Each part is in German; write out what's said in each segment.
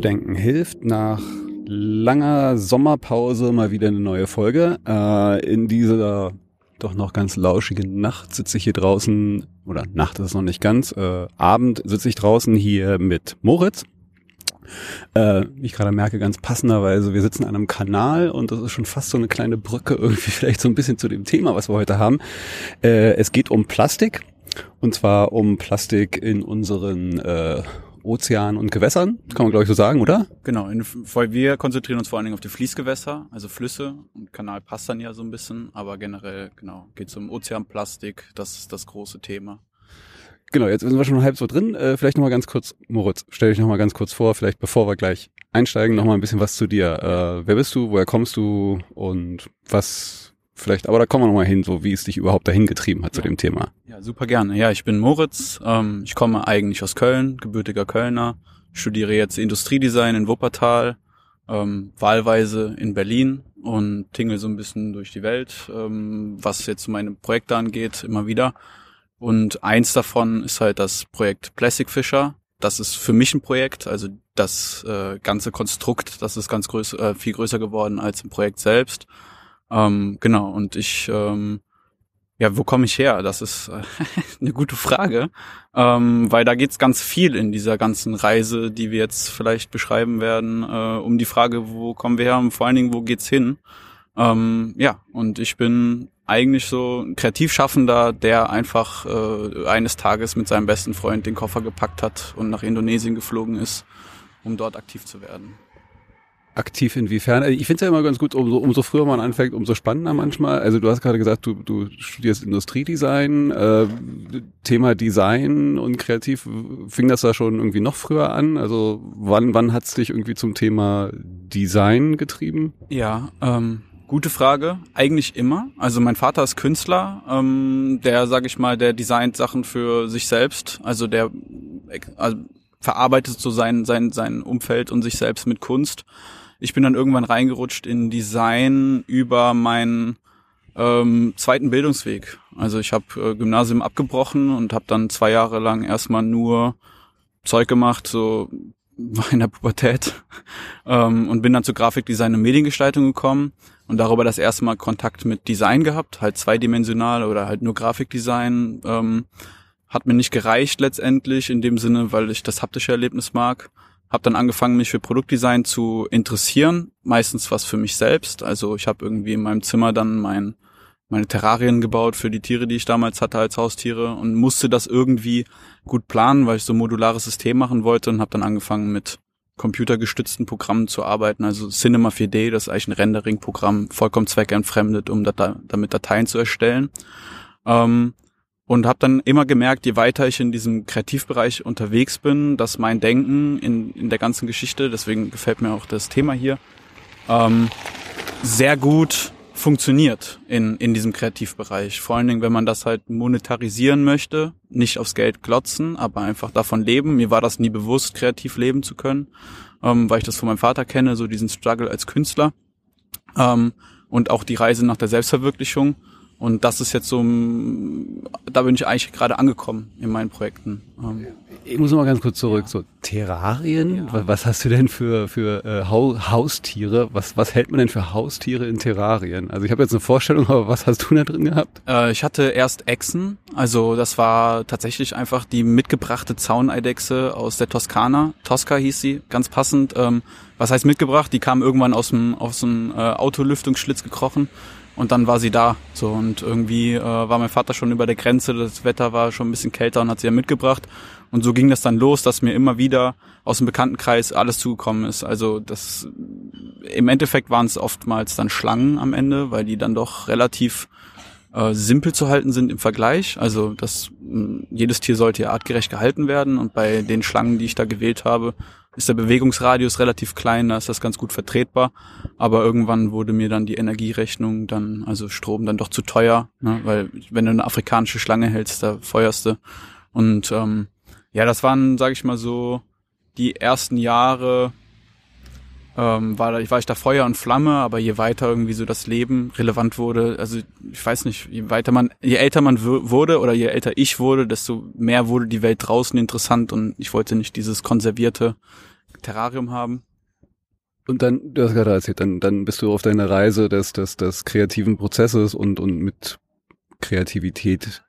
Denken hilft. Nach langer Sommerpause mal wieder eine neue Folge. Äh, in dieser doch noch ganz lauschigen Nacht sitze ich hier draußen, oder Nacht ist es noch nicht ganz, äh, Abend sitze ich draußen hier mit Moritz. Äh, wie ich gerade merke, ganz passenderweise, wir sitzen an einem Kanal und das ist schon fast so eine kleine Brücke irgendwie vielleicht so ein bisschen zu dem Thema, was wir heute haben. Äh, es geht um Plastik und zwar um Plastik in unseren äh, Ozeanen und Gewässern, kann man glaube ich so sagen, oder? Genau, in, wir konzentrieren uns vor allen Dingen auf die Fließgewässer, also Flüsse und Kanal passt dann ja so ein bisschen, aber generell, genau, geht es um Ozeanplastik, das ist das große Thema. Genau, jetzt sind wir schon halb so drin. Äh, vielleicht nochmal ganz kurz, Moritz, stell dich nochmal ganz kurz vor, vielleicht bevor wir gleich einsteigen, nochmal ein bisschen was zu dir. Äh, wer bist du, woher kommst du und was vielleicht, aber da kommen wir nochmal hin, so wie es dich überhaupt dahin getrieben hat ja. zu dem Thema. Ja, super gerne. Ja, ich bin Moritz. Ähm, ich komme eigentlich aus Köln, gebürtiger Kölner, studiere jetzt Industriedesign in Wuppertal, ähm, wahlweise in Berlin und tingle so ein bisschen durch die Welt, ähm, was jetzt meine Projekte angeht, immer wieder. Und eins davon ist halt das Projekt Plastic Fisher. Das ist für mich ein Projekt, also das äh, ganze Konstrukt, das ist ganz größer, äh, viel größer geworden als im Projekt selbst. Ähm, genau, und ich, ähm, ja, wo komme ich her? Das ist äh, eine gute Frage, ähm, weil da geht's ganz viel in dieser ganzen Reise, die wir jetzt vielleicht beschreiben werden, äh, um die Frage, wo kommen wir her und vor allen Dingen, wo geht's hin? Ähm, ja, und ich bin eigentlich so ein Kreativschaffender, der einfach äh, eines Tages mit seinem besten Freund den Koffer gepackt hat und nach Indonesien geflogen ist, um dort aktiv zu werden aktiv inwiefern? Also ich finde es ja immer ganz gut, umso, umso früher man anfängt, umso spannender manchmal. Also du hast gerade gesagt, du, du studierst Industriedesign, äh, Thema Design und kreativ, fing das da schon irgendwie noch früher an? Also wann, wann hat's dich irgendwie zum Thema Design getrieben? Ja, ähm, gute Frage. Eigentlich immer. Also mein Vater ist Künstler, ähm, der, sag ich mal, der designt Sachen für sich selbst. Also der also verarbeitet so sein, sein, sein Umfeld und sich selbst mit Kunst ich bin dann irgendwann reingerutscht in Design über meinen ähm, zweiten Bildungsweg. Also ich habe äh, Gymnasium abgebrochen und habe dann zwei Jahre lang erstmal nur Zeug gemacht, so in der Pubertät ähm, und bin dann zu Grafikdesign und Mediengestaltung gekommen und darüber das erste Mal Kontakt mit Design gehabt, halt zweidimensional oder halt nur Grafikdesign. Ähm, hat mir nicht gereicht letztendlich in dem Sinne, weil ich das haptische Erlebnis mag habe dann angefangen, mich für Produktdesign zu interessieren, meistens was für mich selbst. Also ich habe irgendwie in meinem Zimmer dann mein, meine Terrarien gebaut für die Tiere, die ich damals hatte als Haustiere und musste das irgendwie gut planen, weil ich so ein modulares System machen wollte und habe dann angefangen mit computergestützten Programmen zu arbeiten. Also Cinema 4D, das ist eigentlich ein Rendering-Programm, vollkommen zweckentfremdet, um Date damit Dateien zu erstellen. Ähm, und habe dann immer gemerkt, je weiter ich in diesem Kreativbereich unterwegs bin, dass mein Denken in, in der ganzen Geschichte, deswegen gefällt mir auch das Thema hier, ähm, sehr gut funktioniert in, in diesem Kreativbereich. Vor allen Dingen, wenn man das halt monetarisieren möchte, nicht aufs Geld glotzen, aber einfach davon leben. Mir war das nie bewusst, kreativ leben zu können, ähm, weil ich das von meinem Vater kenne, so diesen Struggle als Künstler ähm, und auch die Reise nach der Selbstverwirklichung. Und das ist jetzt so, da bin ich eigentlich gerade angekommen in meinen Projekten. Ähm, ich muss noch mal ganz kurz zurück. Ja. So Terrarien. Ja. Was hast du denn für für äh, Haustiere? Was was hält man denn für Haustiere in Terrarien? Also ich habe jetzt eine Vorstellung, aber was hast du da drin gehabt? Äh, ich hatte erst Echsen. Also das war tatsächlich einfach die mitgebrachte Zauneidechse aus der Toskana. Tosca hieß sie, ganz passend. Ähm, was heißt mitgebracht? Die kam irgendwann aus dem aus dem äh, Autolüftungsschlitz gekrochen Und dann war sie da. So und irgendwie äh, war mein Vater schon über der Grenze, das Wetter war schon ein bisschen kälter und hat sie ja mitgebracht. Und so ging das dann los, dass mir immer wieder aus dem Bekanntenkreis alles zugekommen ist. Also das im Endeffekt waren es oftmals dann Schlangen am Ende, weil die dann doch relativ äh, simpel zu halten sind im Vergleich. Also das jedes Tier sollte ja artgerecht gehalten werden und bei den Schlangen, die ich da gewählt habe, ist der Bewegungsradius relativ klein, da ist das ganz gut vertretbar. Aber irgendwann wurde mir dann die Energierechnung dann, also Strom dann doch zu teuer, ne? weil wenn du eine afrikanische Schlange hältst, da feuerst du. Und ähm, ja, das waren, sage ich mal so, die ersten Jahre ähm, war, da, war ich da Feuer und Flamme, aber je weiter irgendwie so das Leben relevant wurde, also ich weiß nicht, je weiter man, je älter man wurde oder je älter ich wurde, desto mehr wurde die Welt draußen interessant und ich wollte nicht dieses konservierte Terrarium haben. Und dann, du hast gerade erzählt, dann, dann bist du auf deiner Reise des, des, des kreativen Prozesses und, und mit Kreativität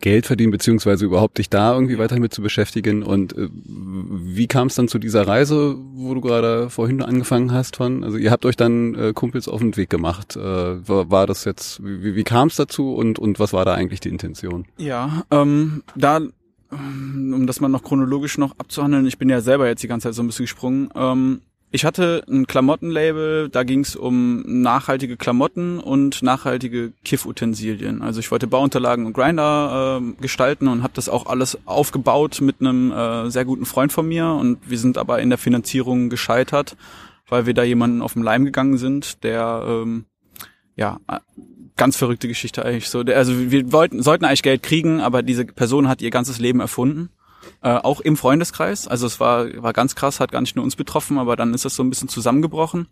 Geld verdienen, beziehungsweise überhaupt dich da irgendwie weiter mit zu beschäftigen. Und äh, wie kam es dann zu dieser Reise, wo du gerade vorhin angefangen hast von? Also ihr habt euch dann äh, Kumpels auf den Weg gemacht. Äh, war, war das jetzt, wie, wie kam es dazu und, und was war da eigentlich die Intention? Ja, ähm, da um das mal noch chronologisch noch abzuhandeln, ich bin ja selber jetzt die ganze Zeit so ein bisschen gesprungen. Ähm, ich hatte ein Klamottenlabel, da ging es um nachhaltige Klamotten und nachhaltige Kiffutensilien. Also ich wollte Bauunterlagen und Grinder äh, gestalten und habe das auch alles aufgebaut mit einem äh, sehr guten Freund von mir und wir sind aber in der Finanzierung gescheitert, weil wir da jemanden auf den Leim gegangen sind, der ähm, ja ganz verrückte Geschichte eigentlich so. Also wir wollten sollten eigentlich Geld kriegen, aber diese Person hat ihr ganzes Leben erfunden äh, auch im Freundeskreis. Also es war, war ganz krass, hat gar nicht nur uns betroffen, aber dann ist das so ein bisschen zusammengebrochen.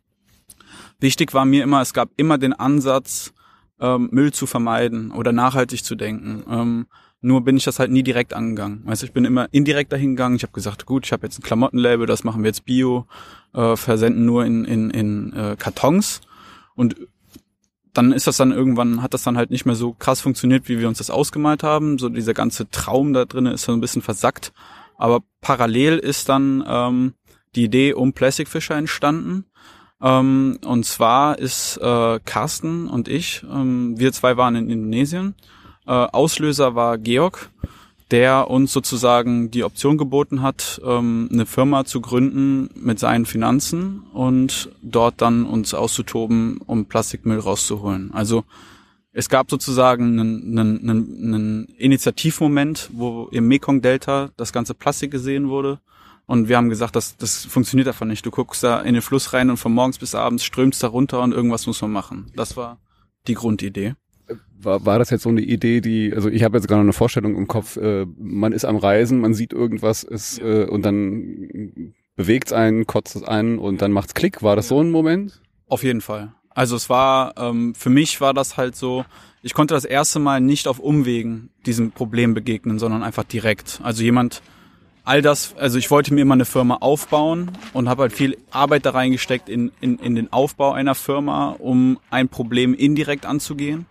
Wichtig war mir immer, es gab immer den Ansatz, ähm, Müll zu vermeiden oder nachhaltig zu denken. Ähm, nur bin ich das halt nie direkt angegangen. Du, ich bin immer indirekt dahin gegangen. Ich habe gesagt, gut, ich habe jetzt ein Klamottenlabel, das machen wir jetzt Bio, äh, versenden nur in, in, in äh, Kartons. Und dann ist das dann irgendwann, hat das dann halt nicht mehr so krass funktioniert, wie wir uns das ausgemalt haben. So dieser ganze Traum da drinnen ist so ein bisschen versackt. Aber parallel ist dann ähm, die Idee um Plastic Fisher entstanden. Ähm, und zwar ist äh, Carsten und ich, ähm, wir zwei waren in Indonesien. Äh, Auslöser war Georg, der uns sozusagen die Option geboten hat, ähm, eine Firma zu gründen mit seinen Finanzen und dort dann uns auszutoben, um Plastikmüll rauszuholen. Also es gab sozusagen einen, einen, einen, Initiativmoment, wo im Mekong-Delta das ganze Plastik gesehen wurde. Und wir haben gesagt, das, das funktioniert einfach nicht. Du guckst da in den Fluss rein und von morgens bis abends strömst da runter und irgendwas muss man machen. Das war die Grundidee war, war das jetzt so eine Idee, die, also ich habe jetzt gerade eine Vorstellung im Kopf, äh, man ist am Reisen, man sieht irgendwas ist, äh, und dann bewegt es einen, kotzt es einen und dann macht's Klick. War das ja. so ein Moment? Auf jeden Fall. Also es war, ähm, für mich war das halt so, ich konnte das erste Mal nicht auf Umwegen diesem Problem begegnen, sondern einfach direkt. Also jemand, all das, also ich wollte mir immer eine Firma aufbauen und habe halt viel Arbeit da reingesteckt in, in, in den Aufbau einer Firma, um ein Problem indirekt anzugehen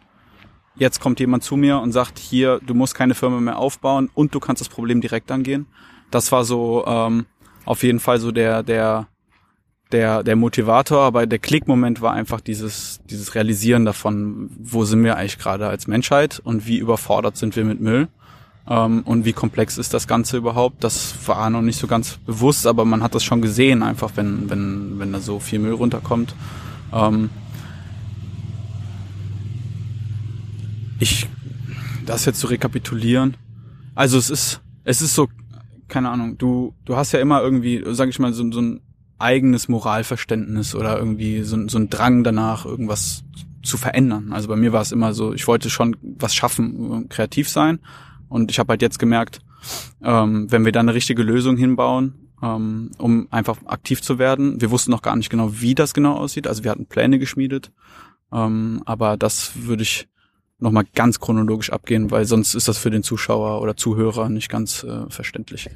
jetzt kommt jemand zu mir und sagt, hier, du musst keine Firma mehr aufbauen und du kannst das Problem direkt angehen. Das war so ähm, auf jeden Fall so der, der, der, der Motivator, aber der Klickmoment war einfach dieses, dieses Realisieren davon, wo sind wir eigentlich gerade als Menschheit und wie überfordert sind wir mit Müll. Ähm, und wie komplex ist das Ganze überhaupt? Das war noch nicht so ganz bewusst, aber man hat das schon gesehen, einfach wenn, wenn, wenn da so viel Müll runterkommt. Ähm, ich, das jetzt zu rekapitulieren. Also es ist, es ist so, keine Ahnung, du, du hast ja immer irgendwie, sag ich mal, so, so ein eigenes Moralverständnis oder irgendwie so, so ein Drang danach, irgendwas zu verändern. Also bei mir war es immer so, ich wollte schon was schaffen, kreativ sein. Und ich habe halt jetzt gemerkt, ähm, wenn wir da eine richtige Lösung hinbauen, ähm, um einfach aktiv zu werden. Wir wussten noch gar nicht genau, wie das genau aussieht. Also wir hatten Pläne geschmiedet. Ähm, aber das würde ich nochmal ganz chronologisch abgehen, weil sonst ist das für den Zuschauer oder Zuhörer nicht ganz äh, verständlich.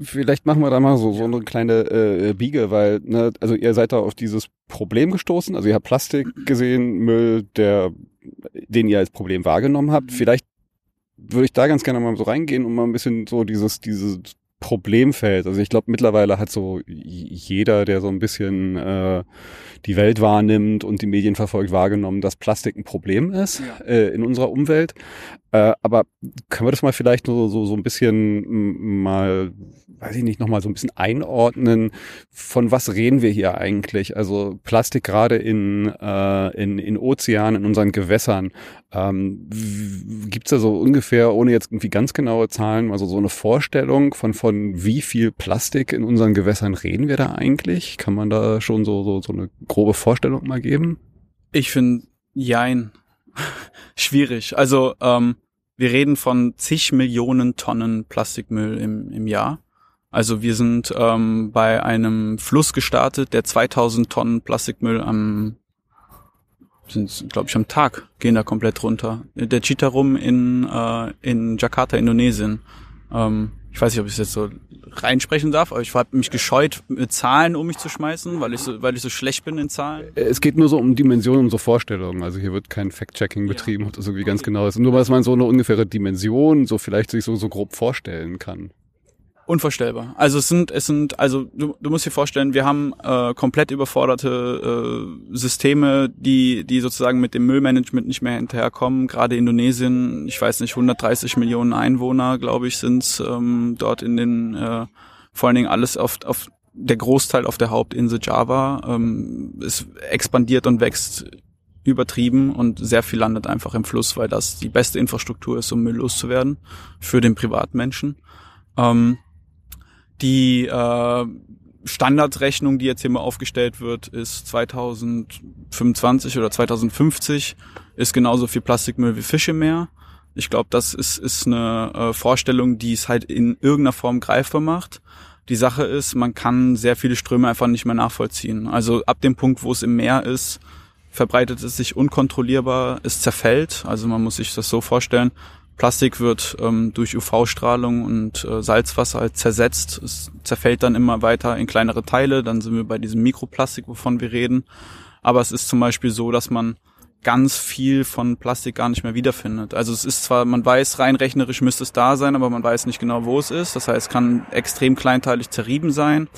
Vielleicht machen wir da mal so, so eine kleine äh, Biege, weil, ne, also ihr seid da auf dieses Problem gestoßen, also ihr habt Plastik gesehen, Müll, der, den ihr als Problem wahrgenommen habt. Vielleicht würde ich da ganz gerne mal so reingehen und mal ein bisschen so dieses, dieses Problemfeld. Also ich glaube, mittlerweile hat so jeder, der so ein bisschen äh, die Welt wahrnimmt und die Medien verfolgt, wahrgenommen, dass Plastik ein Problem ist ja. äh, in unserer Umwelt. Äh, aber können wir das mal vielleicht so, so, so ein bisschen mal, weiß ich nicht, nochmal so ein bisschen einordnen, von was reden wir hier eigentlich? Also Plastik gerade in, äh, in, in Ozeanen, in unseren Gewässern. Ähm, Gibt es da so ungefähr, ohne jetzt irgendwie ganz genaue Zahlen, also so eine Vorstellung von, von wie viel Plastik in unseren Gewässern reden wir da eigentlich? Kann man da schon so, so, so eine grobe Vorstellung mal geben? Ich finde, jein. Schwierig. Also, ähm, wir reden von zig Millionen Tonnen Plastikmüll im, im Jahr. Also wir sind ähm, bei einem Fluss gestartet, der 2000 Tonnen Plastikmüll am sind, glaube ich, am Tag gehen da komplett runter. Der Chitarum in, äh, in Jakarta, Indonesien. Ähm, ich weiß nicht, ob ich es jetzt so reinsprechen darf, aber ich habe mich gescheut, mit Zahlen um mich zu schmeißen, weil ich so, weil ich so schlecht bin in Zahlen. Es geht nur so um Dimensionen, um so Vorstellungen. Also hier wird kein Fact-Checking betrieben, ja. ob das irgendwie okay. ganz genau ist. Nur, dass man so eine ungefähre Dimension so vielleicht sich so, so grob vorstellen kann. Unvorstellbar. Also es sind, es sind, also du, du musst dir vorstellen, wir haben äh, komplett überforderte äh, Systeme, die, die sozusagen mit dem Müllmanagement nicht mehr hinterherkommen. Gerade Indonesien, ich weiß nicht, 130 Millionen Einwohner, glaube ich, sind ähm, dort in den, äh, vor allen Dingen alles auf, auf der Großteil auf der Hauptinsel Java. Ähm, es expandiert und wächst übertrieben und sehr viel landet einfach im Fluss, weil das die beste Infrastruktur ist, um Müll loszuwerden für den Privatmenschen. Ähm, die äh, Standardrechnung, die jetzt hier mal aufgestellt wird, ist 2025 oder 2050 ist genauso viel Plastikmüll wie Fisch im Meer. Ich glaube, das ist, ist eine äh, Vorstellung, die es halt in irgendeiner Form greifbar macht. Die Sache ist, man kann sehr viele Ströme einfach nicht mehr nachvollziehen. Also ab dem Punkt, wo es im Meer ist, verbreitet es sich unkontrollierbar, es zerfällt. Also man muss sich das so vorstellen, Plastik wird ähm, durch UV-Strahlung und äh, Salzwasser halt zersetzt. Es zerfällt dann immer weiter in kleinere Teile. Dann sind wir bei diesem Mikroplastik, wovon wir reden. Aber es ist zum Beispiel so, dass man ganz viel von Plastik gar nicht mehr wiederfindet. Also es ist zwar, man weiß, rein rechnerisch müsste es da sein, aber man weiß nicht genau, wo es ist. Das heißt, es kann extrem kleinteilig zerrieben sein.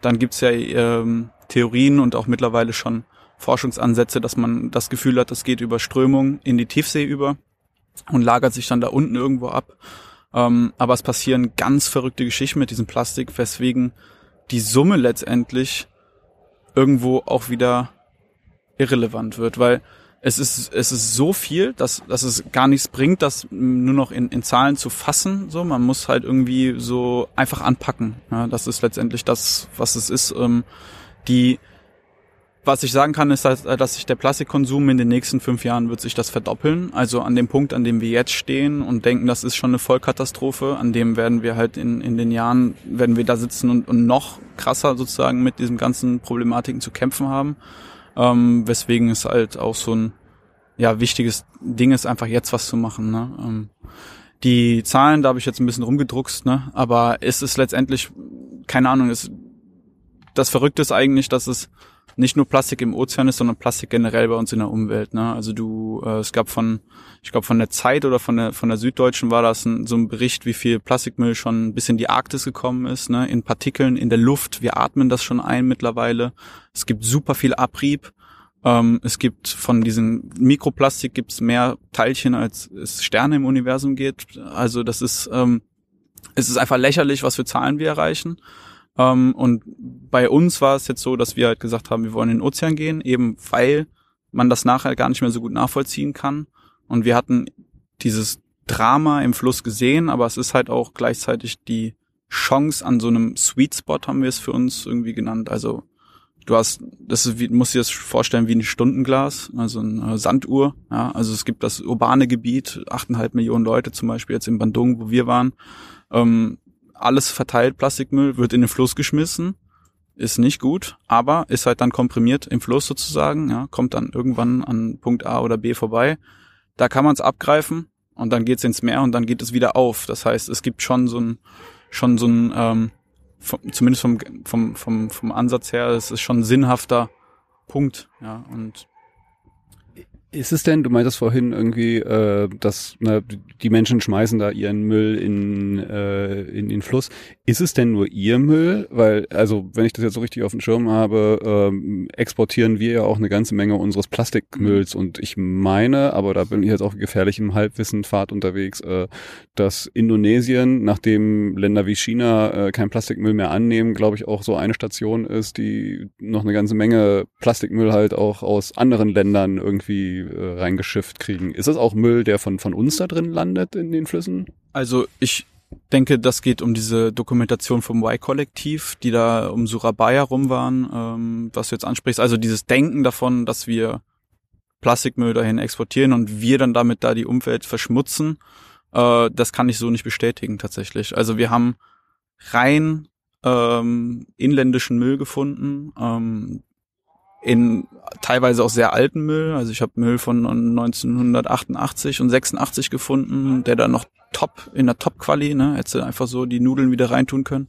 Dann gibt's ja ähm, Theorien und auch mittlerweile schon Forschungsansätze, dass man das Gefühl hat, das geht über Strömung in die Tiefsee über und lagert sich dann da unten irgendwo ab. Ähm, aber es passieren ganz verrückte Geschichten mit diesem Plastik, weswegen die Summe letztendlich irgendwo auch wieder irrelevant wird, weil es ist, es ist so viel, dass, dass es gar nichts bringt, das nur noch in, in Zahlen zu fassen. So, man muss halt irgendwie so einfach anpacken. Ja, das ist letztendlich das, was es ist. Ähm, die was ich sagen kann, ist, dass, dass sich der Plastikkonsum in den nächsten fünf Jahren wird sich das verdoppeln. Also an dem Punkt, an dem wir jetzt stehen und denken, das ist schon eine Vollkatastrophe, an dem werden wir halt in, in den Jahren, werden wir da sitzen und, und noch krasser sozusagen mit diesen ganzen Problematiken zu kämpfen haben. Ähm, weswegen es halt auch so ein ja, wichtiges Ding ist, einfach jetzt was zu machen. Ne? Ähm, die Zahlen, da habe ich jetzt ein bisschen rumgedruckst, ne? aber es ist letztendlich, keine Ahnung, es, das Verrückte ist eigentlich, dass es nicht nur Plastik im Ozean ist, sondern Plastik generell bei uns in der Umwelt. Ne? Also du, äh, es gab von, ich glaube von der Zeit oder von der von der Süddeutschen war das ein, so ein Bericht, wie viel Plastikmüll schon bis in die Arktis gekommen ist, ne? in Partikeln in der Luft. Wir atmen das schon ein mittlerweile. Es gibt super viel Abrieb. Ähm, es gibt von diesem Mikroplastik gibt's mehr Teilchen, als es Sterne im Universum gibt. Also das ist, ähm, es ist einfach lächerlich, was für Zahlen wir erreichen. Ähm, und bei uns war es jetzt so, dass wir halt gesagt haben, wir wollen in den Ozean gehen, eben weil man das nachher gar nicht mehr so gut nachvollziehen kann. Und wir hatten dieses Drama im Fluss gesehen, aber es ist halt auch gleichzeitig die Chance an so einem Sweet Spot, haben wir es für uns irgendwie genannt. Also du hast, das ist, wie, musst dir das vorstellen wie ein Stundenglas, also eine Sanduhr. Ja, also es gibt das urbane Gebiet, achteinhalb Millionen Leute zum Beispiel jetzt in Bandung, wo wir waren. Ähm, alles verteilt, Plastikmüll, wird in den Fluss geschmissen, ist nicht gut, aber ist halt dann komprimiert im Fluss sozusagen, ja, kommt dann irgendwann an Punkt A oder B vorbei. Da kann man es abgreifen und dann geht's ins Meer und dann geht es wieder auf. Das heißt, es gibt schon so ein, schon so ein, ähm, vom, zumindest vom, vom, vom, vom Ansatz her, es ist schon ein sinnhafter Punkt, ja, und Ist es denn, du meintest vorhin irgendwie, äh, dass na, die Menschen schmeißen da ihren Müll in, äh, in den Fluss. Ist es denn nur ihr Müll? Weil, also wenn ich das jetzt so richtig auf dem Schirm habe, ähm, exportieren wir ja auch eine ganze Menge unseres Plastikmülls und ich meine, aber da bin ich jetzt auch gefährlich im Halbwissenfahrt unterwegs, äh, dass Indonesien, nachdem Länder wie China äh, kein Plastikmüll mehr annehmen, glaube ich auch so eine Station ist, die noch eine ganze Menge Plastikmüll halt auch aus anderen Ländern irgendwie äh, reingeschifft kriegen. Ist das auch Müll, der von, von uns da drin landet in den Flüssen? Also ich denke, das geht um diese Dokumentation vom Y-Kollektiv, die da um Surabaya rum waren, ähm, was du jetzt ansprichst. Also dieses Denken davon, dass wir Plastikmüll dahin exportieren und wir dann damit da die Umwelt verschmutzen, äh, das kann ich so nicht bestätigen tatsächlich. Also wir haben rein ähm, inländischen Müll gefunden, ähm, in teilweise auch sehr alten Müll. Also ich habe Müll von 1988 und 86 gefunden, der da noch top in der Top-Quali, ne, hätte einfach so die Nudeln wieder reintun können,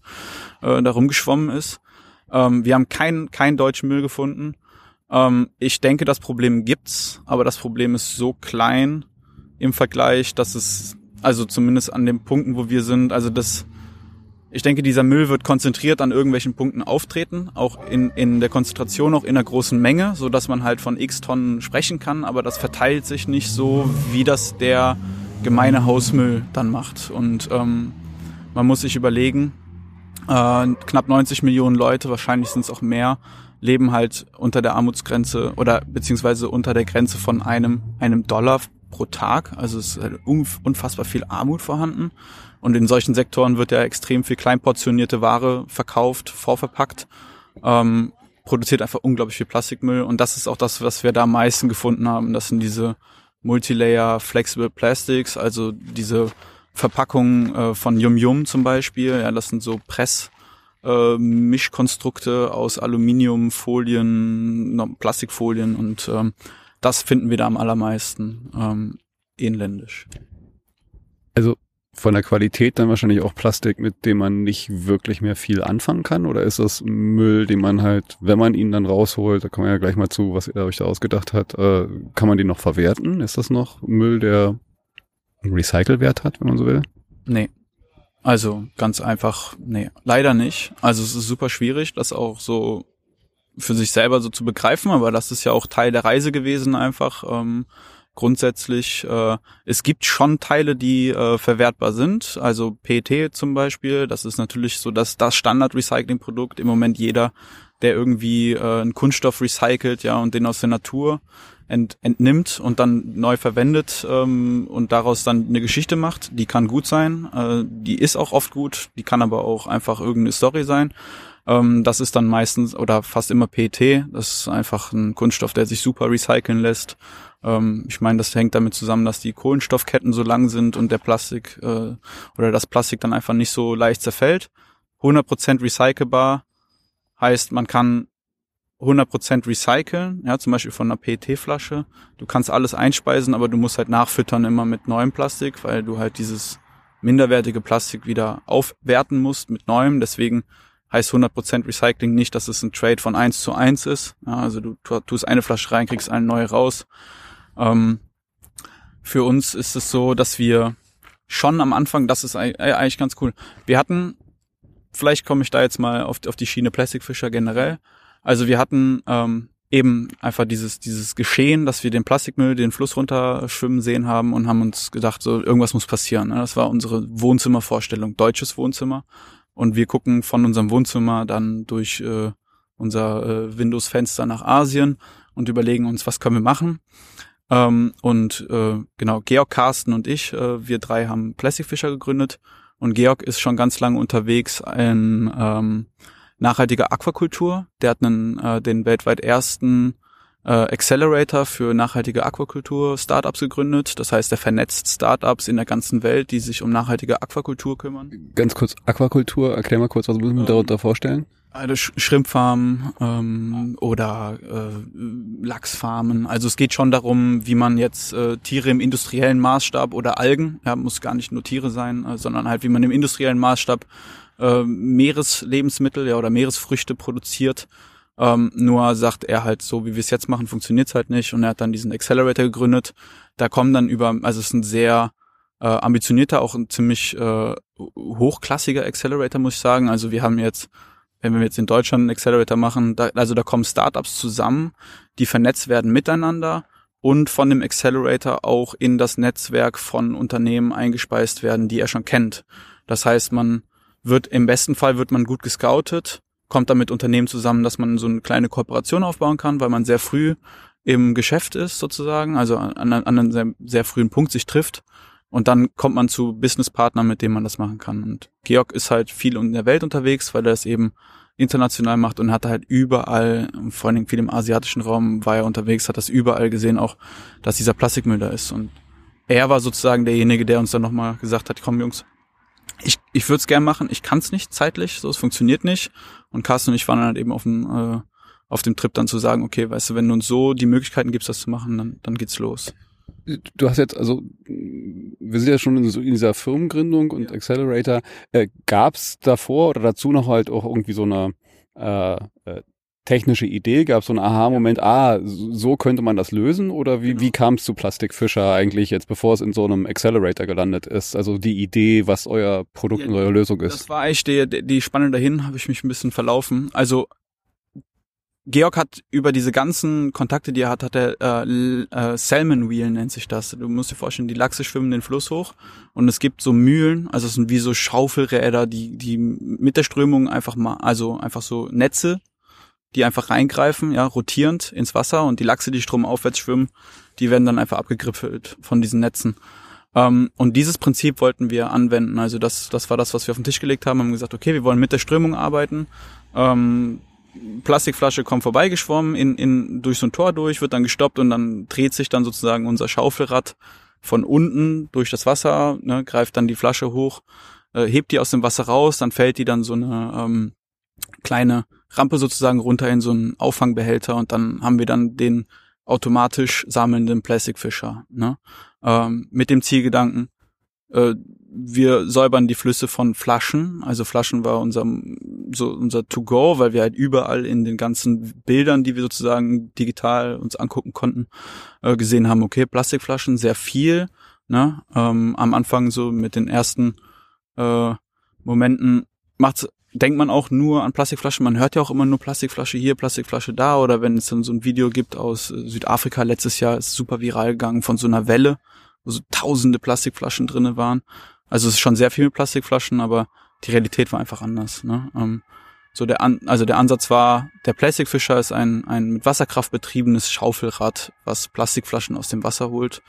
äh, da rumgeschwommen ist. Ähm, wir haben keinen keinen deutschen Müll gefunden. Ähm, ich denke, das Problem gibt's, aber das Problem ist so klein im Vergleich, dass es also zumindest an den Punkten, wo wir sind, also das ich denke, dieser Müll wird konzentriert an irgendwelchen Punkten auftreten, auch in, in der Konzentration, auch in einer großen Menge, so dass man halt von x Tonnen sprechen kann, aber das verteilt sich nicht so, wie das der gemeine Hausmüll dann macht. Und ähm, man muss sich überlegen, äh, knapp 90 Millionen Leute, wahrscheinlich sind es auch mehr, leben halt unter der Armutsgrenze oder beziehungsweise unter der Grenze von einem, einem Dollar pro Tag. Also es ist halt unfassbar viel Armut vorhanden. Und in solchen Sektoren wird ja extrem viel kleinportionierte Ware verkauft, vorverpackt, ähm, produziert einfach unglaublich viel Plastikmüll. Und das ist auch das, was wir da am meisten gefunden haben. Das sind diese Multilayer Flexible Plastics, also diese Verpackungen äh, von Yum Yum zum Beispiel. Ja, das sind so Press. Äh, Mischkonstrukte aus Aluminiumfolien, Plastikfolien und ähm, das finden wir da am allermeisten ähm, inländisch. Also von der Qualität dann wahrscheinlich auch Plastik, mit dem man nicht wirklich mehr viel anfangen kann? Oder ist das Müll, den man halt, wenn man ihn dann rausholt, da kommen wir ja gleich mal zu, was ihr euch da ausgedacht hat, äh, kann man den noch verwerten? Ist das noch Müll, der Recycle-Wert hat, wenn man so will? Nee. Also ganz einfach, nee, leider nicht. Also es ist super schwierig, das auch so für sich selber so zu begreifen, aber das ist ja auch Teil der Reise gewesen einfach. Ähm, grundsätzlich, äh, es gibt schon Teile, die äh, verwertbar sind. Also PET zum Beispiel, das ist natürlich so dass das Standard-Recycling-Produkt. Im Moment jeder, der irgendwie äh, einen Kunststoff recycelt, ja, und den aus der Natur ent, entnimmt und dann neu verwendet ähm, und daraus dann eine Geschichte macht, die kann gut sein. Äh, die ist auch oft gut, die kann aber auch einfach irgendeine Story sein. Ähm, das ist dann meistens oder fast immer PET. Das ist einfach ein Kunststoff, der sich super recyceln lässt ähm, ich meine, das hängt damit zusammen, dass die Kohlenstoffketten so lang sind und der Plastik äh, oder das Plastik dann einfach nicht so leicht zerfällt. 100% recycelbar heißt, man kann 100% recyceln, ja, zum Beispiel von einer PET-Flasche. Du kannst alles einspeisen, aber du musst halt nachfüttern immer mit neuem Plastik, weil du halt dieses minderwertige Plastik wieder aufwerten musst mit neuem. Deswegen heißt 100% Recycling nicht, dass es ein Trade von eins zu eins ist. Ja, also du tust eine Flasche rein, kriegst eine neue raus. Ähm, für uns ist es so, dass wir schon am Anfang, das ist eigentlich ganz cool. Wir hatten, vielleicht komme ich da jetzt mal auf, auf die Schiene Plastikfischer generell. Also wir hatten ähm, eben einfach dieses, dieses Geschehen, dass wir den Plastikmüll den Fluss runterschwimmen sehen haben und haben uns gedacht, so irgendwas muss passieren. Ne? Das war unsere Wohnzimmervorstellung, deutsches Wohnzimmer. Und wir gucken von unserem Wohnzimmer dann durch äh, unser äh, Windows-Fenster nach Asien und überlegen uns, was können wir machen. Ähm, und äh, genau, Georg, Carsten und ich, äh, wir drei haben Plastic Fisher gegründet. Und Georg ist schon ganz lange unterwegs in ähm, nachhaltiger Aquakultur. Der hat einen, äh, den weltweit ersten äh, Accelerator für nachhaltige Aquakultur Startups gegründet. Das heißt, er vernetzt Startups in der ganzen Welt, die sich um nachhaltige Aquakultur kümmern. Ganz kurz, Aquakultur, erklär mal kurz, was müssen wir ähm, darunter vorstellen? Eine Schrimpfarm ähm, oder äh, Lachsfarmen. Also es geht schon darum, wie man jetzt äh, Tiere im industriellen Maßstab oder Algen, ja, muss gar nicht nur Tiere sein, äh, sondern halt wie man im industriellen Maßstab äh, Meereslebensmittel ja, oder Meeresfrüchte produziert Ähm, nur sagt er halt, so wie wir es jetzt machen, funktioniert's halt nicht. Und er hat dann diesen Accelerator gegründet. Da kommen dann über, also es ist ein sehr äh, ambitionierter, auch ein ziemlich äh, hochklassiger Accelerator, muss ich sagen. Also wir haben jetzt, wenn wir jetzt in Deutschland einen Accelerator machen, da, also da kommen Startups zusammen, die vernetzt werden miteinander und von dem Accelerator auch in das Netzwerk von Unternehmen eingespeist werden, die er schon kennt. Das heißt, man wird im besten Fall wird man gut gescoutet, kommt dann mit Unternehmen zusammen, dass man so eine kleine Kooperation aufbauen kann, weil man sehr früh im Geschäft ist sozusagen, also an, an einem sehr, sehr frühen Punkt sich trifft und dann kommt man zu Businesspartnern, mit denen man das machen kann. Und Georg ist halt viel in der Welt unterwegs, weil er es eben international macht und hat halt überall, vor allen Dingen viel im asiatischen Raum war er unterwegs, hat das überall gesehen, auch dass dieser Plastikmüll da ist. Und er war sozusagen derjenige, der uns dann nochmal gesagt hat, komm Jungs, ich, ich würde es gern machen, ich kann es nicht zeitlich, so es funktioniert nicht. Und Carsten und ich waren dann halt eben auf dem, äh, auf dem Trip dann zu sagen, okay, weißt du, wenn du uns so die Möglichkeiten gibst, das zu machen, dann, dann geht's los du hast jetzt, also wir sind ja schon in, so in dieser Firmengründung und ja. Accelerator. Äh, Gab es davor oder dazu noch halt auch irgendwie so eine äh, äh, technische Idee? Gab es so einen Aha-Moment, ah, so könnte man das lösen? Oder wie, genau. wie kam es zu Plastikfischer eigentlich jetzt, bevor es in so einem Accelerator gelandet ist? Also die Idee, was euer Produkt ja, und eure Lösung ist. Das war eigentlich die, die Spannung dahin, habe ich mich ein bisschen verlaufen. Also Georg hat über diese ganzen Kontakte, die er hat, hat er äh, äh, Salmon Wheel nennt sich das. Du musst dir vorstellen, die Lachse schwimmen den Fluss hoch und es gibt so Mühlen, also es sind wie so Schaufelräder, die die mit der Strömung einfach mal, also einfach so Netze, die einfach reingreifen, ja, rotierend ins Wasser und die Lachse, die stromaufwärts schwimmen, die werden dann einfach abgegriffelt von diesen Netzen. Ähm, und dieses Prinzip wollten wir anwenden. Also das, das war das, was wir auf den Tisch gelegt haben. Haben gesagt, okay, wir wollen mit der Strömung arbeiten. Ähm, Plastikflasche kommt vorbeigeschwommen in, in, durch so ein Tor durch, wird dann gestoppt und dann dreht sich dann sozusagen unser Schaufelrad von unten durch das Wasser, ne, greift dann die Flasche hoch, äh, hebt die aus dem Wasser raus, dann fällt die dann so eine ähm, kleine Rampe sozusagen runter in so einen Auffangbehälter und dann haben wir dann den automatisch sammelnden Plastikfischer, ne? ähm, mit dem Zielgedanken, äh, wir säubern die Flüsse von Flaschen. Also Flaschen war unser, so unser To-Go, weil wir halt überall in den ganzen Bildern, die wir sozusagen digital uns angucken konnten, äh, gesehen haben, okay, Plastikflaschen, sehr viel. Ne? Ähm, am Anfang so mit den ersten äh, Momenten macht's denkt man auch nur an Plastikflaschen. Man hört ja auch immer nur Plastikflasche hier, Plastikflasche da. Oder wenn es dann so ein Video gibt aus äh, Südafrika letztes Jahr, ist super viral gegangen von so einer Welle, wo so tausende Plastikflaschen drinne waren. Also es ist schon sehr viel mit Plastikflaschen, aber die Realität war einfach anders. Ne? Ähm, so der An also der Ansatz war, der Plastikfischer ist ein, ein mit Wasserkraft betriebenes Schaufelrad, was Plastikflaschen aus dem Wasser holt.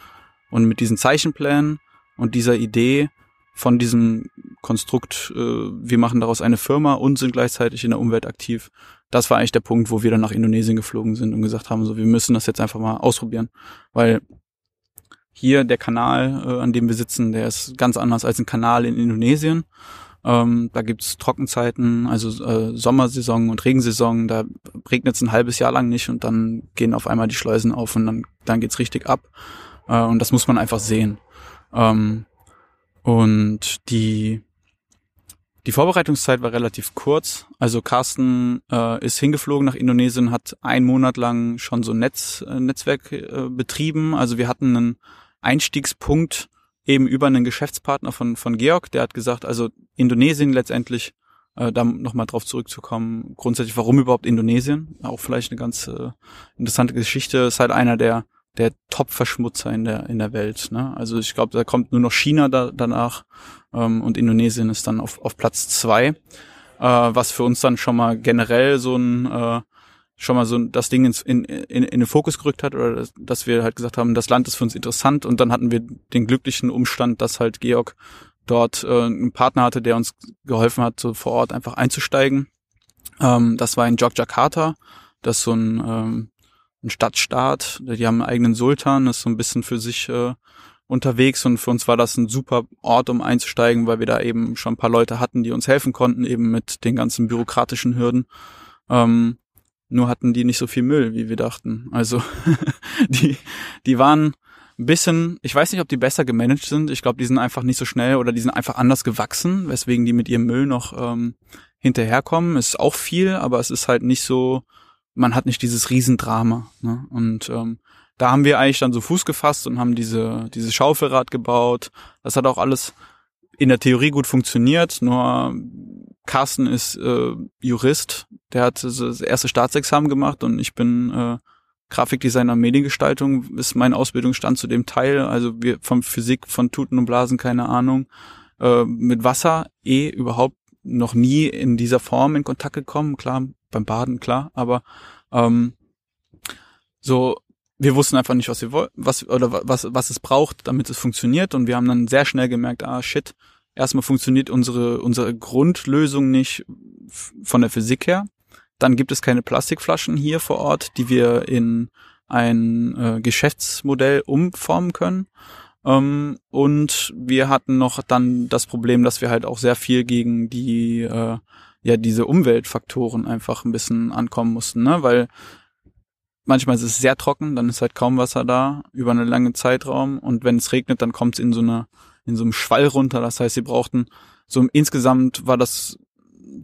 Und mit diesen Zeichenplänen und dieser Idee von diesem Konstrukt, äh, wir machen daraus eine Firma und sind gleichzeitig in der Umwelt aktiv, das war eigentlich der Punkt, wo wir dann nach Indonesien geflogen sind und gesagt haben, so wir müssen das jetzt einfach mal ausprobieren, weil hier der Kanal, äh, an dem wir sitzen, der ist ganz anders als ein Kanal in Indonesien. Ähm, da gibt's Trockenzeiten, also äh, Sommersaison und Regensaison. Da regnet es ein halbes Jahr lang nicht und dann gehen auf einmal die Schleusen auf und dann, dann geht's richtig ab. Äh, und das muss man einfach sehen. Ähm, und die die Vorbereitungszeit war relativ kurz. Also Carsten äh, ist hingeflogen nach Indonesien, hat einen Monat lang schon so ein Netz, äh, Netzwerk äh, betrieben. Also wir hatten einen Einstiegspunkt eben über einen Geschäftspartner von, von Georg, der hat gesagt, also Indonesien letztendlich, äh, da nochmal drauf zurückzukommen, grundsätzlich, warum überhaupt Indonesien? Auch vielleicht eine ganz äh, interessante Geschichte, ist halt einer der, der Top-Verschmutzer in der, in der Welt. Ne? Also ich glaube, da kommt nur noch China da, danach ähm, und Indonesien ist dann auf, auf Platz zwei, äh, was für uns dann schon mal generell so ein äh, schon mal so das Ding ins, in, in, in den Fokus gerückt hat oder dass, dass wir halt gesagt haben, das Land ist für uns interessant und dann hatten wir den glücklichen Umstand, dass halt Georg dort äh, einen Partner hatte, der uns geholfen hat, so vor Ort einfach einzusteigen. Ähm, das war in Jogjakarta, das ist so ein, ähm, ein Stadtstaat, die haben einen eigenen Sultan, ist so ein bisschen für sich äh, unterwegs und für uns war das ein super Ort, um einzusteigen, weil wir da eben schon ein paar Leute hatten, die uns helfen konnten, eben mit den ganzen bürokratischen Hürden. Ähm, nur hatten die nicht so viel Müll, wie wir dachten. Also die, die waren ein bisschen, ich weiß nicht, ob die besser gemanagt sind. Ich glaube, die sind einfach nicht so schnell oder die sind einfach anders gewachsen, weswegen die mit ihrem Müll noch ähm, hinterherkommen. Ist auch viel, aber es ist halt nicht so man hat nicht dieses Riesendrama. Ne? Und ähm, da haben wir eigentlich dann so Fuß gefasst und haben diese, diese Schaufelrad gebaut. Das hat auch alles in der Theorie gut funktioniert, nur Carsten ist äh, Jurist, der hat das erste Staatsexamen gemacht und ich bin äh, Grafikdesigner Mediengestaltung, ist mein Ausbildungsstand zu dem Teil, also wir von Physik, von Tuten und Blasen, keine Ahnung, äh, mit Wasser eh überhaupt noch nie in dieser Form in Kontakt gekommen, klar, beim Baden, klar, aber ähm, so wir wussten einfach nicht, was wir was oder was was es braucht, damit es funktioniert. Und wir haben dann sehr schnell gemerkt, ah shit, erstmal funktioniert unsere unsere Grundlösung nicht von der Physik her. Dann gibt es keine Plastikflaschen hier vor Ort, die wir in ein äh, Geschäftsmodell umformen können. Ähm, und wir hatten noch dann das Problem, dass wir halt auch sehr viel gegen die äh, ja diese Umweltfaktoren einfach ein bisschen ankommen mussten, ne? Weil manchmal ist es sehr trocken, dann ist halt kaum Wasser da über einen langen Zeitraum und wenn es regnet, dann kommt es in so einer in so einem Schwall runter. Das heißt, sie brauchten so insgesamt war das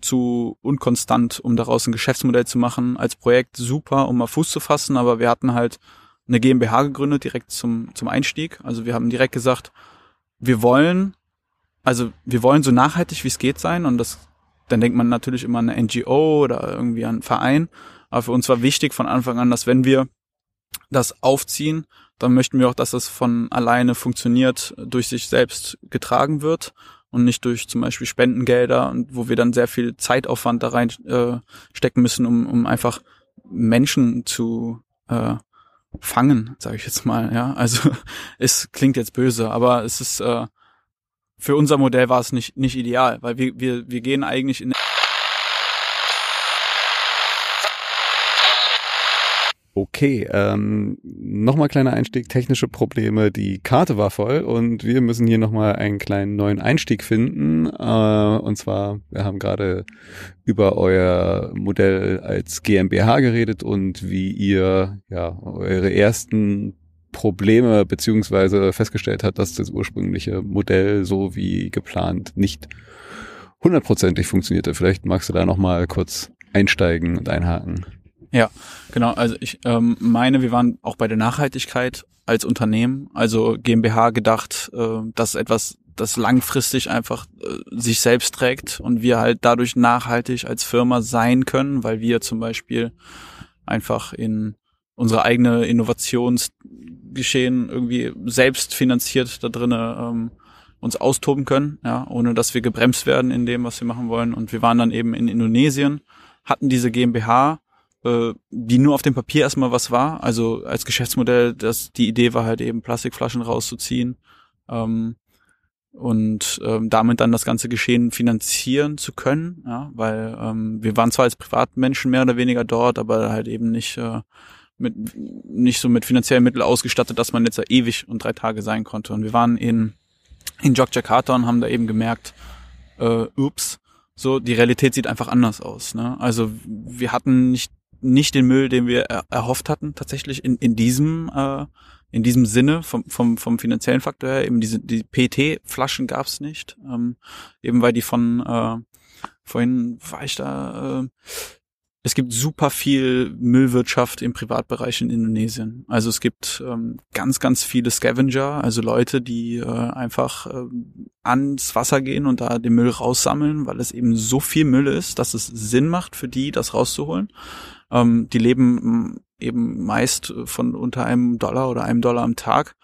zu unkonstant, um daraus ein Geschäftsmodell zu machen. Als Projekt super, um mal Fuß zu fassen, aber wir hatten halt eine GmbH gegründet direkt zum zum Einstieg. Also wir haben direkt gesagt, wir wollen also wir wollen so nachhaltig wie es geht sein und das dann denkt man natürlich immer an eine NGO oder irgendwie an einen Verein. Aber für uns war wichtig von Anfang an, dass wenn wir das aufziehen, dann möchten wir auch, dass es von alleine funktioniert, durch sich selbst getragen wird und nicht durch zum Beispiel Spendengelder wo wir dann sehr viel Zeitaufwand da rein äh, stecken müssen, um, um einfach Menschen zu äh, fangen, sage ich jetzt mal. Ja, also es klingt jetzt böse, aber es ist äh, für unser Modell war es nicht nicht ideal, weil wir wir wir gehen eigentlich in Okay, ähm, nochmal kleiner Einstieg, technische Probleme. Die Karte war voll und wir müssen hier nochmal einen kleinen neuen Einstieg finden. Äh, und zwar, wir haben gerade über euer Modell als GmbH geredet und wie ihr ja eure ersten Probleme beziehungsweise festgestellt hat, dass das ursprüngliche Modell so wie geplant nicht hundertprozentig funktionierte. Vielleicht magst du da nochmal kurz einsteigen und einhaken. Ja, genau. Also ich ähm, meine, wir waren auch bei der Nachhaltigkeit als Unternehmen, also GmbH gedacht, äh, dass etwas, das langfristig einfach äh, sich selbst trägt und wir halt dadurch nachhaltig als Firma sein können, weil wir zum Beispiel einfach in unsere eigene Innovationsgeschehen irgendwie selbst finanziert da drinnen ähm, uns austoben können, ja, ohne dass wir gebremst werden in dem, was wir machen wollen. Und wir waren dann eben in Indonesien, hatten diese GmbH, äh, die nur auf dem Papier erstmal was war. Also als Geschäftsmodell, das die Idee war halt eben Plastikflaschen rauszuziehen ähm, und ähm, damit dann das ganze Geschehen finanzieren zu können, ja, weil ähm, wir waren zwar als Privatmenschen mehr oder weniger dort, aber halt eben nicht äh, mit nicht so mit finanziellen Mitteln ausgestattet, dass man jetzt da ewig und drei Tage sein konnte. Und wir waren in in Jogjakarta und haben da eben gemerkt, äh, ups, so die Realität sieht einfach anders aus. Ne? Also wir hatten nicht nicht den Müll, den wir er erhofft hatten, tatsächlich in, in diesem äh, in diesem Sinne vom, vom, vom finanziellen Faktor her. Eben diese die PET-Flaschen gab es nicht, ähm, eben weil die von äh, vorhin war ich da. Äh, es gibt super viel Müllwirtschaft im Privatbereich in Indonesien. Also es gibt ähm, ganz, ganz viele Scavenger, also Leute, die äh, einfach äh, ans Wasser gehen und da den Müll raussammeln, weil es eben so viel Müll ist, dass es Sinn macht für die, das rauszuholen. Ähm, die leben mm, eben meist von unter einem Dollar oder einem Dollar am Tag.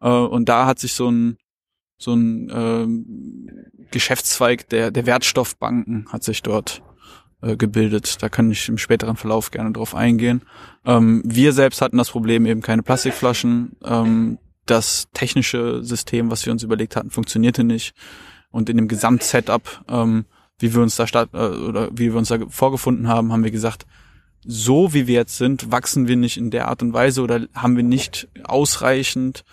Äh, und da hat sich so ein so ein äh, Geschäftszweig der, der Wertstoffbanken hat sich dort äh, gebildet. Da kann ich im späteren Verlauf gerne drauf eingehen. Ähm, wir selbst hatten das Problem eben keine Plastikflaschen. Ähm, das technische System, was wir uns überlegt hatten, funktionierte nicht. Und in dem Gesamtsetup, ähm, wie wir uns da statt, äh, oder wie wir uns da vorgefunden haben, haben wir gesagt, so wie wir jetzt sind, wachsen wir nicht in der Art und Weise oder haben wir nicht ausreichend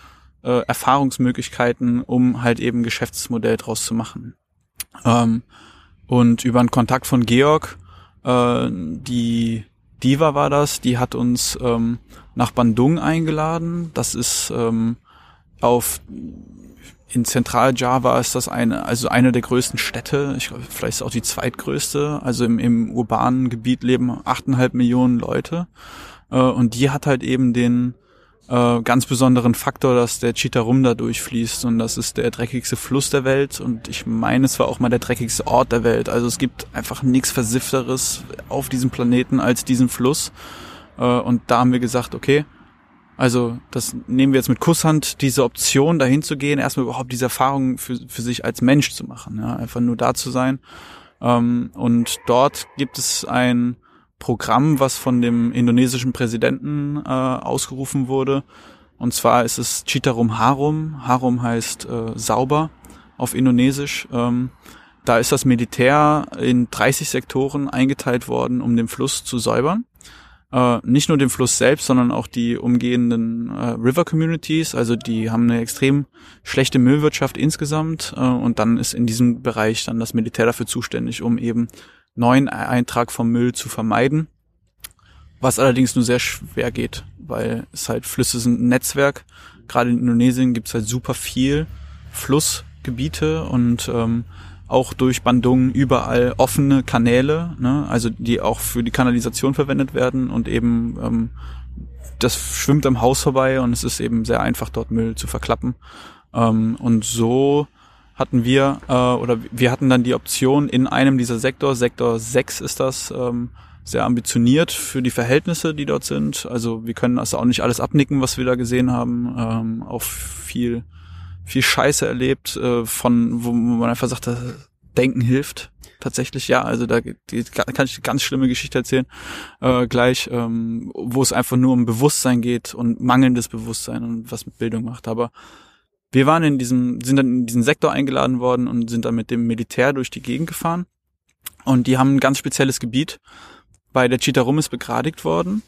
äh, Erfahrungsmöglichkeiten, um halt eben Geschäftsmodell draus zu machen. Ähm, und über einen Kontakt von Georg, äh, die Diva war das, die hat uns ähm, nach Bandung eingeladen. Das ist ähm, auf in Zentral-Java ist das eine, also eine der größten Städte, ich glaube, vielleicht ist auch die zweitgrößte. Also im, im urbanen Gebiet leben achteinhalb Millionen Leute. Äh, und die hat halt eben den äh, ganz besonderen Faktor, dass der Chitarum da durchfließt und das ist der dreckigste Fluss der Welt und ich meine, es war auch mal der dreckigste Ort der Welt. Also es gibt einfach nichts Versifteres auf diesem Planeten als diesen Fluss. Äh, und da haben wir gesagt, okay, also das nehmen wir jetzt mit Kusshand, diese Option dahin zu gehen, erstmal überhaupt diese Erfahrung für, für sich als Mensch zu machen, ja, einfach nur da zu sein. Ähm, und dort gibt es ein Programm, was von dem indonesischen Präsidenten äh, ausgerufen wurde. Und zwar ist es Citarum Harum. Harum heißt äh, sauber auf Indonesisch. Ähm, da ist das Militär in 30 Sektoren eingeteilt worden, um den Fluss zu säubern. Äh, nicht nur den Fluss selbst, sondern auch die umgehenden äh, River Communities. Also die haben eine extrem schlechte Müllwirtschaft insgesamt. Äh, und dann ist in diesem Bereich dann das Militär dafür zuständig, um eben neuen Eintrag vom Müll zu vermeiden. Was allerdings nur sehr schwer geht, weil es halt Flüsse sind ein Netzwerk. Gerade in Indonesien gibt's halt super viel Flussgebiete und ähm, auch durch Bandung überall offene Kanäle, ne? also die auch für die Kanalisation verwendet werden und eben ähm, das schwimmt am Haus vorbei und es ist eben sehr einfach dort Müll zu verklappen. Ähm, und so hatten wir, äh, oder wir hatten dann die Option in einem dieser Sektor, Sektor 6 ist das, ähm, sehr ambitioniert für die Verhältnisse, die dort sind. Also wir können das auch nicht alles abnicken, was wir da gesehen haben. Ähm, auch viel, viel Scheiße erlebt, äh, von wo man einfach sagt, Denken hilft. Tatsächlich, ja, also da die, kann ich eine ganz schlimme Geschichte erzählen, äh, gleich, ähm, wo es einfach nur um Bewusstsein geht und mangelndes Bewusstsein und was mit Bildung macht. Aber wir waren in diesem, sind dann in diesen Sektor eingeladen worden und sind dann mit dem Militär durch die Gegend gefahren. Und die haben ein ganz spezielles Gebiet. Bei der Chitarum ist begradigt worden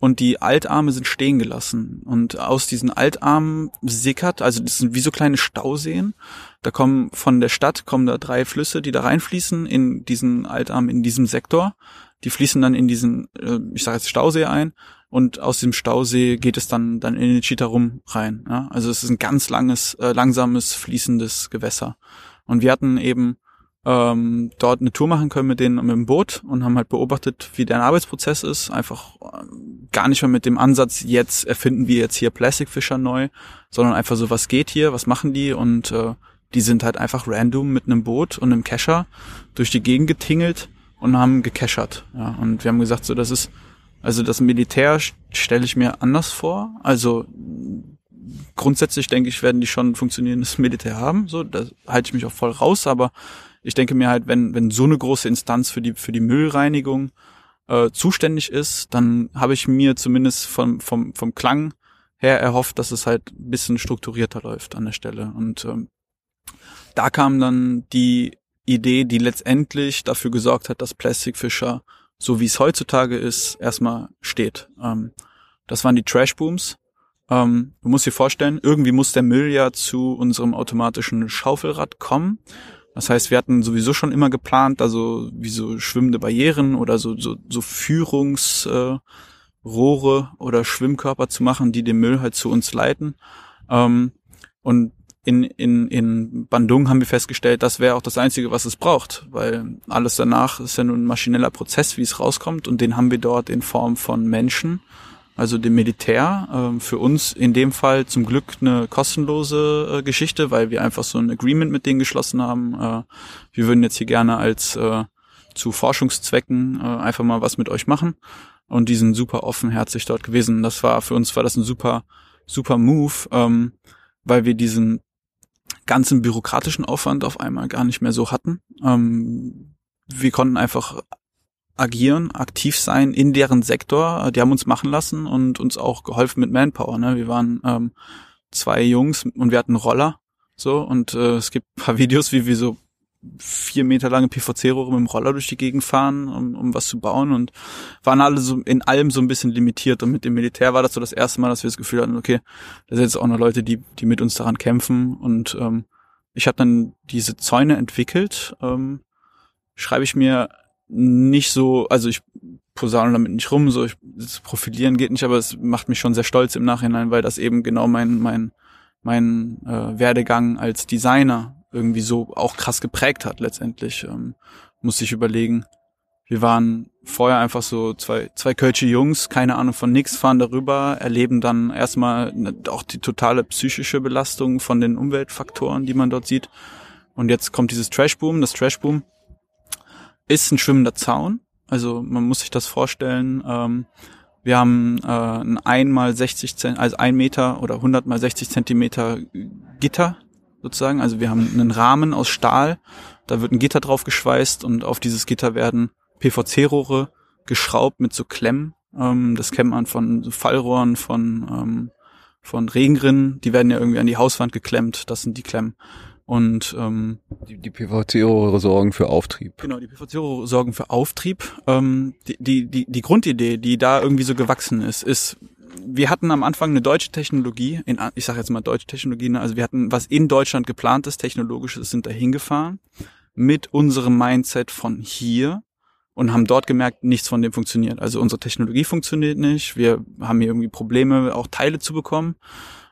und die Altarme sind stehen gelassen. Und aus diesen Altarmen sickert, also das sind wie so kleine Stauseen. Da kommen von der Stadt kommen da drei Flüsse, die da reinfließen in diesen Altarm, in diesem Sektor. Die fließen dann in diesen, äh, ich sage jetzt Stausee ein und aus dem Stausee geht es dann dann in den Chitarum rein. Ja? Also es ist ein ganz langes, äh, langsames fließendes Gewässer. Und wir hatten eben ähm, dort eine Tour machen können mit denen mit dem Boot und haben halt beobachtet, wie deren Arbeitsprozess ist. Einfach äh, gar nicht mehr mit dem Ansatz, jetzt erfinden wir jetzt hier Plastic Fisher neu, sondern einfach so, was geht hier, was machen die und äh, die sind halt einfach random mit einem Boot und einem Kescher durch die Gegend getingelt und haben gecachert. Ja, und wir haben gesagt, so das ist also das Militär stelle ich mir anders vor. Also grundsätzlich denke ich, werden die schon funktionierendes Militär haben. So, da halte ich mich auch voll raus. Aber ich denke mir halt, wenn wenn so eine große Instanz für die für die Müllreinigung äh, zuständig ist, dann habe ich mir zumindest vom vom vom Klang her erhofft, dass es halt ein bisschen strukturierter läuft an der Stelle. Und ähm, da kam dann die Idee, die letztendlich dafür gesorgt hat, dass Plastic Fisher so wie es heutzutage ist, erstmal steht. Ähm, das waren die Trash Booms. Ähm, du musst dir vorstellen, irgendwie muss der Müll ja zu unserem automatischen Schaufelrad kommen. Das heißt, wir hatten sowieso schon immer geplant, also wie so schwimmende Barrieren oder so, so, so Führungsrohre äh, oder Schwimmkörper zu machen, die den Müll halt zu uns leiten. Ähm, und in, in, in Bandung haben wir festgestellt, das wäre auch das Einzige, was es braucht, weil alles danach ist ja nur ein maschineller Prozess, wie es rauskommt und den haben wir dort in Form von Menschen, also dem Militär. Ähm, für uns in dem Fall zum Glück eine kostenlose äh, Geschichte, weil wir einfach so ein Agreement mit denen geschlossen haben. Äh, wir würden jetzt hier gerne als äh, zu Forschungszwecken einfach mal was mit euch machen und die sind super offenherzig dort gewesen. Das war für uns war das ein super super Move, ähm, weil wir diesen ganzen bürokratischen Aufwand auf einmal gar nicht mehr so hatten. Ähm, wir konnten einfach agieren, aktiv sein in deren Sektor. Die haben uns machen lassen und uns auch geholfen mit Manpower. Ne? Wir waren ähm, zwei Jungs und wir hatten Roller. So, und äh, es gibt paar Videos, wie wir so vier Meter lange PVC-Rohre mit dem Roller durch die Gegend fahren, um, um was zu bauen und waren alle so in allem so ein bisschen limitiert. Und mit dem Militär war das so das erste Mal, dass wir das Gefühl hatten, okay, da sind jetzt auch noch Leute, die, die mit uns daran kämpfen. Und ähm, ich habe dann diese Zäune entwickelt. Ähm, schreibe ich mir nicht so, also ich posaune damit nicht rum, so ich, profilieren geht nicht, aber es macht mich schon sehr stolz im Nachhinein, weil das eben genau mein, mein mein äh, Werdegang als Designer irgendwie so auch krass geprägt hat letztendlich. Ähm, muss ich überlegen. Wir waren vorher einfach so zwei, zwei Kölsche Jungs, keine Ahnung von nix, fahren darüber, erleben dann erstmal auch die totale psychische Belastung von den Umweltfaktoren, die man dort sieht. Und jetzt kommt dieses Trashboom. Das Trashboom ist ein schwimmender Zaun. Also man muss sich das vorstellen. Ähm, wir haben äh, ein einmal 60 Zent, also ein Meter oder 100 mal 60 Zentimeter Gitter sozusagen. Also wir haben einen Rahmen aus Stahl. Da wird ein Gitter drauf geschweißt und auf dieses Gitter werden PVC-Rohre geschraubt mit so Klemmen. Ähm, das kennt man von Fallrohren, von, ähm, von Regenrinnen. Die werden ja irgendwie an die Hauswand geklemmt. Das sind die Klemmen. Und ähm, die, die PVC-Rohre sorgen für Auftrieb. Genau, die PVC-Rohre sorgen für Auftrieb. Ähm, die, die, die, die Grundidee, die da irgendwie so gewachsen ist, ist, wir hatten am Anfang eine deutsche Technologie, in, ich sage jetzt mal deutsche Technologie, ne? also wir hatten was in Deutschland geplantes, technologisches, sind dahin gefahren mit unserem Mindset von hier und haben dort gemerkt, nichts von dem funktioniert. Also unsere Technologie funktioniert nicht, wir haben hier irgendwie Probleme, auch Teile zu bekommen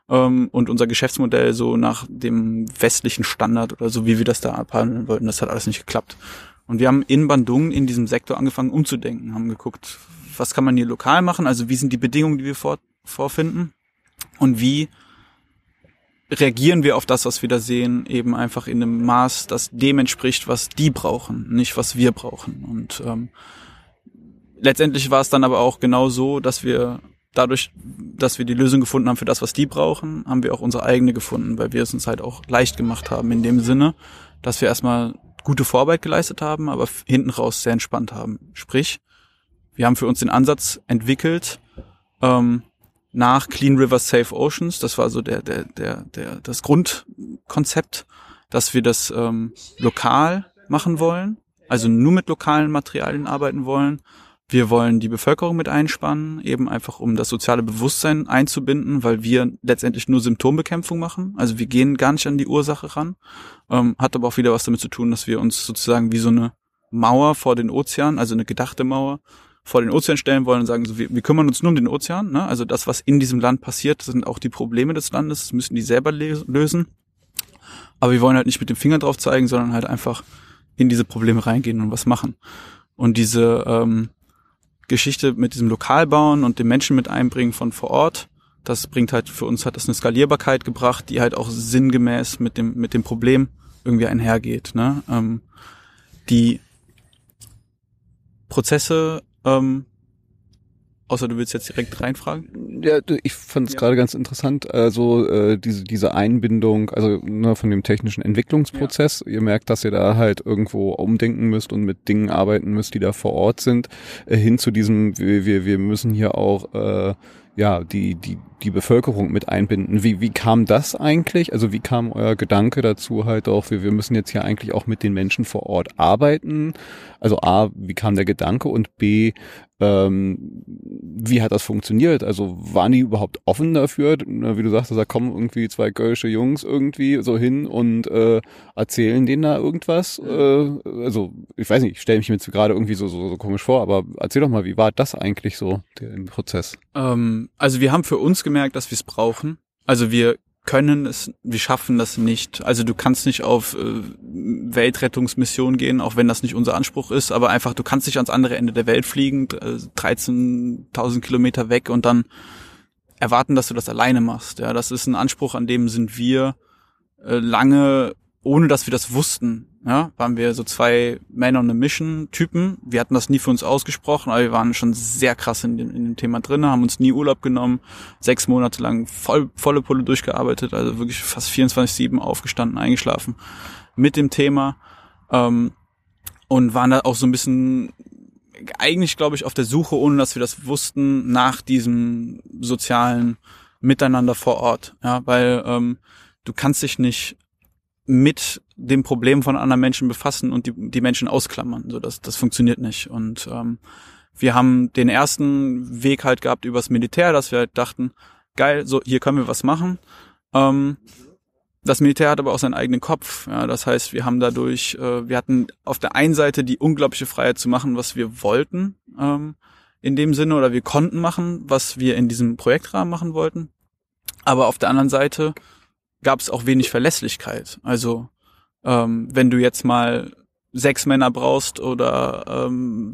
ähm, und unser Geschäftsmodell so nach dem westlichen Standard oder so, wie wir das da abhandeln wollten, das hat alles nicht geklappt. Und wir haben in Bandung in diesem Sektor angefangen umzudenken, haben geguckt, was kann man hier lokal machen, also wie sind die Bedingungen, die wir vor, vorfinden und wie reagieren wir auf das, was wir da sehen, eben einfach in einem Maß, das dem entspricht, was die brauchen, nicht was wir brauchen. Und ähm, letztendlich war es dann aber auch genau so, dass wir dadurch, dass wir die Lösung gefunden haben für das, was die brauchen, haben wir auch unsere eigene gefunden, weil wir es uns halt auch leicht gemacht haben in dem Sinne, dass wir erstmal gute Vorarbeit geleistet haben, aber hinten raus sehr entspannt haben. Sprich, wir haben für uns den Ansatz entwickelt, ähm, nach Clean River Safe Oceans, das war so der, der, der, der, das Grundkonzept, dass wir das ähm, lokal machen wollen, also nur mit lokalen Materialien arbeiten wollen wir wollen die Bevölkerung mit einspannen, eben einfach um das soziale Bewusstsein einzubinden, weil wir letztendlich nur Symptombekämpfung machen. Also wir gehen gar nicht an die Ursache ran. Ähm, hat aber auch wieder was damit zu tun, dass wir uns sozusagen wie so eine Mauer vor den Ozean, also eine gedachte Mauer, vor den Ozean stellen wollen und sagen, so, wir, wir kümmern uns nur um den Ozean. Ne? Also das, was in diesem Land passiert, sind auch die Probleme des Landes, müssen die selber lösen. Aber wir wollen halt nicht mit dem Finger drauf zeigen, sondern halt einfach in diese Probleme reingehen und was machen. Und diese ähm, Geschichte mit diesem Lokalbauen und dem Menschen mit einbringen von vor Ort. Das bringt halt für uns hat das eine Skalierbarkeit gebracht, die halt auch sinngemäß mit dem mit dem Problem irgendwie einhergeht. Ne? Ähm, die Prozesse ähm, Außer du willst jetzt direkt reinfragen? Ja, ich fand es ja. gerade ganz interessant, also äh, diese diese Einbindung, also ne, von dem technischen Entwicklungsprozess. Ja. Ihr merkt, dass ihr da halt irgendwo umdenken müsst und mit Dingen arbeiten müsst, die da vor Ort sind, äh, hin zu diesem, wir, wir, wir müssen hier auch äh, ja, die, die, die Bevölkerung mit einbinden. Wie, wie kam das eigentlich? Also wie kam euer Gedanke dazu halt auch, wir, wir müssen jetzt hier eigentlich auch mit den Menschen vor Ort arbeiten? Also A, wie kam der Gedanke und B, ähm, wie hat das funktioniert? Also waren die überhaupt offen dafür? Wie du sagst, da kommen irgendwie zwei kölsche Jungs irgendwie so hin und äh, erzählen denen da irgendwas. Äh, also ich weiß nicht, ich stelle mich jetzt gerade irgendwie so, so, so komisch vor, aber erzähl doch mal, wie war das eigentlich so, der Prozess? Ähm, also wir haben für uns gemerkt, dass wir es brauchen. Also wir können es, wir schaffen das nicht. Also du kannst nicht auf äh, Weltrettungsmission gehen, auch wenn das nicht unser Anspruch ist, aber einfach, du kannst nicht ans andere Ende der Welt fliegen, äh, 13.000 Kilometer weg und dann erwarten, dass du das alleine machst. Ja, das ist ein Anspruch, an dem sind wir äh, lange ohne dass wir das wussten, ja, waren wir so zwei Men on a Mission Typen. Wir hatten das nie für uns ausgesprochen, aber wir waren schon sehr krass in dem, in dem Thema drin, haben uns nie Urlaub genommen, sechs Monate lang voll, volle Pulle durchgearbeitet, also wirklich fast 24-7 aufgestanden, eingeschlafen mit dem Thema ähm, und waren da auch so ein bisschen eigentlich, glaube ich, auf der Suche, ohne dass wir das wussten, nach diesem sozialen Miteinander vor Ort, ja, weil ähm, du kannst dich nicht mit dem Problem von anderen Menschen befassen und die, die Menschen ausklammern. So, das, das funktioniert nicht. Und ähm, wir haben den ersten Weg halt gehabt übers Militär, dass wir halt dachten, geil, so hier können wir was machen. Ähm, das Militär hat aber auch seinen eigenen Kopf. Ja, das heißt, wir haben dadurch, äh, wir hatten auf der einen Seite die unglaubliche Freiheit zu machen, was wir wollten ähm, in dem Sinne, oder wir konnten machen, was wir in diesem Projektrahmen machen wollten. Aber auf der anderen Seite gab es auch wenig Verlässlichkeit. Also ähm, wenn du jetzt mal sechs Männer brauchst oder ähm,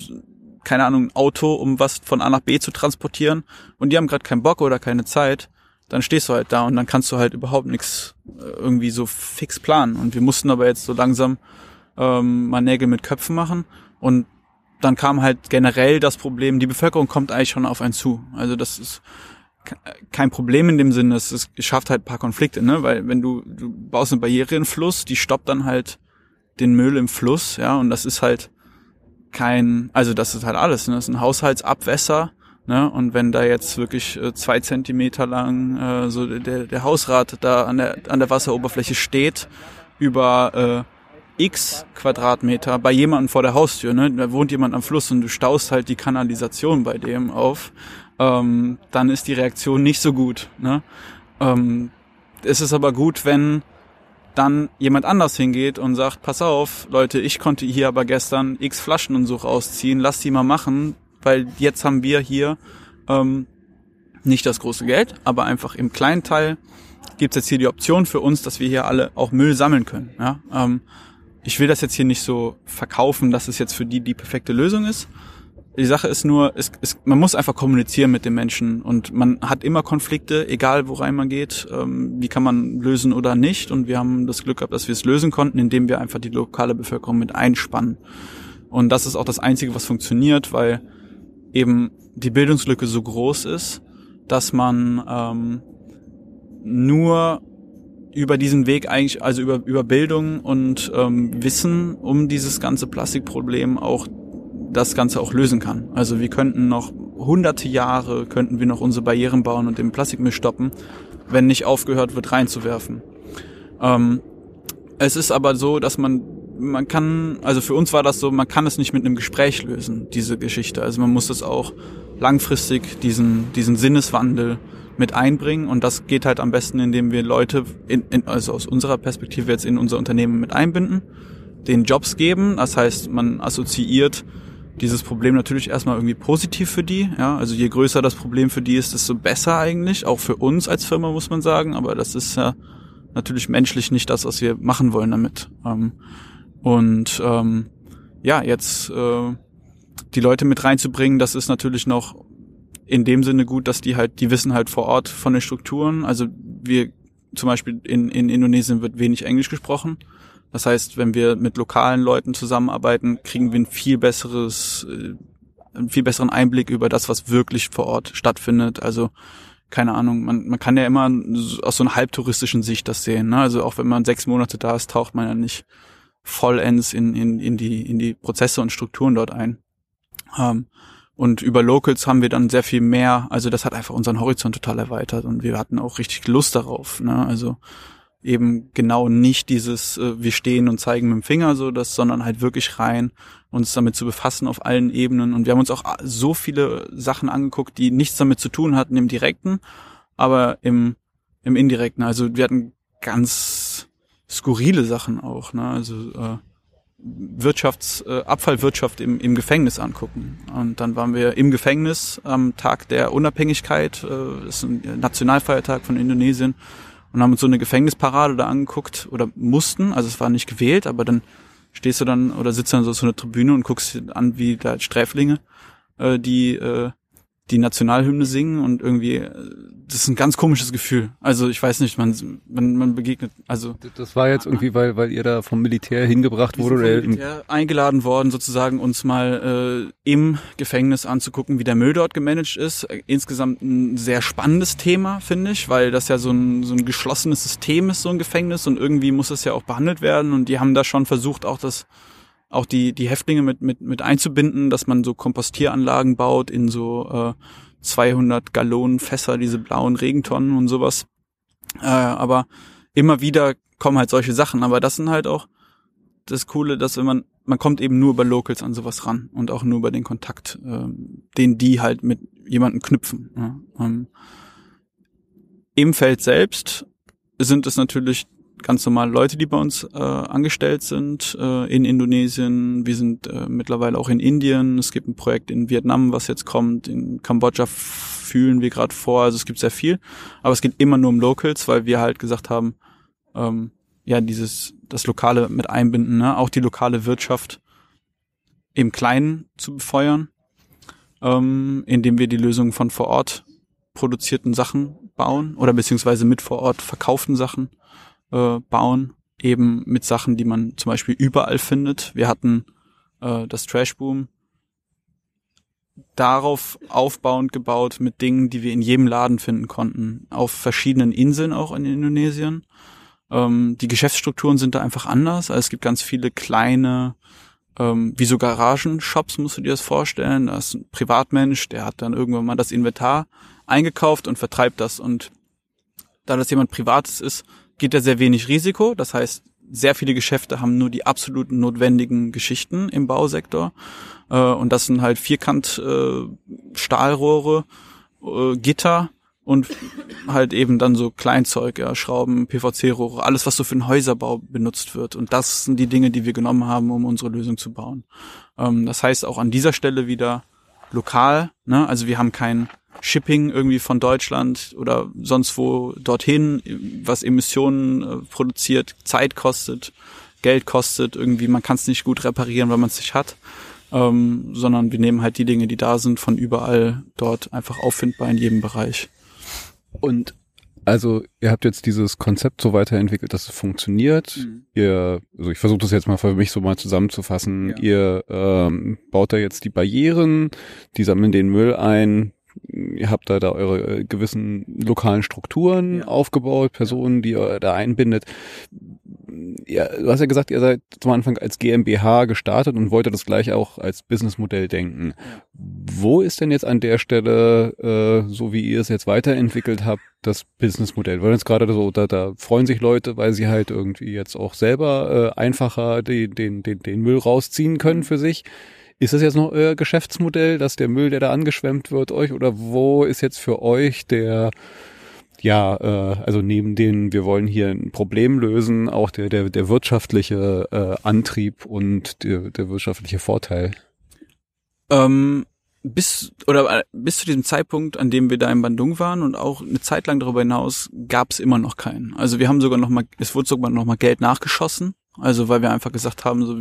keine Ahnung, ein Auto, um was von A nach B zu transportieren und die haben gerade keinen Bock oder keine Zeit, dann stehst du halt da und dann kannst du halt überhaupt nichts äh, irgendwie so fix planen. Und wir mussten aber jetzt so langsam ähm, mal Nägel mit Köpfen machen und dann kam halt generell das Problem, die Bevölkerung kommt eigentlich schon auf einen zu. Also das ist kein Problem in dem Sinne, es schafft halt paar Konflikte, ne? Weil wenn du, du baust eine Barriere in Fluss, die stoppt dann halt den Müll im Fluss, ja, und das ist halt kein, also das ist halt alles, ne? Das ist ein Haushaltsabwässer, ne? Und wenn da jetzt wirklich äh, zwei Zentimeter lang äh, so der, der Hausrat da an der an der Wasseroberfläche steht über äh, x Quadratmeter bei jemandem vor der Haustür, ne? Da wohnt jemand am Fluss und du staust halt die Kanalisation bei dem auf, ähm, dann ist die Reaktion nicht so gut, ne? Ähm, es ist aber gut, wenn dann jemand anders hingeht und sagt, pass auf, Leute, ich konnte hier aber gestern x Flaschen und so rausziehen, lass die mal machen, weil jetzt haben wir hier ähm, nicht das große Geld, aber einfach im kleinen Teil gibt es jetzt hier die Option für uns, dass wir hier alle auch Müll sammeln können. Ja? Ähm, ich will das jetzt hier nicht so verkaufen, dass es jetzt für die die perfekte Lösung ist, die Sache ist nur, es, es, man muss einfach kommunizieren mit den Menschen und man hat immer Konflikte, egal worein man geht. Ähm, wie kann man lösen oder nicht? Und wir haben das Glück gehabt, dass wir es lösen konnten, indem wir einfach die lokale Bevölkerung mit einspannen. Und das ist auch das Einzige, was funktioniert, weil eben die Bildungslücke so groß ist, dass man ähm, nur über diesen Weg eigentlich, also über, über Bildung und ähm, Wissen um dieses ganze Plastikproblem auch das Ganze auch lösen kann. Also wir könnten noch hunderte Jahre, könnten wir noch unsere Barrieren bauen und den Plastikmüll stoppen, wenn nicht aufgehört wird reinzuwerfen. Ähm, es ist aber so, dass man man kann, also für uns war das so, man kann es nicht mit einem Gespräch lösen, diese Geschichte. Also man muss es auch langfristig, diesen, diesen Sinneswandel mit einbringen und das geht halt am besten, indem wir Leute, in, in, also aus unserer Perspektive jetzt in unser Unternehmen mit einbinden, den Jobs geben, das heißt, man assoziiert dieses Problem natürlich erstmal irgendwie positiv für die. Ja, also je größer das Problem für die ist, desto besser eigentlich. Auch für uns als Firma muss man sagen. Aber das ist ja natürlich menschlich nicht das, was wir machen wollen damit. Ähm, und ähm, ja, jetzt äh, die Leute mit reinzubringen, das ist natürlich noch in dem Sinne gut, dass die halt, die wissen halt vor Ort von den Strukturen. Also wir zum Beispiel in, in Indonesien wird wenig Englisch gesprochen. Das heißt, wenn wir mit lokalen Leuten zusammenarbeiten, kriegen wir ein viel besseres, äh, einen viel besseren Einblick über das, was wirklich vor Ort stattfindet. Also keine Ahnung, man, man kann ja immer aus so einer halbtouristischen Sicht das sehen. Ne? Also auch wenn man sechs Monate da ist, taucht man ja nicht vollends in, in, in, die, in die Prozesse und Strukturen dort ein. Ähm, und über Locals haben wir dann sehr viel mehr, also das hat einfach unseren Horizont total erweitert und wir hatten auch richtig Lust darauf. Ne? Also eben genau nicht dieses äh, wir stehen und zeigen mit dem Finger so das, sondern halt wirklich rein uns damit zu befassen auf allen Ebenen und wir haben uns auch so viele Sachen angeguckt, die nichts damit zu tun hatten im direkten, aber im im indirekten. Also wir hatten ganz skurrile Sachen auch, ne? Also äh, Wirtschafts äh, Abfallwirtschaft im, im Gefängnis angucken. Und dann waren wir im Gefängnis am Tag der Unabhängigkeit, äh, ist ein Nationalfeiertag von Indonesien und haben uns so eine Gefängnisparade da angeguckt oder mussten, also es war nicht gewählt, aber dann stehst du dann oder sitzt dann so auf so einer Tribüne und guckst an, wie da Sträflinge, äh, die äh, die Nationalhymne singen und irgendwie, äh, das ist ein ganz komisches Gefühl. Also ich weiß nicht, man, man, man begegnet, also. Das war jetzt irgendwie, weil, weil ihr da vom Militär hingebracht wurde oder? Militär eingeladen worden, sozusagen uns mal äh, im Gefängnis anzugucken, wie der Müll dort gemanagt ist. Insgesamt ein sehr spannendes Thema, finde ich, weil das ja so ein, so ein geschlossenes System ist, so ein Gefängnis und irgendwie muss das ja auch behandelt werden und die haben da schon versucht, auch das auch die, die Häftlinge mit, mit, mit einzubinden, dass man so Kompostieranlagen baut in so äh, 200 Gallonen Fässer, diese blauen Regentonnen und sowas. Äh, aber immer wieder kommen halt solche Sachen. Aber das sind halt auch das Coole, dass wenn man, man kommt eben nur über Locals an sowas ran und auch nur über den Kontakt, äh, den die halt mit jemandem knüpfen. Ja. Ähm, Im Feld selbst sind es natürlich ganz normal Leute, die bei uns äh, angestellt sind äh, in Indonesien. Wir sind äh, mittlerweile auch in Indien. Es gibt ein Projekt in Vietnam, was jetzt kommt. In Kambodscha fühlen wir gerade vor. Also es gibt sehr viel. Aber es geht immer nur um Locals, weil wir halt gesagt haben, ähm, ja dieses das Lokale mit einbinden, ne? auch die lokale Wirtschaft im Kleinen zu befeuern, ähm, indem wir die Lösungen von vor Ort produzierten Sachen bauen oder beziehungsweise mit vor Ort verkauften Sachen äh, bauen, eben mit Sachen, die man zum Beispiel überall findet. Wir hatten äh, das Trash Boom darauf aufbauend gebaut mit Dingen, die wir in jedem Laden finden konnten, auf verschiedenen Inseln auch in Indonesien. Ähm, die Geschäftsstrukturen sind da einfach anders. Also es gibt ganz viele kleine, ähm, wie so Garagenshops, musst du dir das vorstellen. Da ist ein Privatmensch, der hat dann irgendwann mal das Inventar eingekauft und vertreibt das. Und da das jemand Privates ist, geht er sehr wenig Risiko. Das heißt, sehr viele Geschäfte haben nur die absoluten notwendigen Geschichten im Bausektor. Äh, und das sind halt Vierkant äh, Stahlrohre, äh, Gitter und halt eben dann so Kleinzeug, ja, Schrauben, PVC-Rohre, alles, was so für den Häuserbau benutzt wird. Und das sind die Dinge, die wir genommen haben, um unsere Lösung zu bauen. Ähm, das heißt auch an dieser Stelle wieder lokal, ne? Also wir haben kein Shipping irgendwie von Deutschland oder sonst wo dorthin, was Emissionen äh, produziert, Zeit kostet, Geld kostet, irgendwie, man kann es nicht gut reparieren, weil man es nicht hat. Ähm, sondern wir nehmen halt die Dinge, die da sind, von überall dort einfach auffindbar in jedem Bereich. Und also ihr habt jetzt dieses Konzept so weiterentwickelt, dass es funktioniert. Mhm. Ihr, also ich versuche das jetzt mal für mich so mal zusammenzufassen. Ja. Ihr ähm, baut da jetzt die Barrieren, die sammeln den Müll ein, ihr habt da, da eure äh, gewissen lokalen Strukturen ja. aufgebaut, Personen, die ihr da einbindet. Ja, du hast ja gesagt, ihr seid zum Anfang als GmbH gestartet und wolltet das gleich auch als Businessmodell denken. Wo ist denn jetzt an der Stelle, äh, so wie ihr es jetzt weiterentwickelt habt, das Businessmodell? Weil jetzt gerade so, da, da freuen sich Leute, weil sie halt irgendwie jetzt auch selber äh, einfacher den, den, den, den Müll rausziehen können mhm. für sich. Ist das jetzt noch euer Geschäftsmodell, dass der Müll, der da angeschwemmt wird, euch oder wo ist jetzt für euch der ja, äh, also neben den, wir wollen hier ein Problem lösen, auch der, der, der wirtschaftliche äh, Antrieb und der, der wirtschaftliche Vorteil? Ähm, bis oder äh, bis zu diesem Zeitpunkt, an dem wir da in Bandung waren und auch eine Zeit lang darüber hinaus gab es immer noch keinen. Also wir haben sogar noch mal, es wurde sogar noch mal Geld nachgeschossen also weil wir einfach gesagt haben, so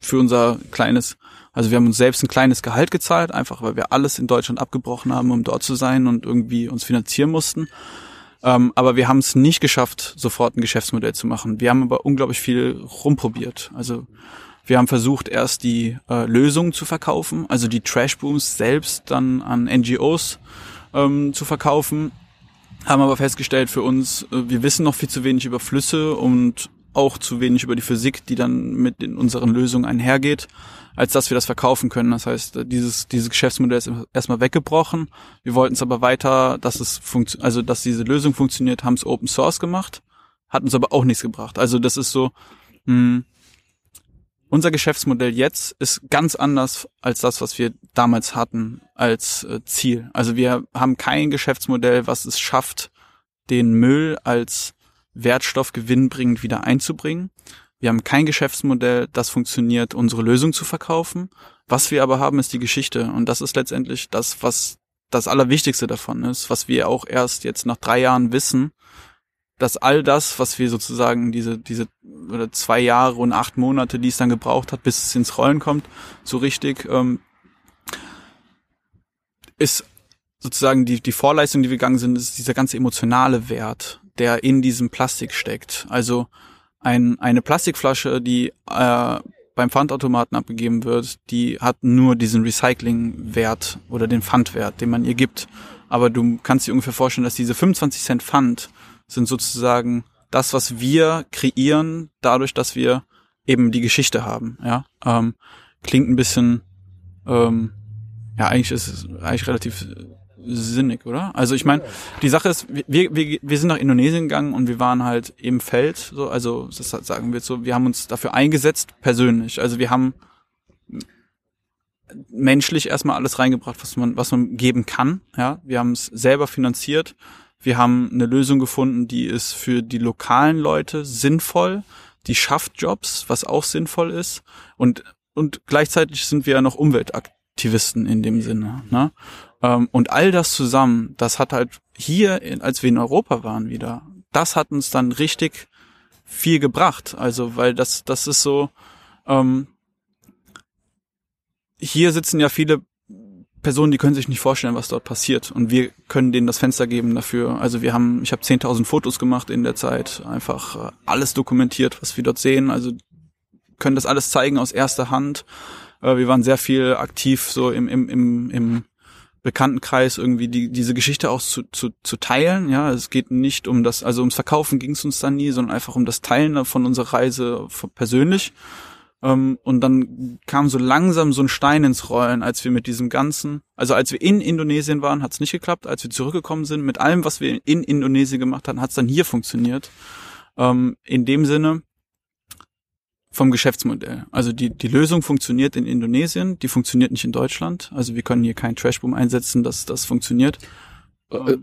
für unser kleines, also wir haben uns selbst ein kleines Gehalt gezahlt, einfach weil wir alles in Deutschland abgebrochen haben, um dort zu sein und irgendwie uns finanzieren mussten. Ähm, aber wir haben es nicht geschafft, sofort ein Geschäftsmodell zu machen. Wir haben aber unglaublich viel rumprobiert. Also wir haben versucht, erst die äh, Lösungen zu verkaufen, also die Trashbooms selbst dann an NGOs ähm, zu verkaufen haben aber festgestellt für uns, äh, wir wissen noch viel zu wenig über Flüsse und auch zu wenig über die Physik, die dann mit in unseren Lösungen einhergeht, als dass wir das verkaufen können. Das heißt, dieses, dieses Geschäftsmodell ist erstmal weggebrochen. Wir wollten es aber weiter, dass es funktioniert, also dass diese Lösung funktioniert, haben es Open Source gemacht, hat uns aber auch nichts gebracht. Also das ist so, mh, hm, unser Geschäftsmodell jetzt ist ganz anders als das, was wir damals hatten als äh, Ziel. Also wir haben kein Geschäftsmodell, was es schafft, den Müll als Wertstoff gewinnbringend wieder einzubringen. Wir haben kein Geschäftsmodell, das funktioniert, unsere Lösung zu verkaufen. Was wir aber haben, ist die Geschichte. Und das ist letztendlich das, was das Allerwichtigste davon ist, was wir auch erst jetzt nach drei Jahren wissen, dass all das, was wir sozusagen diese, diese oder zwei Jahre und acht Monate, die es dann gebraucht hat, bis es ins Rollen kommt, so richtig, ähm, ist sozusagen die, die Vorleistung, die wir gegangen sind, ist dieser ganze emotionale Wert der in diesem Plastik steckt. Also ein, eine Plastikflasche, die äh, beim Pfandautomaten abgegeben wird, die hat nur diesen Recyclingwert oder den Pfandwert, den man ihr gibt. Aber du kannst dir ungefähr vorstellen, dass diese 25 Cent Pfand sind sozusagen das, was wir kreieren, dadurch, dass wir eben die Geschichte haben. Ja, ähm, klingt ein bisschen, ähm, ja, eigentlich ist es eigentlich relativ sinnig, oder? Also ich meine, die Sache ist, wir, wir, wir sind nach Indonesien gegangen und wir waren halt im Feld, so, also das sagen wir so, wir haben uns dafür eingesetzt, persönlich. Also wir haben menschlich erstmal alles reingebracht, was man, was man geben kann. Ja, wir haben es selber finanziert. Wir haben eine Lösung gefunden, die ist für die lokalen Leute sinnvoll, die schafft Jobs, was auch sinnvoll ist. Und, und gleichzeitig sind wir ja noch Umweltaktivisten in dem Sinne. Ne? Ähm, und all das zusammen, das hat halt hier, als wir in Europa waren wieder, das hat uns dann richtig viel gebracht. Also, weil das, das ist so, ähm, hier sitzen ja viele Personen, die können sich nicht vorstellen, was dort passiert. Und wir können denen das Fenster geben dafür. Also wir haben, ich habe 10.000 Fotos gemacht in der Zeit, einfach äh, alles dokumentiert, was wir dort sehen. Also können das alles zeigen aus erster Hand. Äh, wir waren sehr viel aktiv so im, im, im, im Bekanntenkreis irgendwie die, diese Geschichte auch zu, zu, zu teilen. Ja, es geht nicht um das, also ums Verkaufen ging es uns dann nie, sondern einfach um das Teilen von unserer Reise persönlich. Ähm, und dann kam so langsam so ein Stein ins Rollen, als wir mit diesem ganzen, also als wir in Indonesien waren, hat es nicht geklappt. Als wir zurückgekommen sind, mit allem, was wir in Indonesien gemacht haben, hat es dann hier funktioniert. Ähm, in dem Sinne, vom Geschäftsmodell. Also die, die Lösung funktioniert in Indonesien, die funktioniert nicht in Deutschland. Also wir können hier kein Trashboom einsetzen, dass das funktioniert. Äh,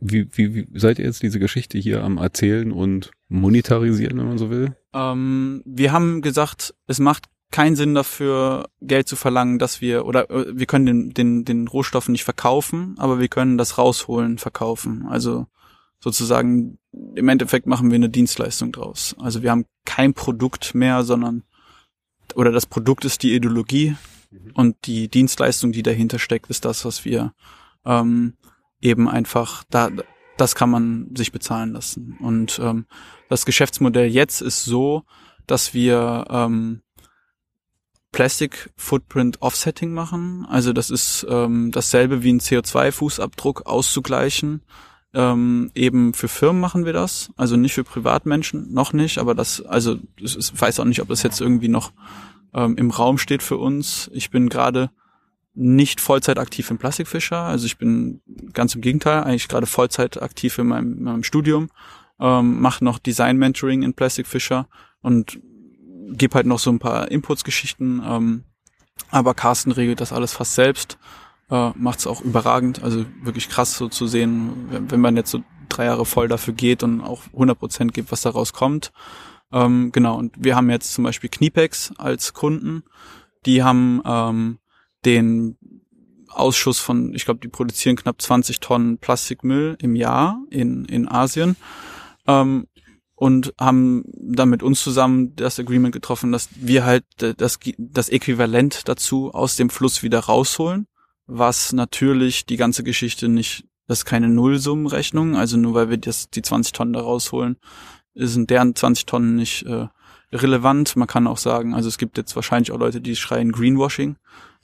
wie, wie, wie seid ihr jetzt diese Geschichte hier am Erzählen und monetarisieren, wenn man so will? Ähm, wir haben gesagt, es macht keinen Sinn dafür, Geld zu verlangen, dass wir, oder äh, wir können den, den, den Rohstoff nicht verkaufen, aber wir können das rausholen, verkaufen. Also sozusagen, im Endeffekt machen wir eine Dienstleistung draus. Also wir haben kein Produkt mehr, sondern, oder das Produkt ist die Ideologie mhm. und die Dienstleistung, die dahinter steckt, ist das, was wir ähm, eben einfach, da, das kann man sich bezahlen lassen. Und ähm, das Geschäftsmodell jetzt ist so, dass wir ähm, Plastic Footprint Offsetting machen. Also das ist ähm, dasselbe wie ein CO2-Fußabdruck auszugleichen ähm, eben für Firmen machen wir das, also nicht für Privatmenschen, noch nicht, aber das, also ich weiß auch nicht, ob das jetzt irgendwie noch ähm, im Raum steht für uns. Ich bin gerade nicht Vollzeit aktiv im Plastikfischer, also ich bin ganz im Gegenteil, eigentlich gerade Vollzeit aktiv in meinem, in meinem Studium, ähm, mache noch Design Mentoring in Plastikfischer und gebe halt noch so ein paar Inputsgeschichten, ähm, aber Carsten regelt das alles fast selbst äh, macht es auch überragend. Also wirklich krass so zu sehen, wenn, wenn, man jetzt so drei Jahre voll dafür geht und auch 100 Prozent gibt, was daraus kommt. Ähm, genau, und wir haben jetzt zum Beispiel Kniepex als Kunden. Die haben ähm, den Ausschuss von, ich glaube, die produzieren knapp 20 Tonnen Plastikmüll im Jahr in, in Asien. Ähm, und haben dann mit uns zusammen das Agreement getroffen, dass wir halt das, das Äquivalent dazu aus dem Fluss wieder rausholen was natürlich die ganze Geschichte nicht, das ist keine Nullsummenrechnung, also nur weil wir das, die 20 Tonnen da rausholen, sind deren 20 Tonnen nicht äh, relevant. Man kann auch sagen, also es gibt jetzt wahrscheinlich auch Leute, die schreien Greenwashing,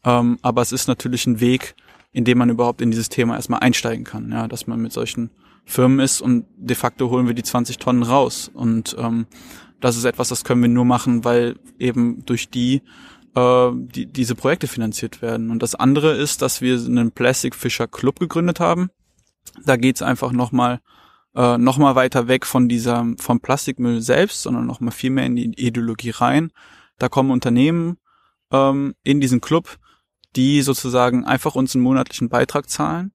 ähm, aber es ist natürlich ein Weg, in dem man überhaupt in dieses Thema erstmal einsteigen kann, ja, dass man mit solchen Firmen ist und de facto holen wir die 20 Tonnen raus und ähm, das ist etwas, das können wir nur machen, weil eben durch die äh, die, diese Projekte finanziert werden. Und das andere ist, dass wir einen Plastic Fisher Club gegründet haben. Da geht's einfach nochmal äh, noch weiter weg von dieser vom Plastikmüll selbst, sondern noch mal viel mehr in die Ideologie rein. Da kommen Unternehmen ähm, in diesen Club, die sozusagen einfach uns einen monatlichen Beitrag zahlen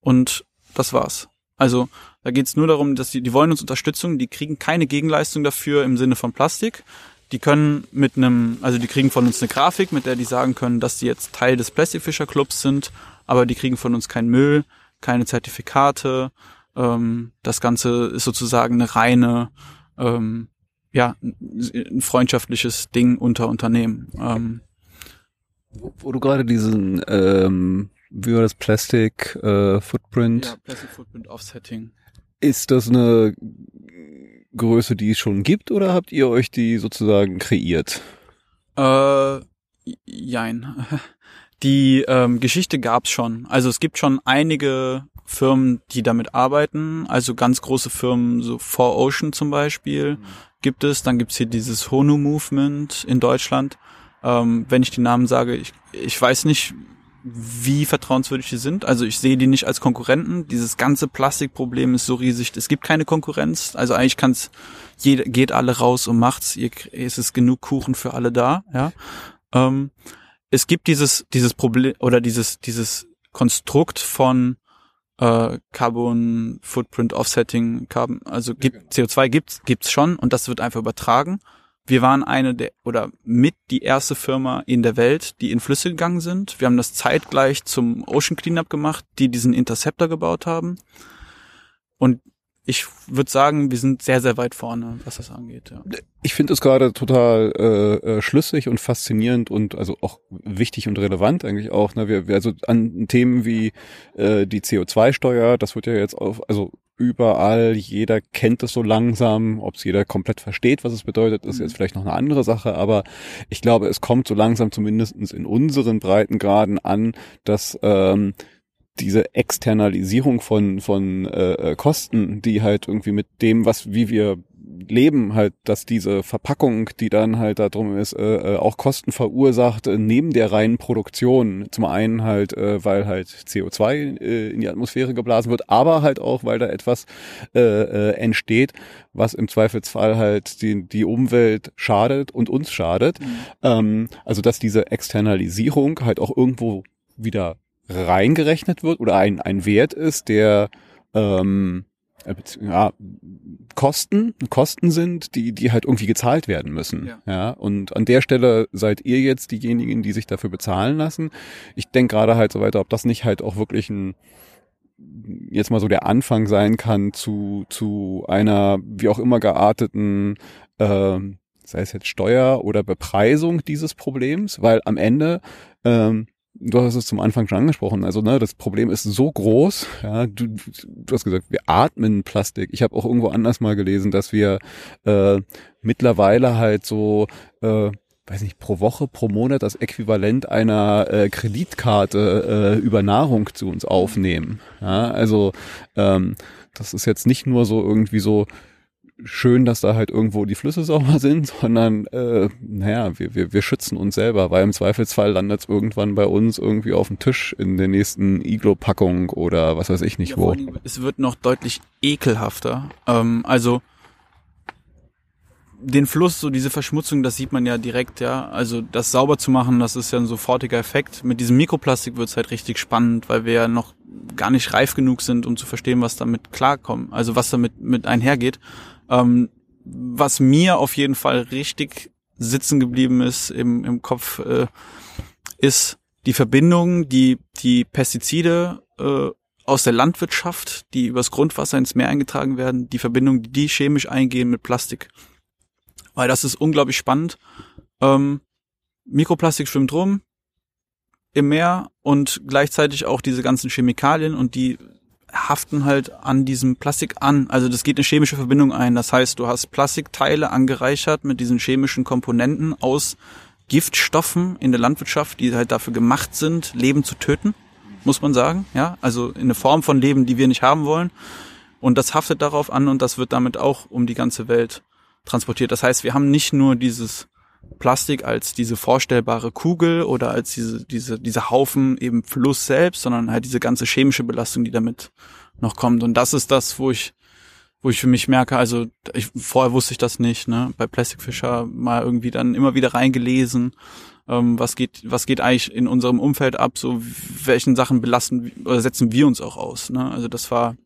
und das war's. Also da geht's nur darum, dass die, die wollen uns Unterstützung, die kriegen keine Gegenleistung dafür im Sinne von Plastik, die können mit einem, also die kriegen von uns eine Grafik, mit der die sagen können, dass die jetzt Teil des Plastikfischer Clubs sind, aber die kriegen von uns keinen Müll, keine Zertifikate. Ähm, das Ganze ist sozusagen eine reine, ähm, ja, ein freundschaftliches Ding unter Unternehmen. Ähm, wo, wo du gerade diesen, ähm, wie war das Plastic äh, Footprint? Ja, Plastic Footprint Offsetting. Ist das eine Größe, die es schon gibt, oder habt ihr euch die sozusagen kreiert? Äh, jein. Die ähm, Geschichte gab's schon. Also es gibt schon einige Firmen, die damit arbeiten. Also ganz große Firmen, so Four Ocean zum Beispiel, mhm. gibt es. Dann gibt's hier dieses Honu Movement in Deutschland. Ähm, wenn ich die Namen sage, ich, ich weiß nicht, wie vertrauenswürdig die sind. Also ich sehe die nicht als Konkurrenten. Dieses ganze Plastikproblem ist so riesig. Es gibt keine Konkurrenz. Also eigentlich kann's, jeder geht alle raus und macht's. es ist genug Kuchen für alle da. Ja. Ähm, es gibt dieses dieses Problem oder dieses dieses Konstrukt von äh, Carbon Footprint Offsetting, Carbon, also gibt, CO2 gibt's gibt's schon und das wird einfach übertragen. Wir waren eine der oder mit die erste Firma in der Welt, die in Flüsse gegangen sind. Wir haben das zeitgleich zum Ocean Cleanup gemacht, die diesen Interceptor gebaut haben. Und ich würde sagen, wir sind sehr, sehr weit vorne, was das angeht. Ja. Ich finde es gerade total äh, äh, schlüssig und faszinierend und also auch wichtig und relevant eigentlich auch. Ne? Wir, wir also an Themen wie äh, die CO2-Steuer, das wird ja jetzt auf, also überall, jeder kennt es so langsam, ob es jeder komplett versteht, was es bedeutet, ist jetzt mhm. vielleicht noch eine andere Sache, aber ich glaube, es kommt so langsam zumindestens in unseren Breitengraden an, dass ähm, diese Externalisierung von von äh, äh, Kosten, die halt irgendwie mit dem, was wie wir leben, halt, dass diese Verpackung, die dann halt da drum ist, äh, äh, auch Kosten verursacht äh, neben der reinen Produktion. Zum einen halt, äh, weil halt CO2 äh, in die Atmosphäre geblasen wird, aber halt auch, weil da etwas äh, äh, entsteht, was im Zweifelsfall halt die, die Umwelt schadet und uns schadet. Mhm. Ähm, also dass diese Externalisierung halt auch irgendwo wieder reingerechnet wird oder ein, ein Wert ist, der ähm, äh, ja, Kosten, Kosten sind, die, die halt irgendwie gezahlt werden müssen. Ja. ja. Und an der Stelle seid ihr jetzt diejenigen, die sich dafür bezahlen lassen. Ich denke gerade halt so weiter, ob das nicht halt auch wirklich ein jetzt mal so der Anfang sein kann zu, zu einer wie auch immer gearteten äh, sei es jetzt Steuer oder Bepreisung dieses Problems, weil am Ende ähm, du hast es zum Anfang schon angesprochen, also ne, das Problem ist so groß, ja, du, du hast gesagt, wir atmen Plastik. Ich habe auch irgendwo anders mal gelesen, dass wir äh, mittlerweile halt so äh, weiß nicht, pro Woche, pro Monat das Äquivalent einer äh, Kreditkarte äh, über Nahrung zu uns aufnehmen. Ja, also ähm, das ist jetzt nicht nur so irgendwie so, schön, dass da halt irgendwo die Flüsse sauber sind, sondern äh, naja, wir, wir, wir schützen uns selber, weil im Zweifelsfall landet es irgendwann bei uns irgendwie auf dem Tisch in der nächsten Iglo-Packung oder was weiß ich nicht ja, wo. Es wird noch deutlich ekelhafter. Ähm, also den Fluss, so diese Verschmutzung, das sieht man ja direkt, ja. Also das sauber zu machen, das ist ja ein sofortiger Effekt. Mit diesem Mikroplastik wird's halt richtig spannend, weil wir ja noch gar nicht reif genug sind, um zu verstehen, was damit klarkommt, also was damit mit einhergeht. Ähm, was mir auf jeden Fall richtig sitzen geblieben ist im, im Kopf, äh, ist die Verbindung, die die Pestizide äh, aus der Landwirtschaft, die übers Grundwasser ins Meer eingetragen werden, die Verbindung, die die chemisch eingehen mit Plastik. Weil das ist unglaublich spannend. Ähm, Mikroplastik schwimmt rum im Meer und gleichzeitig auch diese ganzen Chemikalien und die haften halt an diesem Plastik an. Also das geht eine chemische Verbindung ein. Das heißt, du hast Plastikteile angereichert mit diesen chemischen Komponenten aus Giftstoffen in der Landwirtschaft, die halt dafür gemacht sind, Leben zu töten, muss man sagen. Ja, also in eine Form von Leben, die wir nicht haben wollen. Und das haftet darauf an und das wird damit auch um die ganze Welt transportiert. Das heißt, wir haben nicht nur dieses Plastik als diese vorstellbare Kugel oder als diese, diese, diese Haufen eben Fluss selbst, sondern halt diese ganze chemische Belastung, die damit noch kommt. Und das ist das, wo ich, wo ich für mich merke, also ich, vorher wusste ich das nicht, ne? Bei Plastic Fisher mal irgendwie dann immer wieder reingelesen, ähm, was geht, was geht eigentlich in unserem Umfeld ab, so welchen Sachen belasten oder setzen wir uns auch aus. Ne? Also das war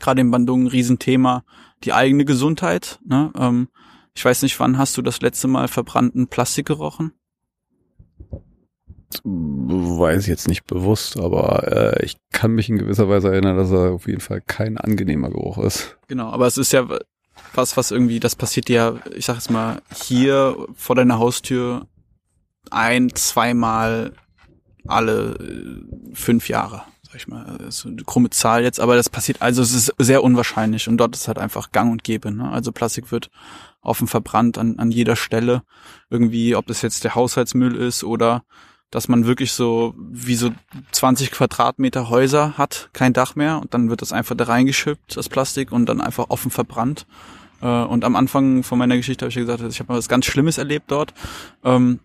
gerade in Bandung ein Riesenthema, die eigene Gesundheit, ne? Ähm, ich weiß nicht, wann hast du das letzte Mal verbrannten Plastik gerochen? Weiß ich jetzt nicht bewusst, aber äh, ich kann mich in gewisser Weise erinnern, dass er auf jeden Fall kein angenehmer Geruch ist. Genau, aber es ist ja was, was irgendwie, das passiert ja, ich sag jetzt mal, hier vor deiner Haustür ein, zweimal alle äh, fünf Jahre sag ich mal, das ist eine krumme Zahl jetzt, aber das passiert, also es ist sehr unwahrscheinlich und dort ist halt einfach gang und gäbe. Ne? Also Plastik wird offen verbrannt an, an jeder Stelle. Irgendwie, ob das jetzt der Haushaltsmüll ist oder dass man wirklich so wie so 20 Quadratmeter Häuser hat, kein Dach mehr und dann wird das einfach da reingeschippt, das Plastik und dann einfach offen verbrannt. Äh, und am Anfang von meiner Geschichte habe ich ja gesagt, ich habe mal was ganz Schlimmes erlebt dort. Ähm,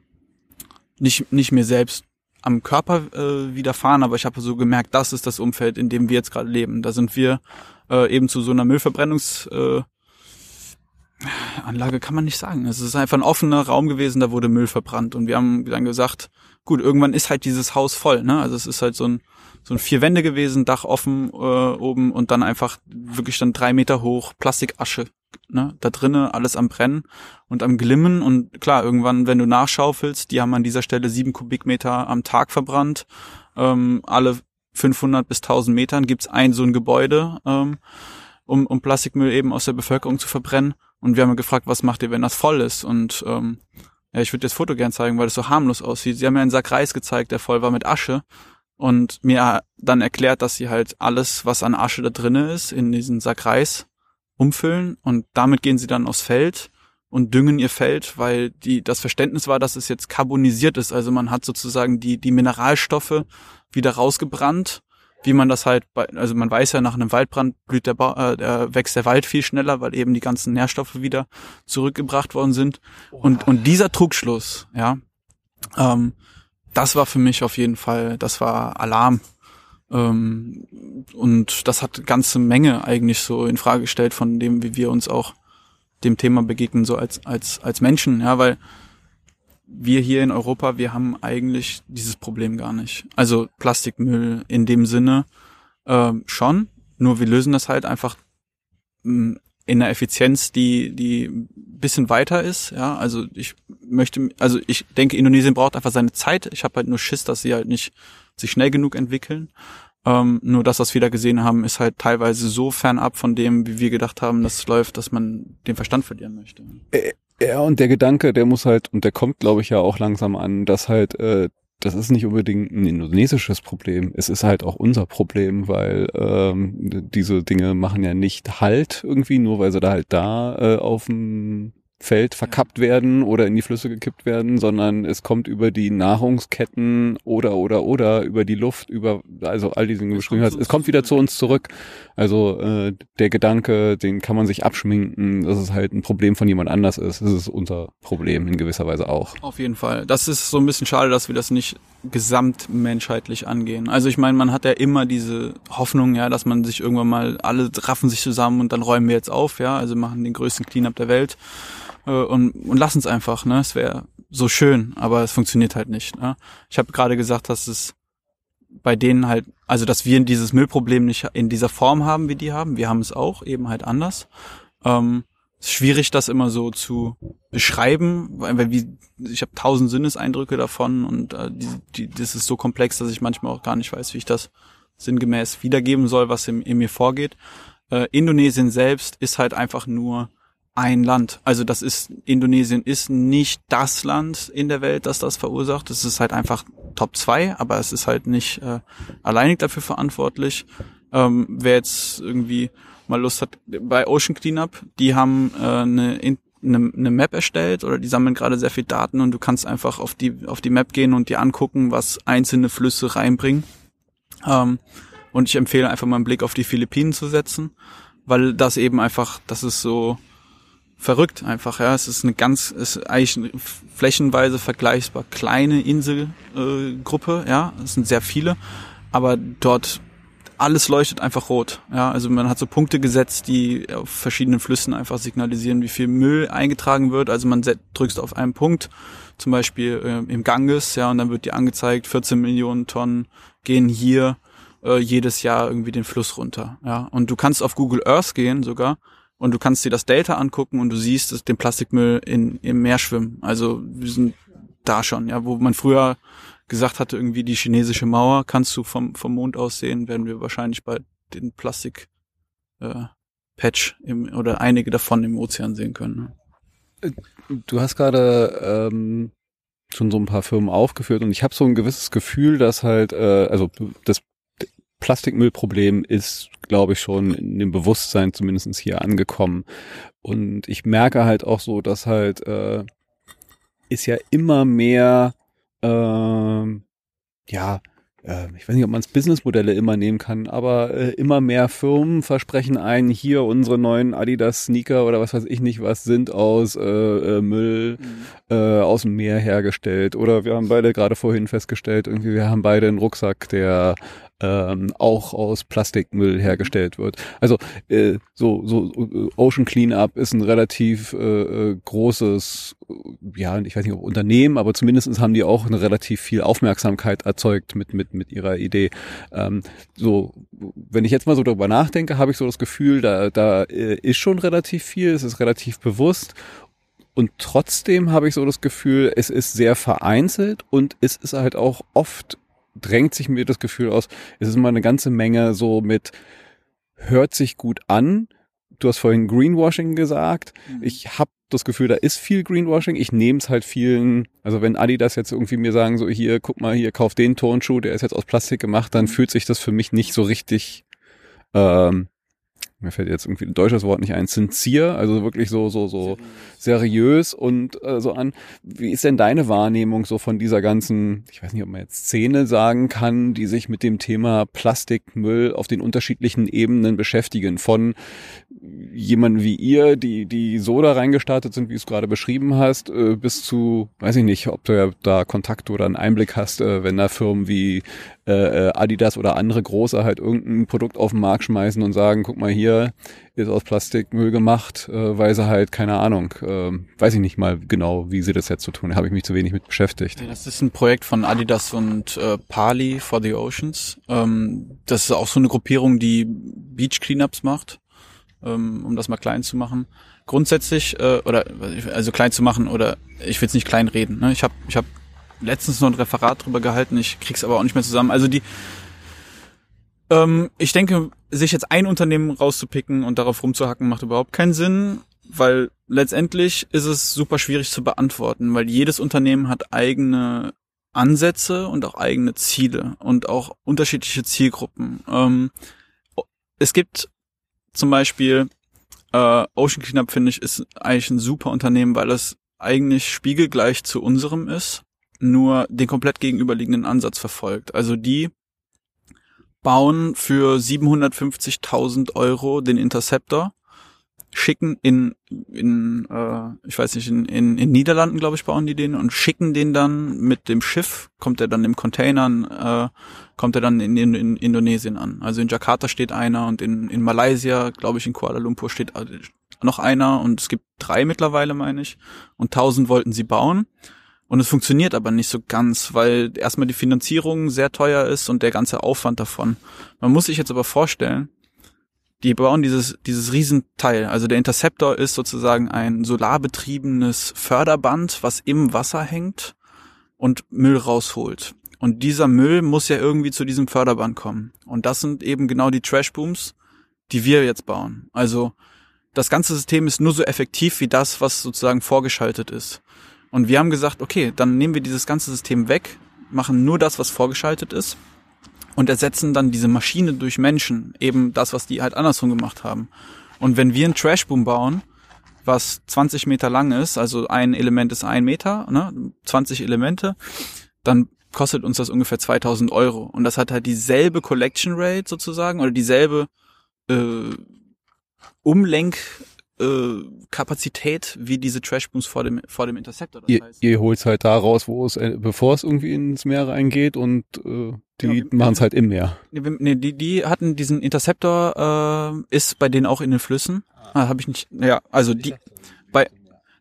nicht, nicht mir selbst am Körper äh, widerfahren, aber ich habe so gemerkt, das ist das Umfeld, in dem wir jetzt gerade leben. Da sind wir äh, eben zu so einer Müllverbrennungs Anlage kann man nicht sagen. Es ist einfach ein offener Raum gewesen, da wurde Müll verbrannt. Und wir haben dann gesagt, gut, irgendwann ist halt dieses Haus voll. Ne? Also es ist halt so ein, so ein vier Wände gewesen, Dach offen äh, oben und dann einfach wirklich dann drei Meter hoch Plastikasche. Ne? Da drinnen alles am Brennen und am Glimmen. Und klar, irgendwann, wenn du nachschaufelst, die haben an dieser Stelle sieben Kubikmeter am Tag verbrannt. Ähm, alle 500 bis 1000 Metern gibt's ein so ein Gebäude. Ähm, um, um Plastikmüll eben aus der Bevölkerung zu verbrennen. Und wir haben gefragt, was macht ihr, wenn das voll ist? Und ähm, ja, ich würde das Foto gern zeigen, weil das so harmlos aussieht. Sie haben mir einen Sack Reis gezeigt, der voll war mit Asche und mir dann erklärt, dass sie halt alles, was an Asche da drinne ist, in diesen Sack Reis umfüllen und damit gehen sie dann aufs Feld und düngen ihr Feld, weil die das Verständnis war, dass es jetzt carbonisiert ist. Also man hat sozusagen die die Mineralstoffe wieder rausgebrannt, wie man das halt bei, also man weiß ja nach einem Waldbrand blüht der, ba äh, wächst der Wald viel schneller, weil eben die ganzen Nährstoffe wieder zurückgebracht worden sind. Und und dieser Trugschluss, ja, ähm, das war für mich auf jeden Fall, das war Alarm. Ähm, und das hat ganze Menge eigentlich so in Frage gestellt von dem, wie wir uns auch dem Thema begegnen, so als, als, als Menschen, ja, weil wir hier in Europa, wir haben eigentlich dieses Problem gar nicht. Also Plastikmüll in dem Sinne äh, schon, nur wir lösen das halt einfach mh, mm, in einer Effizienz, die die bisschen weiter ist. Ja, also ich möchte, also ich denke, Indonesien braucht einfach seine Zeit. Ich habe halt nur Schiss, dass sie halt nicht sich schnell genug entwickeln. Ähm, nur das, was wir da gesehen haben, ist halt teilweise so fernab von dem, wie wir gedacht haben, dass es läuft, dass man den Verstand verlieren möchte. Ja, und der Gedanke, der muss halt, und der kommt, glaube ich, ja auch langsam an, dass halt, äh, das ist nicht unbedingt ein indonesisches Problem. Es ist halt auch unser Problem, weil ähm, diese Dinge machen ja nicht Halt irgendwie, nur weil sie da halt da äh, auf dem Feld verkappt werden oder in die Flüsse gekippt werden, sondern es kommt über die Nahrungsketten oder oder oder über die Luft, über also all diese Dinge beschrieben hast. Es kommt wieder zu uns zurück. Also äh, der Gedanke, den kann man sich abschminken, dass es halt ein Problem von jemand anders ist. Das ist unser Problem in gewisser Weise auch. Auf jeden Fall. Das ist so ein bisschen schade, dass wir das nicht gesamtmenschheitlich angehen. Also ich meine, man hat ja immer diese Hoffnung, ja, dass man sich irgendwann mal alle raffen sich zusammen und dann räumen wir jetzt auf, ja, also machen den größten Cleanup der Welt äh, und, und lassen es einfach. Ne? Es wäre so schön, aber es funktioniert halt nicht. Ne? Ich habe gerade gesagt, dass es bei denen halt, also dass wir dieses Müllproblem nicht in dieser Form haben, wie die haben. Wir haben es auch, eben halt anders. Ähm, ist schwierig, das immer so zu beschreiben, weil wie, ich habe tausend Sinneseindrücke davon und äh, die, die, das ist so komplex, dass ich manchmal auch gar nicht weiß, wie ich das sinngemäß wiedergeben soll, was in, in mir vorgeht. Äh, Indonesien selbst ist halt einfach nur ein Land. Also das ist, Indonesien ist nicht das Land in der Welt, das das verursacht. Es ist halt einfach Top 2, aber es ist halt nicht äh, alleinig dafür verantwortlich. Ähm, wer jetzt irgendwie mal Lust hat, bei Ocean Cleanup, die haben äh, eine, eine, eine Map erstellt oder die sammeln gerade sehr viel Daten und du kannst einfach auf die, auf die Map gehen und dir angucken, was einzelne Flüsse reinbringen. Ähm, und ich empfehle einfach mal einen Blick auf die Philippinen zu setzen, weil das eben einfach, das ist so, verrückt einfach, ja. Es ist eine ganz, es ist eigentlich eine flächenweise vergleichbar kleine Inselgruppe, äh, ja. Es sind sehr viele, aber dort alles leuchtet einfach rot, ja. Also man hat so Punkte gesetzt, die auf verschiedenen Flüssen einfach signalisieren, wie viel Müll eingetragen wird. Also man drückst auf einen Punkt, zum Beispiel äh, im Ganges, ja, und dann wird dir angezeigt, 14 Millionen Tonnen gehen hier äh, jedes Jahr irgendwie den Fluss runter, ja. Und du kannst auf Google Earth gehen sogar und du kannst dir das Delta angucken und du siehst den Plastikmüll in, im Meer schwimmen. Also wir sind da schon, ja, wo man früher gesagt hatte, irgendwie die chinesische Mauer kannst du vom, vom Mond aus sehen, werden wir wahrscheinlich bei den Plastik äh, Patch im, oder einige davon im Ozean sehen können. Ne? Du hast gerade ähm, schon so ein paar Firmen aufgeführt und ich habe so ein gewisses Gefühl, dass halt, äh, also das Plastikmüllproblem ist, glaube ich, schon in dem Bewusstsein zumindestens hier angekommen. Und ich merke halt auch so, dass halt äh, ist ja immer mehr, äh, ja, äh, ich weiß nicht, ob man es Businessmodelle immer nehmen kann, aber äh, immer mehr Firmen versprechen einen, hier unsere neuen Adidas Sneaker oder was weiß ich nicht was sind aus äh, äh, Müll mhm. äh, aus dem Meer hergestellt. Oder wir haben beide gerade vorhin festgestellt, irgendwie wir haben beide einen Rucksack, der ähm, auch aus Plastikmüll hergestellt wird. Also äh, so, so äh, Ocean Cleanup ist ein relativ äh, äh, großes, ja, ich weiß nicht ob Unternehmen, aber zumindest haben die auch eine relativ viel Aufmerksamkeit erzeugt mit mit mit ihrer Idee. Ähm, so, wenn ich jetzt mal so darüber nachdenke, habe ich so das Gefühl, da da äh, ist schon relativ viel, es ist relativ bewusst und trotzdem habe ich so das Gefühl, es ist sehr vereinzelt und es ist halt auch oft drängt sich mir das Gefühl aus, es ist mal eine ganze Menge so mit hört sich gut an, du hast vorhin Greenwashing gesagt. Mhm. Ich habe das Gefühl, da ist viel Greenwashing. Ich nehme es halt vielen, also wenn Adidas jetzt irgendwie mir sagen, so hier, guck mal, hier, kauf den Turnschuh, der ist jetzt aus Plastik gemacht, dann fühlt sich das für mich nicht so richtig ähm, mir fällt jetzt irgendwie ein deutsches Wort nicht ein, sincere, also wirklich so, so, so seriös und äh, so an. Wie ist denn deine Wahrnehmung so von dieser ganzen, ich weiß nicht, ob man jetzt Szene sagen kann, die sich mit dem Thema Plastikmüll auf den unterschiedlichen Ebenen beschäftigen? Von jemanden wie ihr, die, die so da reingestartet sind, wie du es gerade beschrieben hast, äh, bis zu, weiß ich nicht, ob du ja da Kontakt oder einen Einblick hast, äh, wenn da Firmen wie äh, äh, Adidas oder andere große halt irgendein Produkt auf den Markt schmeißen und sagen, guck mal hier, ist aus Plastikmüll gemacht, äh, weil sie halt, keine Ahnung, äh, weiß ich nicht mal genau, wie sie das jetzt so tun, habe ich mich zu wenig mit beschäftigt. Das ist ein Projekt von Adidas und äh, Pali for the Oceans. Ähm, das ist auch so eine Gruppierung, die Beach Cleanups macht, ähm, um das mal klein zu machen. Grundsätzlich, äh, oder also klein zu machen, oder ich will es nicht klein reden. Ne? Ich habe ich hab letztens noch ein Referat drüber gehalten, ich krieg's aber auch nicht mehr zusammen. Also die, ähm, ich denke, sich jetzt ein Unternehmen rauszupicken und darauf rumzuhacken, macht überhaupt keinen Sinn, weil letztendlich ist es super schwierig zu beantworten, weil jedes Unternehmen hat eigene Ansätze und auch eigene Ziele und auch unterschiedliche Zielgruppen. Ähm, es gibt zum Beispiel äh, Ocean Cleanup, finde ich, ist eigentlich ein super Unternehmen, weil es eigentlich spiegelgleich zu unserem ist, nur den komplett gegenüberliegenden Ansatz verfolgt. Also die bauen für 750.000 Euro den Interceptor, schicken in, in äh, ich weiß nicht, in, in, in Niederlanden, glaube ich, bauen die den und schicken den dann mit dem Schiff, kommt er dann im Container, äh, kommt er dann in, in, in Indonesien an. Also in Jakarta steht einer und in, in Malaysia, glaube ich, in Kuala Lumpur steht noch einer und es gibt drei mittlerweile, meine ich. Und tausend wollten sie bauen. Und es funktioniert aber nicht so ganz, weil erstmal die Finanzierung sehr teuer ist und der ganze Aufwand davon. Man muss sich jetzt aber vorstellen, die bauen dieses, dieses Riesenteil. Also der Interceptor ist sozusagen ein solarbetriebenes Förderband, was im Wasser hängt und Müll rausholt. Und dieser Müll muss ja irgendwie zu diesem Förderband kommen. Und das sind eben genau die Trashbooms, die wir jetzt bauen. Also das ganze System ist nur so effektiv wie das, was sozusagen vorgeschaltet ist. Und wir haben gesagt, okay, dann nehmen wir dieses ganze System weg, machen nur das, was vorgeschaltet ist und ersetzen dann diese Maschine durch Menschen, eben das, was die halt andersrum gemacht haben. Und wenn wir einen Trashboom bauen, was 20 Meter lang ist, also ein Element ist ein Meter, ne, 20 Elemente, dann kostet uns das ungefähr 2000 Euro. Und das hat halt dieselbe Collection Rate sozusagen oder dieselbe äh, Umlenk äh, Kapazität wie diese Trashbooms vor dem vor dem Interceptor. Das ihr, heißt, ihr holt's halt da raus, wo es, äh, bevor es irgendwie ins Meer reingeht und äh, die Ja, wir- machen es halt im Meer. Nee, die, die hatten diesen Interceptor, äh, ist bei denen auch in den Flüssen. Ah, habe ich nicht. Ja, also die bei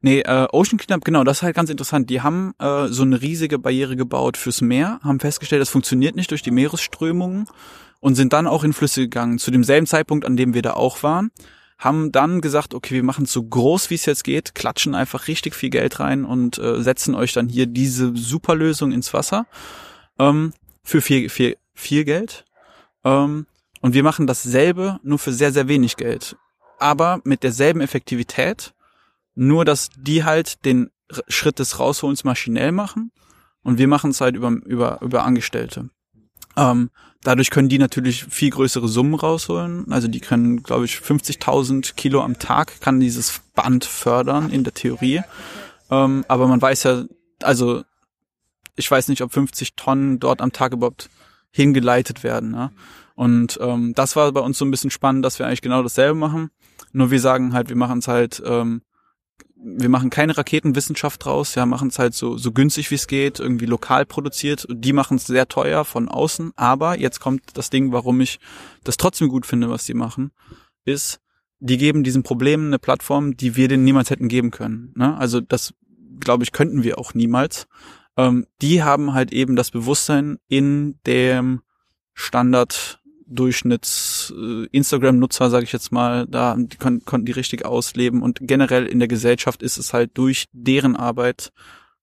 Nee, äh, Ocean Cleanup, genau, das ist halt ganz interessant. Die haben äh, so eine riesige Barriere gebaut fürs Meer, haben festgestellt, das funktioniert nicht durch die Meeresströmungen und sind dann auch in Flüsse gegangen, zu demselben Zeitpunkt, an dem wir da auch waren. Haben dann gesagt, okay, wir machen es so groß, wie es jetzt geht, klatschen einfach richtig viel Geld rein und äh, setzen euch dann hier diese Superlösung ins Wasser ähm, für viel, viel, viel Geld. Ähm, und wir machen dasselbe, nur für sehr, sehr wenig Geld. Aber mit derselben Effektivität, nur dass die halt den Schritt des Rausholens maschinell machen und wir machen es halt über, über, über Angestellte. Ähm, dadurch können die natürlich viel größere Summen rausholen. Also die können, glaube ich, 50.000 Kilo am Tag kann dieses Band fördern in der Theorie. Ähm, aber man weiß ja, also ich weiß nicht, ob 50 Tonnen dort am Tag überhaupt hingeleitet werden. Ne? Und ähm, das war bei uns so ein bisschen spannend, dass wir eigentlich genau dasselbe machen. Nur wir sagen halt, wir machen es halt, ähm, wir machen keine Raketenwissenschaft draus, ja, machen es halt so, so günstig wie es geht, irgendwie lokal produziert. Die machen es sehr teuer von außen. Aber jetzt kommt das Ding, warum ich das trotzdem gut finde, was die machen, ist, die geben diesen Problemen eine Plattform, die wir denen niemals hätten geben können. Ne? Also das, glaube ich, könnten wir auch niemals. Ähm, die haben halt eben das Bewusstsein in dem Standard Durchschnitts äh, sage ich jetzt mal, da die kon konnten die richtig ausleben und generell in der Gesellschaft ist es halt durch deren Arbeit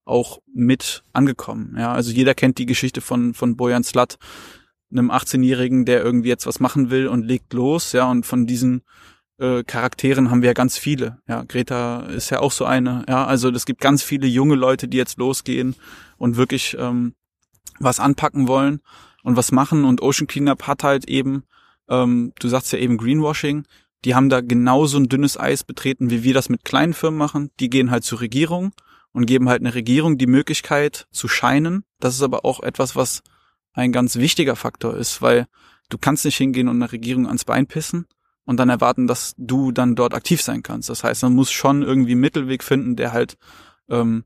auch mit angekommen. Ja, also jeder kennt die Geschichte von von Bojan Slat, einem 18-Jährigen, der irgendwie jetzt was machen will und legt los, ja, und von diesen äh, Charakteren haben wir ja ganz viele. Ja, Greta ist ja auch so eine. Ja, also es gibt ganz viele junge Leute, die jetzt losgehen und wirklich ähm, was anpacken wollen und was machen. Und Ocean Cleanup hat halt eben, ähm, du sagst ja eben Greenwashing, die haben da genauso ein dünnes Eis betreten, wie wir das mit kleinen Firmen machen. Die gehen halt zur Regierung und geben halt eine Regierung die Möglichkeit zu scheinen. Das ist aber auch etwas, was ein ganz wichtiger Faktor ist, weil du kannst nicht hingehen und eine Regierung ans Bein pissen und dann erwarten, dass du dann dort aktiv sein kannst. Das heißt, man muss schon irgendwie einen Mittelweg finden, der halt ähm,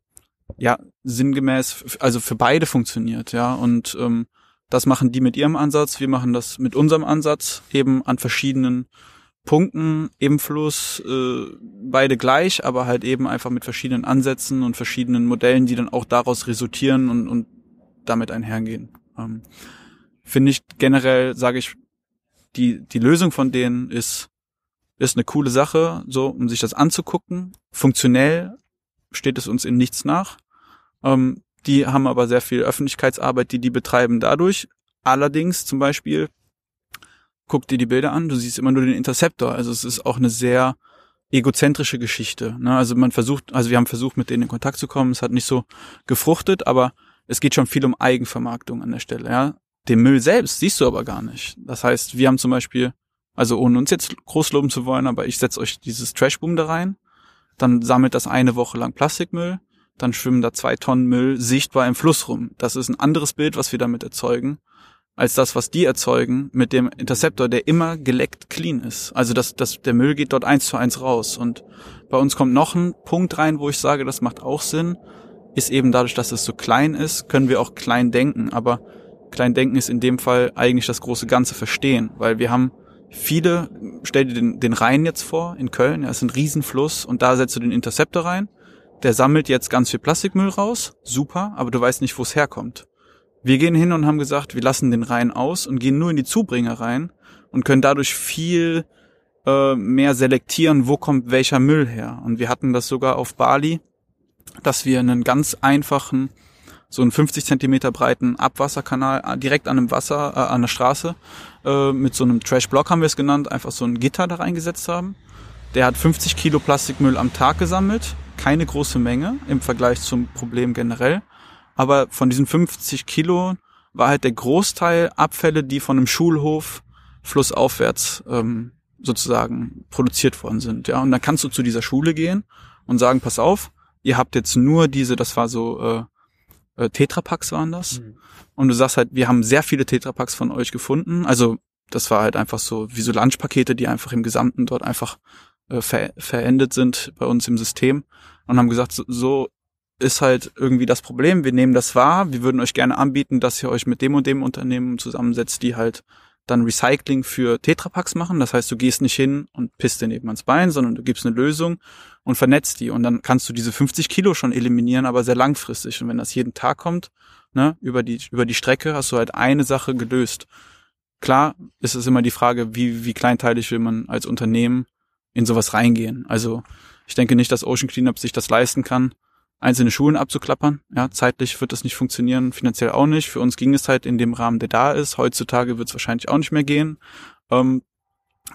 ja sinngemäß, also für beide funktioniert, ja. Und ähm, das machen die mit ihrem Ansatz, wir machen das mit unserem Ansatz, eben an verschiedenen Punkten im Fluss, äh, beide gleich, aber halt eben einfach mit verschiedenen Ansätzen und verschiedenen Modellen, die dann auch daraus resultieren und, und damit einhergehen. Ähm, Finde ich generell, sage ich, die, die Lösung von denen ist, ist eine coole Sache, so, um sich das anzugucken. Funktionell steht es uns in nichts nach. Ähm, die haben aber sehr viel Öffentlichkeitsarbeit, die die betreiben dadurch. Allerdings zum Beispiel, guck dir die Bilder an, du siehst immer nur den Interceptor. Also es ist auch eine sehr egozentrische Geschichte. Ne? Also man versucht, also wir haben versucht, mit denen in Kontakt zu kommen. Es hat nicht so gefruchtet, aber es geht schon viel um Eigenvermarktung an der Stelle. Ja? Den Müll selbst siehst du aber gar nicht. Das heißt, wir haben zum Beispiel, also ohne uns jetzt groß loben zu wollen, aber ich setze euch dieses Trashboom da rein, dann sammelt das eine Woche lang Plastikmüll, dann schwimmen da zwei Tonnen Müll sichtbar im Fluss rum. Das ist ein anderes Bild, was wir damit erzeugen, als das, was die erzeugen mit dem Interceptor, der immer geleckt clean ist. Also das, das, der Müll geht dort eins zu eins raus. Und bei uns kommt noch ein Punkt rein, wo ich sage, das macht auch Sinn, ist eben dadurch, dass es so klein ist, können wir auch klein denken. Aber klein denken ist in dem Fall eigentlich das große Ganze verstehen, weil wir haben viele, stell dir den, den Rhein jetzt vor, in Köln, ja, ist ein Riesenfluss und da setzt du den Interceptor rein, der sammelt jetzt ganz viel Plastikmüll raus, super, aber du weißt nicht, wo es herkommt. Wir gehen hin und haben gesagt, wir lassen den Rhein aus und gehen nur in die Zubringer rein und können dadurch viel äh, mehr selektieren, wo kommt welcher Müll her. Und wir hatten das sogar auf Bali, dass wir einen ganz einfachen so einen 50 Zentimeter breiten Abwasserkanal äh, direkt an einem Wasser, äh, an der Straße, äh, mit so einem Trash-Block haben wir es genannt, einfach so ein Gitter da reingesetzt haben. Der hat 50 Kilo Plastikmüll am Tag gesammelt, keine große Menge im Vergleich zum Problem generell. Aber von diesen 50 Kilo war halt der Großteil Abfälle, die von einem Schulhof flussaufwärts ähm, sozusagen produziert worden sind. Ja, und dann kannst du zu dieser Schule gehen und sagen, pass auf, ihr habt jetzt nur diese, das war so äh, äh, Tetrapacks waren das. Mhm. Und du sagst halt, wir haben sehr viele Tetrapacks von euch gefunden. Also das war halt einfach so wie so Lunchpakete, die einfach im Gesamten dort einfach äh, ver verendet sind bei uns im System und haben gesagt, so, so ist halt irgendwie das Problem. Wir nehmen das wahr. Wir würden euch gerne anbieten, dass ihr euch mit dem und dem Unternehmen zusammensetzt, die halt dann Recycling für Tetrapacks machen. Das heißt, du gehst nicht hin und pisst den eben ans Bein, sondern du gibst eine Lösung und vernetzt die. Und dann kannst du diese 50 Kilo schon eliminieren, aber sehr langfristig. Und wenn das jeden Tag kommt, ne, über die, über die Strecke hast du halt eine Sache gelöst. Klar ist es immer die Frage, wie, wie kleinteilig will man als Unternehmen in sowas reingehen. Also ich denke nicht, dass Ocean Cleanup sich das leisten kann, einzelne Schulen abzuklappern. Ja, zeitlich wird das nicht funktionieren, finanziell auch nicht. Für uns ging es halt in dem Rahmen, der da ist. Heutzutage wird es wahrscheinlich auch nicht mehr gehen. Ähm,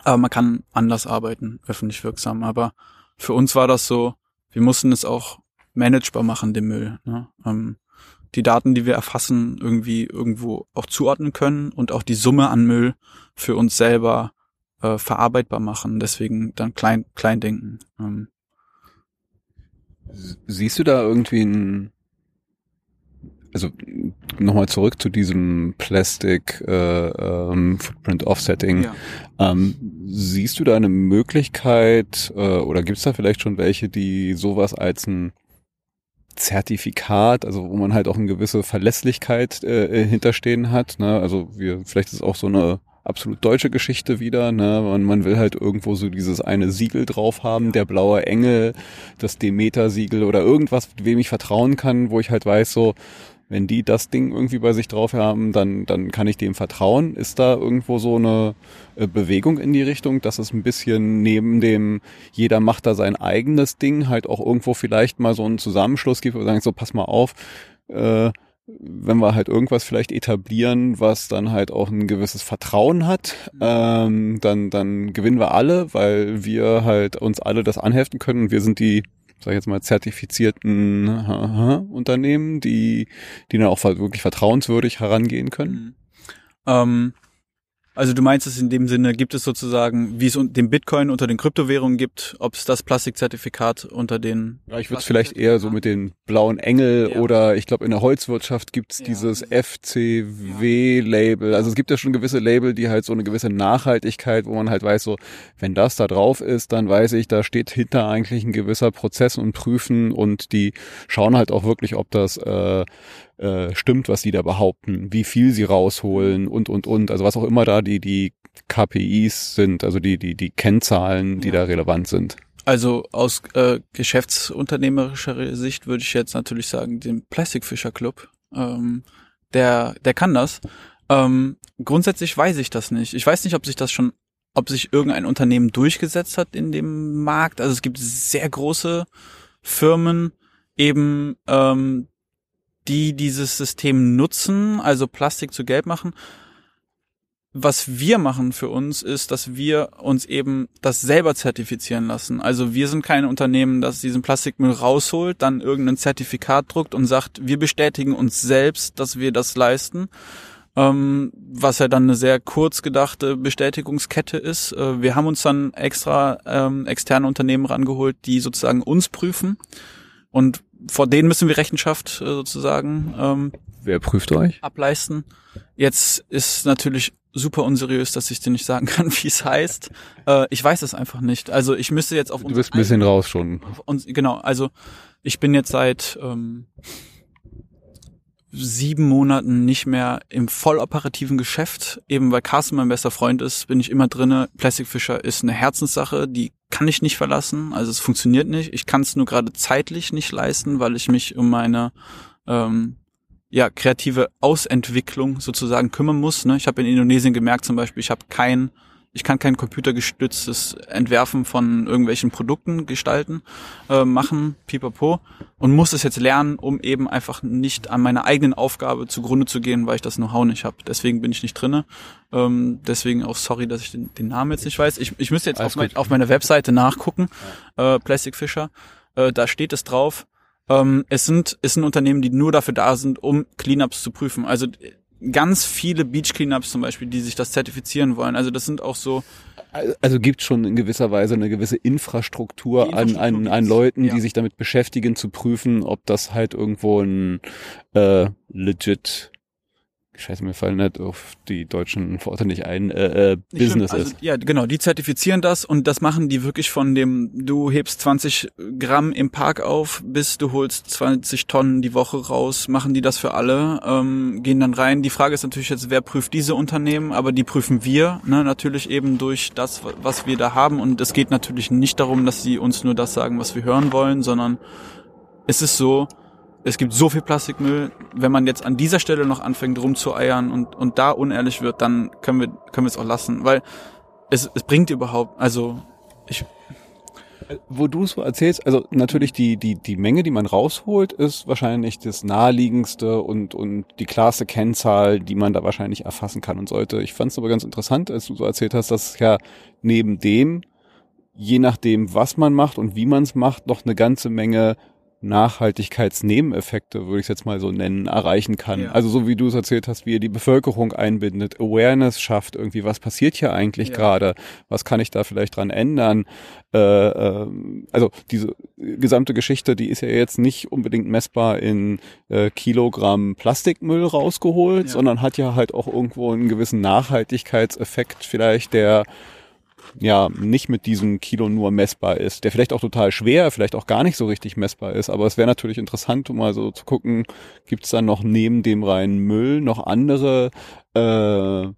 aber man kann anders arbeiten, öffentlich wirksam. Aber für uns war das so, wir mussten es auch managebar machen, den Müll. Ne? Ähm, die Daten, die wir erfassen, irgendwie irgendwo auch zuordnen können und auch die Summe an Müll für uns selber äh, verarbeitbar machen. Deswegen dann klein, klein denken. Ähm, Siehst du da irgendwie ein, also nochmal zurück zu diesem Plastic äh, ähm, Footprint Offsetting. Ja. Ähm, siehst du da eine Möglichkeit äh, oder gibt es da vielleicht schon welche, die sowas als ein Zertifikat, also wo man halt auch eine gewisse Verlässlichkeit äh, hinterstehen hat. Ne? Also wir, vielleicht ist es auch so eine absolut deutsche Geschichte wieder. Ne? Man, man will halt irgendwo so dieses eine Siegel drauf haben, der blaue Engel, das Demeter-Siegel oder irgendwas, wem ich vertrauen kann, wo ich halt weiß, so, wenn die das Ding irgendwie bei sich drauf haben, dann, dann kann ich dem vertrauen. Ist da irgendwo so eine äh, Bewegung in die Richtung, dass es ein bisschen neben dem, jeder macht da sein eigenes Ding, halt auch irgendwo vielleicht mal so einen Zusammenschluss gibt, wo sagen, so, pass mal auf, äh, wenn wir halt irgendwas vielleicht etablieren, was dann halt auch ein gewisses Vertrauen hat, mhm. ähm, dann, dann gewinnen wir alle, weil wir halt uns alle das anheften können. Wir sind die, sag ich jetzt mal, zertifizierten Unternehmen, die, die dann auch wirklich vertrauenswürdig herangehen können. Mhm. Ähm, also du meinst es in dem Sinne, gibt es sozusagen, wie es den Bitcoin unter den Kryptowährungen gibt, ob es das Plastikzertifikat unter den... Ja, ich würde es vielleicht eher so mit den blauen Engel ja. oder ich glaube in der Holzwirtschaft gibt's ja. dieses FCW-Label. Also es gibt ja schon gewisse Label, die halt so eine gewisse Nachhaltigkeit, wo man halt weiß, so wenn das da drauf ist, dann weiß ich, da steht hinter eigentlich ein gewisser Prozess und Prüfen und die schauen halt auch wirklich, ob das... Äh, äh, stimmt, was die da behaupten, wie viel sie rausholen und, und, und. Also was auch immer da die, die KPIs sind, also die, die, die Kennzahlen, die ja. da relevant sind. Also aus äh, geschäftsunternehmerischer Sicht würde ich jetzt natürlich sagen, den Plastic Fisher Club, ähm, der, der kann das. Ähm, grundsätzlich weiß ich das nicht. Ich weiß nicht, ob sich das schon, ob sich irgendein Unternehmen durchgesetzt hat in dem Markt. Also es gibt sehr große Firmen, eben ähm, die dieses System nutzen, also Plastik zu Geld machen. Was wir machen für uns ist, dass wir uns eben das selber zertifizieren lassen. Also wir sind kein Unternehmen, das diesen Plastikmüll rausholt, dann irgendein Zertifikat druckt und sagt, wir bestätigen uns selbst, dass wir das leisten. Ähm, was ja dann eine sehr kurz gedachte Bestätigungskette ist. Äh, wir haben uns dann extra ähm, externe Unternehmen rangeholt, die sozusagen uns prüfen. Und vor denen müssen wir Rechenschaft äh, sozusagen ähm, Wer prüft euch? ableisten. Jetzt ist natürlich super unseriös, dass ich dir nicht sagen kann, wie es heißt. Äh, ich weiß es einfach nicht. Also ich müsste jetzt auf Du bist ein bisschen raus schon. Uns, genau, also ich bin jetzt seit ähm, sieben Monaten nicht mehr im volloperativen Geschäft. Eben weil Carsten mein bester Freund ist, bin ich immer drinne. Plastic Fisher ist eine Herzenssache, die kann ich nicht verlassen. Also es funktioniert nicht. Ich kann es nur gerade zeitlich nicht leisten, weil ich mich um meine ähm, ja, kreative Ausentwicklung sozusagen kümmern muss. Ne? Ich habe in Indonesien gemerkt zum Beispiel, ich habe kein ich kann kein computergestütztes Entwerfen von irgendwelchen Produkten gestalten, äh, machen, pipapo, und muss es jetzt lernen, um eben einfach nicht an meiner eigenen Aufgabe zugrunde zu gehen, weil ich das Know-how nicht habe. Deswegen bin ich nicht drinne. Ähm, deswegen auch sorry, dass ich den, den Namen jetzt nicht weiß. Ich, ich müsste jetzt auf, mein, auf meiner Webseite nachgucken, äh, Plastic Fisher. Äh, da steht es drauf. Ähm, es sind, es sind Unternehmen, die nur dafür da sind, um Cleanups zu prüfen. Also ganz viele Beach Cleanups zum Beispiel, die sich das zertifizieren wollen. Also das sind auch so. Also gibt schon in gewisser Weise eine gewisse Infrastruktur, Infrastruktur an, an, an Leuten, ja. die sich damit beschäftigen, zu prüfen, ob das halt irgendwo ein äh, legit Scheiße, mir fallen nicht auf die deutschen Worte nicht ein, äh, äh, Business also, ist. Ja, genau, die zertifizieren das und das machen die wirklich von dem, du hebst 20 Gramm im Park auf, bis du holst 20 Tonnen die Woche raus, machen die das für alle, ähm, gehen dann rein. Die Frage ist natürlich jetzt, wer prüft diese Unternehmen, aber die prüfen wir, ne, natürlich eben durch das, was wir da haben und es geht natürlich nicht darum, dass sie uns nur das sagen, was wir hören wollen, sondern es ist so, es gibt so viel Plastikmüll. Wenn man jetzt an dieser Stelle noch anfängt rumzueiern und, und da unehrlich wird, dann können wir, können wir es auch lassen, weil es, es bringt überhaupt, also ich, wo du so erzählst, also natürlich die, die, die Menge, die man rausholt, ist wahrscheinlich das naheliegendste und, und die klarste Kennzahl, die man da wahrscheinlich erfassen kann und sollte. Ich fand es aber ganz interessant, als du so erzählt hast, dass ja neben dem, je nachdem, was man macht und wie man es macht, noch eine ganze Menge Nachhaltigkeitsnebeneffekte, würde ich es jetzt mal so nennen, erreichen kann. Ja. Also so wie du es erzählt hast, wie ihr die Bevölkerung einbindet, Awareness schafft, irgendwie, was passiert hier eigentlich ja. gerade, was kann ich da vielleicht dran ändern. Äh, äh, also diese gesamte Geschichte, die ist ja jetzt nicht unbedingt messbar in äh, Kilogramm Plastikmüll rausgeholt, ja. sondern hat ja halt auch irgendwo einen gewissen Nachhaltigkeitseffekt vielleicht, der ja nicht mit diesem Kilo nur messbar ist, der vielleicht auch total schwer, vielleicht auch gar nicht so richtig messbar ist, aber es wäre natürlich interessant, um mal so zu gucken, gibt es dann noch neben dem reinen Müll noch andere äh,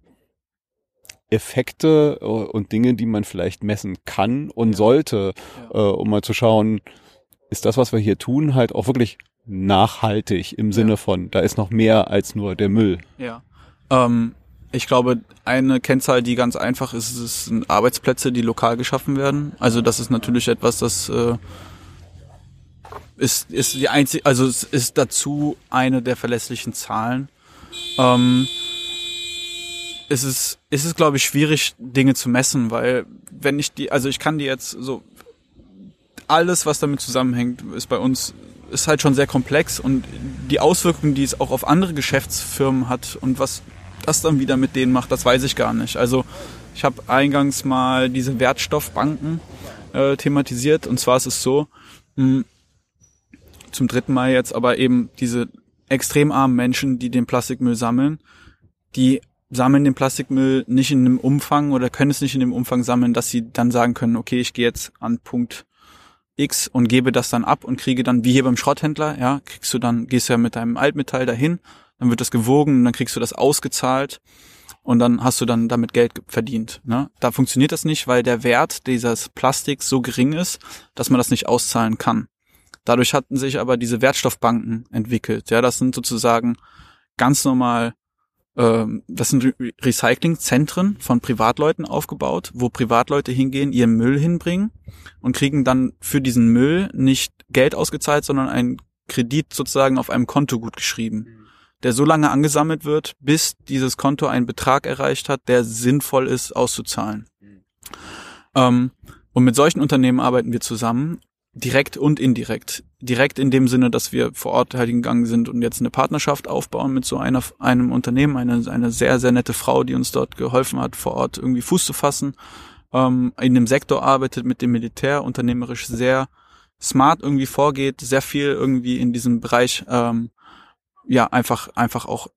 Effekte äh, und Dinge, die man vielleicht messen kann und ja. sollte, ja. Äh, um mal zu schauen, ist das, was wir hier tun, halt auch wirklich nachhaltig im Sinne ja. von, da ist noch mehr als nur der Müll. Ja. Ähm, ich glaube, eine Kennzahl, die ganz einfach ist, sind Arbeitsplätze, die lokal geschaffen werden. Also das ist natürlich etwas, das äh, ist, ist die einzige, also es ist dazu eine der verlässlichen Zahlen. Ähm, es ist, es ist, glaube ich, schwierig, Dinge zu messen, weil wenn ich die, also ich kann die jetzt so, alles, was damit zusammenhängt, ist bei uns, ist halt schon sehr komplex und die Auswirkungen, die es auch auf andere Geschäftsfirmen hat und was das dann wieder mit denen macht, das weiß ich gar nicht. Also ich habe eingangs mal diese Wertstoffbanken äh, thematisiert und zwar ist es so, mh, hm, zum dritten Mal jetzt, aber eben diese extrem armen Menschen, die den Plastikmüll sammeln, die sammeln den Plastikmüll nicht in einem Umfang oder können es nicht in dem Umfang sammeln, dass sie dann sagen können, okay, ich gehe jetzt an Punkt X und gebe das dann ab und kriege dann, wie hier beim Schrotthändler, ja, kriegst du dann, gehst ja mit deinem Altmetall dahin, dann wird das gewogen dann kriegst du das ausgezahlt und dann hast du dann damit Geld verdient. Ne? Da funktioniert das nicht, weil der Wert dieses Plastiks so gering ist, dass man das nicht auszahlen kann. Dadurch hatten sich aber diese Wertstoffbanken entwickelt. Ja, das sind sozusagen ganz normal ähm, das sind Recyclingzentren von Privatleuten aufgebaut, wo Privatleute hingehen, ihren Müll hinbringen und kriegen dann für diesen Müll nicht Geld ausgezahlt, sondern einen Kredit sozusagen auf einem Konto gut geschrieben, der so lange angesammelt wird, bis dieses Konto einen Betrag erreicht hat, der sinnvoll ist auszuzahlen. Ähm, und mit solchen Unternehmen arbeiten wir zusammen direkt und indirekt. Direkt in dem Sinne, dass wir vor Ort halt gegangen sind und jetzt eine Partnerschaft aufbauen mit so einer, einem Unternehmen, eine, eine sehr, sehr nette Frau, die uns dort geholfen hat, vor Ort irgendwie Fuß zu fassen, ähm, in dem Sektor arbeitet, mit dem Militär, unternehmerisch sehr smart irgendwie vorgeht, sehr viel irgendwie in diesem Bereich ähm, ja einfach einfach auch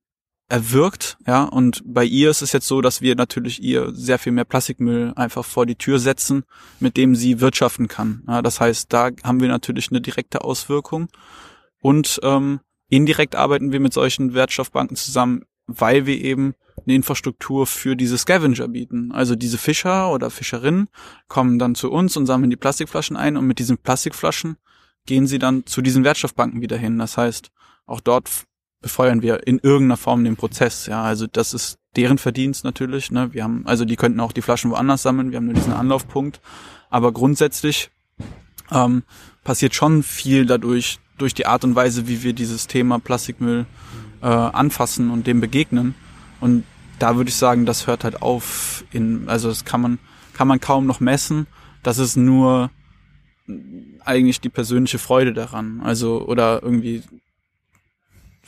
erwirkt, ja, und bei ihr ist es jetzt so, dass wir natürlich ihr sehr viel mehr Plastikmüll einfach vor die Tür setzen, mit dem sie wirtschaften kann. Ja, das heißt, da haben wir natürlich eine direkte Auswirkung und ähm, indirekt arbeiten wir mit solchen Wertstoffbanken zusammen, weil wir eben eine Infrastruktur für diese Scavenger bieten. Also diese Fischer oder Fischerinnen kommen dann zu uns und sammeln die Plastikflaschen ein und mit diesen Plastikflaschen gehen sie dann zu diesen Wertstoffbanken wieder hin. Das heißt, auch dort befeuern wir in irgendeiner Form den Prozess. Ja, also das ist deren Verdienst natürlich. Ne? Wir haben, also die könnten auch die Flaschen woanders sammeln. Wir haben nur diesen Anlaufpunkt. Aber grundsätzlich ähm, passiert schon viel dadurch, durch die Art und Weise, wie wir dieses Thema Plastikmüll äh, anfassen und dem begegnen. Und da würde ich sagen, das hört halt auf. In, also das kann man kann man kaum noch messen. Das ist nur eigentlich die persönliche Freude daran. Also oder irgendwie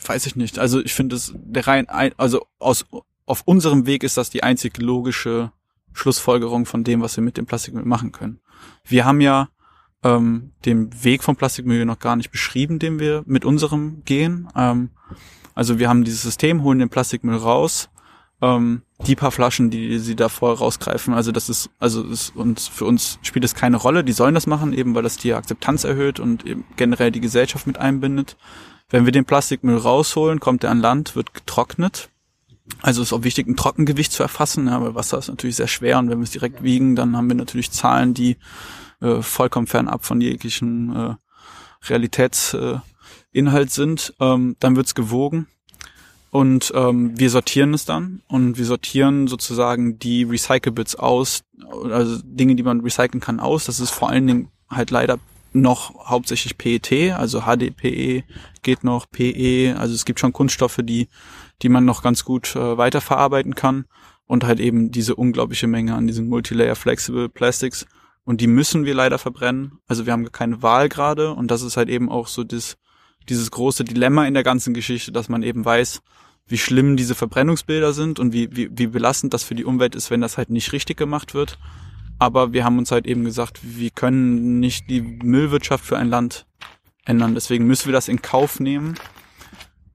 weiß ich nicht. Also ich finde es der rein, also aus auf unserem Weg ist das die einzig logische Schlussfolgerung von dem, was wir mit dem Plastikmüll machen können. Wir haben ja ähm, den Weg vom Plastikmüll noch gar nicht beschrieben, den wir mit unserem gehen. Ähm, also wir haben dieses System, holen den Plastikmüll raus, ähm, die paar Flaschen, die sie davor rausgreifen. Also das ist, also ist uns für uns spielt es keine Rolle. Die sollen das machen, eben weil das die Akzeptanz erhöht und eben generell die Gesellschaft mit einbindet. Wenn wir den Plastikmüll rausholen, kommt er an Land, wird getrocknet. Also ist auch wichtig, ein Trockengewicht zu erfassen, ja, weil Wasser ist natürlich sehr schwer und wenn wir es direkt wiegen, dann haben wir natürlich Zahlen, die äh, vollkommen fernab von jeglichen äh, Realitätsinhalt äh, sind. Ähm, dann wird's gewogen und ähm, wir sortieren es dann und wir sortieren sozusagen die Recyclables aus, also Dinge, die man recyceln kann, aus. Das ist vor allen Dingen halt leider noch hauptsächlich PET, also HDPE geht noch, PE, also es gibt schon Kunststoffe, die, die man noch ganz gut äh, weiterverarbeiten kann und halt eben diese unglaubliche Menge an diesen Multilayer Flexible Plastics und die müssen wir leider verbrennen. Also wir haben keine Wahl gerade und das ist halt eben auch so das, dieses große Dilemma in der ganzen Geschichte, dass man eben weiß, wie schlimm diese Verbrennungsbilder sind und wie, wie, wie belastend das für die Umwelt ist, wenn das halt nicht richtig gemacht wird. Aber wir haben uns halt eben gesagt, wir können nicht die Müllwirtschaft für ein Land ändern. Deswegen müssen wir das in Kauf nehmen,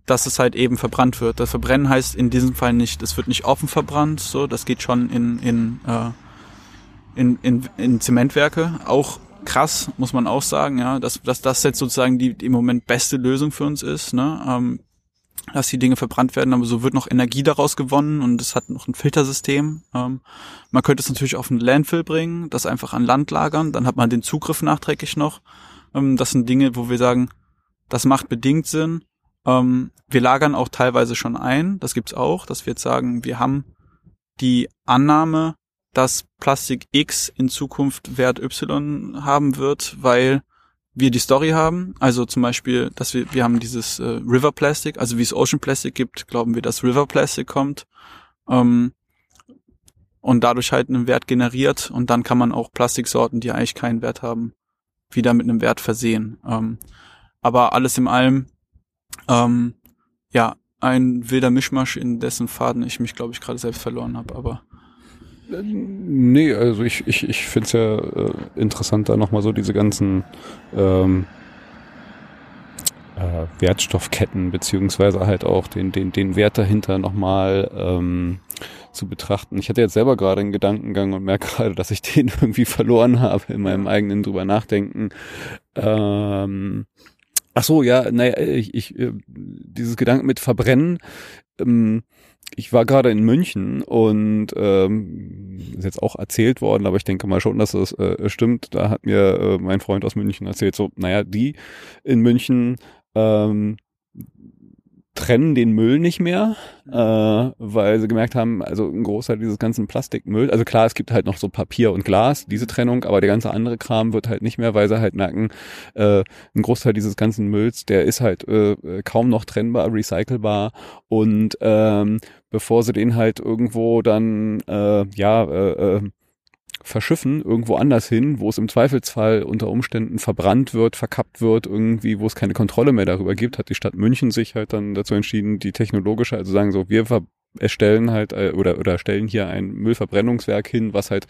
dass es halt eben verbrannt wird. Das Verbrennen heißt in diesem Fall nicht, es wird nicht offen verbrannt, so, das geht schon in, in, äh, in, in, in Zementwerke. Auch krass, muss man auch sagen, ja, dass, dass das jetzt sozusagen die, die im Moment beste Lösung für uns ist. Ne? Ähm, dass die Dinge verbrannt werden, aber so wird noch Energie daraus gewonnen und es hat noch ein Filtersystem. Ähm, man könnte es natürlich auf ein Landfill bringen, das einfach an Land lagern, dann hat man den Zugriff nachträglich noch. Ähm, das sind Dinge, wo wir sagen, das macht bedingt Sinn. Ähm, wir lagern auch teilweise schon ein, das gibt's auch, dass wir jetzt sagen, wir haben die Annahme, dass Plastik X in Zukunft Wert Y haben wird, weil wir die Story haben. Also zum Beispiel, dass wir, wir haben dieses äh, River Plastic, also wie es Ocean Plastic gibt, glauben wir, dass River Plastic kommt. Ähm, und dadurch halt einen Wert generiert und dann kann man auch Plastiksorten, die eigentlich keinen Wert haben, wieder mit einem Wert versehen. Ähm, aber alles im allem, ähm, ja, ein wilder Mischmasch, in dessen Faden ich mich, glaube ich, gerade selbst verloren habe, aber Nee, also ich, ich, ich finde es ja äh, interessant, da nochmal so diese ganzen ähm, äh, Wertstoffketten beziehungsweise halt auch den, den, den Wert dahinter nochmal ähm, zu betrachten. Ich hatte jetzt selber gerade einen Gedankengang und merke gerade, dass ich den irgendwie verloren habe in meinem eigenen drüber nachdenken. Ähm, ach so, ja, naja, ich, ich äh, dieses Gedanken mit Verbrennen, ähm, ich war gerade in München und ähm, ist jetzt auch erzählt worden, aber ich denke mal schon, dass das äh, stimmt. Da hat mir äh, mein Freund aus München erzählt, so, naja, die in München ähm, trennen den Müll nicht mehr, äh, weil sie gemerkt haben, also ein Großteil dieses ganzen Plastikmüll, also klar, es gibt halt noch so Papier und Glas, diese Trennung, aber der ganze andere Kram wird halt nicht mehr, weil sie halt merken, äh, ein Großteil dieses ganzen Mülls, der ist halt äh, kaum noch trennbar, recycelbar. Und ähm, bevor sie den halt irgendwo dann äh, ja äh, äh, verschiffen irgendwo anders hin, wo es im Zweifelsfall unter Umständen verbrannt wird, verkappt wird, irgendwie, wo es keine Kontrolle mehr darüber gibt, hat die Stadt München sich halt dann dazu entschieden, die technologische, also sagen so, wir erstellen halt äh, oder oder stellen hier ein Müllverbrennungswerk hin, was halt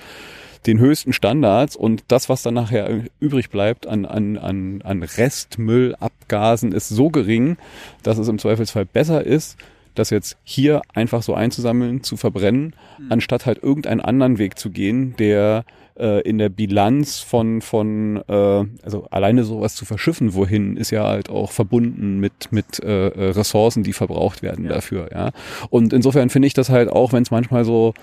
den höchsten Standards und das, was dann nachher übrig bleibt an, an, an, an Restmüllabgasen, ist so gering, dass es im Zweifelsfall besser ist, das jetzt hier einfach so einzusammeln, zu verbrennen, mhm. anstatt halt irgendeinen anderen Weg zu gehen, der äh, in der Bilanz von, von äh, also alleine sowas zu verschiffen, wohin, ist ja halt auch verbunden mit, mit äh, äh Ressourcen, die verbraucht werden ja. dafür, ja. Und insofern finde ich das halt auch, wenn es manchmal so,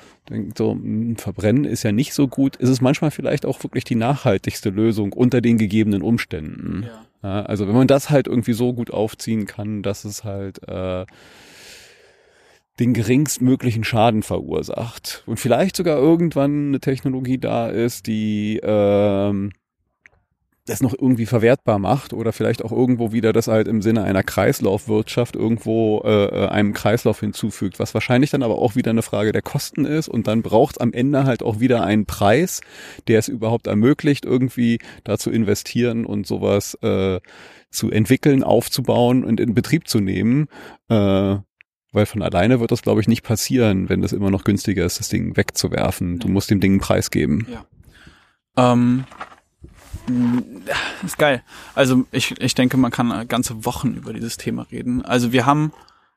so mh, hm, Verbrennen ist ja nicht so gut, ist es manchmal vielleicht auch wirklich die nachhaltigste Lösung unter den gegebenen Umständen. Ja. Ja, also wenn man das halt irgendwie so gut aufziehen kann, dass es halt äh, den geringstmöglichen Schaden verursacht. Und vielleicht sogar irgendwann eine Technologie da ist, die ähm, das noch irgendwie verwertbar macht oder vielleicht auch irgendwo wieder das halt im Sinne einer Kreislaufwirtschaft irgendwo äh, äh einem Kreislauf hinzufügt, was wahrscheinlich dann aber auch wieder eine Frage der Kosten ist und dann braucht am Ende halt auch wieder einen Preis, der es überhaupt ermöglicht, irgendwie da zu investieren und sowas äh, zu entwickeln, aufzubauen und in Betrieb zu nehmen. Äh, weil von alleine wird das, glaube ich, nicht passieren, wenn das immer noch günstiger ist, das Ding wegzuwerfen. Du musst dem Ding einen Preis geben. Ja. Ähm, ist geil. Also ich, ich denke, man kann ganze Wochen über dieses Thema reden. Also wir haben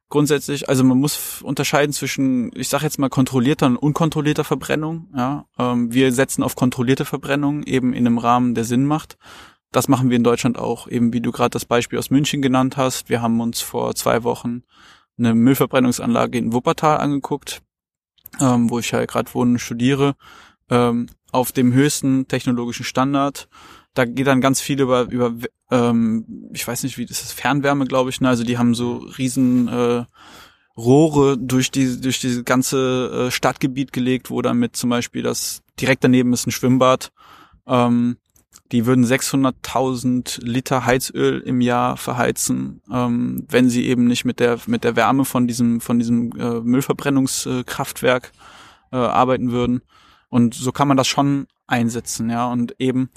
grundsätzlich, also man muss unterscheiden zwischen, ich sage jetzt mal kontrollierter und unkontrollierter Verbrennung. Ja, ähm, wir setzen auf kontrollierte Verbrennung eben in einem Rahmen, der Sinn macht. Das machen wir in Deutschland auch, eben wie du gerade das Beispiel aus München genannt hast. Wir haben uns vor zwei Wochen eine Müllverbrennungsanlage in Wuppertal angeguckt, ähm, wo ich ja gerade wohne studiere, ähm, auf dem höchsten technologischen Standard. Da geht dann ganz viel über, über ähm, ich weiß nicht, wie das ist, Fernwärme, glaube ich. Ne? Also die haben so riesen äh, Rohre durch die durch dieses ganze äh, Stadtgebiet gelegt, wo dann mit zum Beispiel das direkt daneben ist ein Schwimmbad. Ähm, die würden 600.000 Liter Heizöl im Jahr verheizen, ähm, wenn sie eben nicht mit der mit der Wärme von diesem von diesem äh, Müllverbrennungskraftwerk äh, arbeiten würden. Und so kann man das schon einsetzen, ja. Und eben,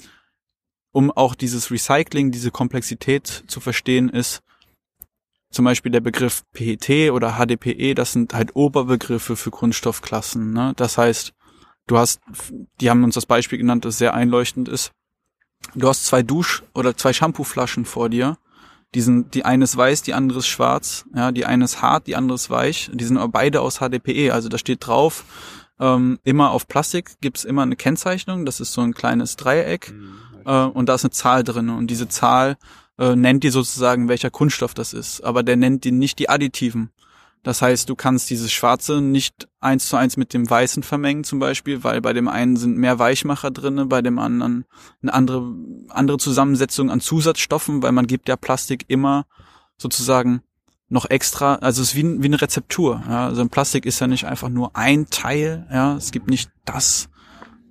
um auch dieses Recycling, diese Komplexität zu verstehen, ist zum Beispiel der Begriff PET oder HDPE, das sind halt Oberbegriffe für Grundstoffklassen. Ne? Das heißt, du hast, die haben uns das Beispiel genannt, das sehr einleuchtend ist du hast zwei Dusch- oder zwei Shampooflaschen vor dir. Die sind, die eine ist weiß, die andere ist schwarz. Ja, die eine ist hart, die andere ist weich. Die sind aber beide aus HDPE. Also da steht drauf, ähm, immer auf Plastik gibt's immer eine Kennzeichnung. Das ist so ein kleines Dreieck. Mhm. Äh, und da ist eine Zahl drin. Und diese Zahl äh, nennt die sozusagen, welcher Kunststoff das ist. Aber der nennt die nicht die Additiven. Das heißt, du kannst dieses Schwarze nicht eins zu eins mit dem Weißen vermengen zum Beispiel, weil bei dem einen sind mehr Weichmacher drinne, bei dem anderen eine andere, andere Zusammensetzung an Zusatzstoffen, weil man gibt ja Plastik immer sozusagen noch extra, also es ist wie, wie eine Rezeptur. Ja? Also ein Plastik ist ja nicht einfach nur ein Teil, ja, es gibt nicht das,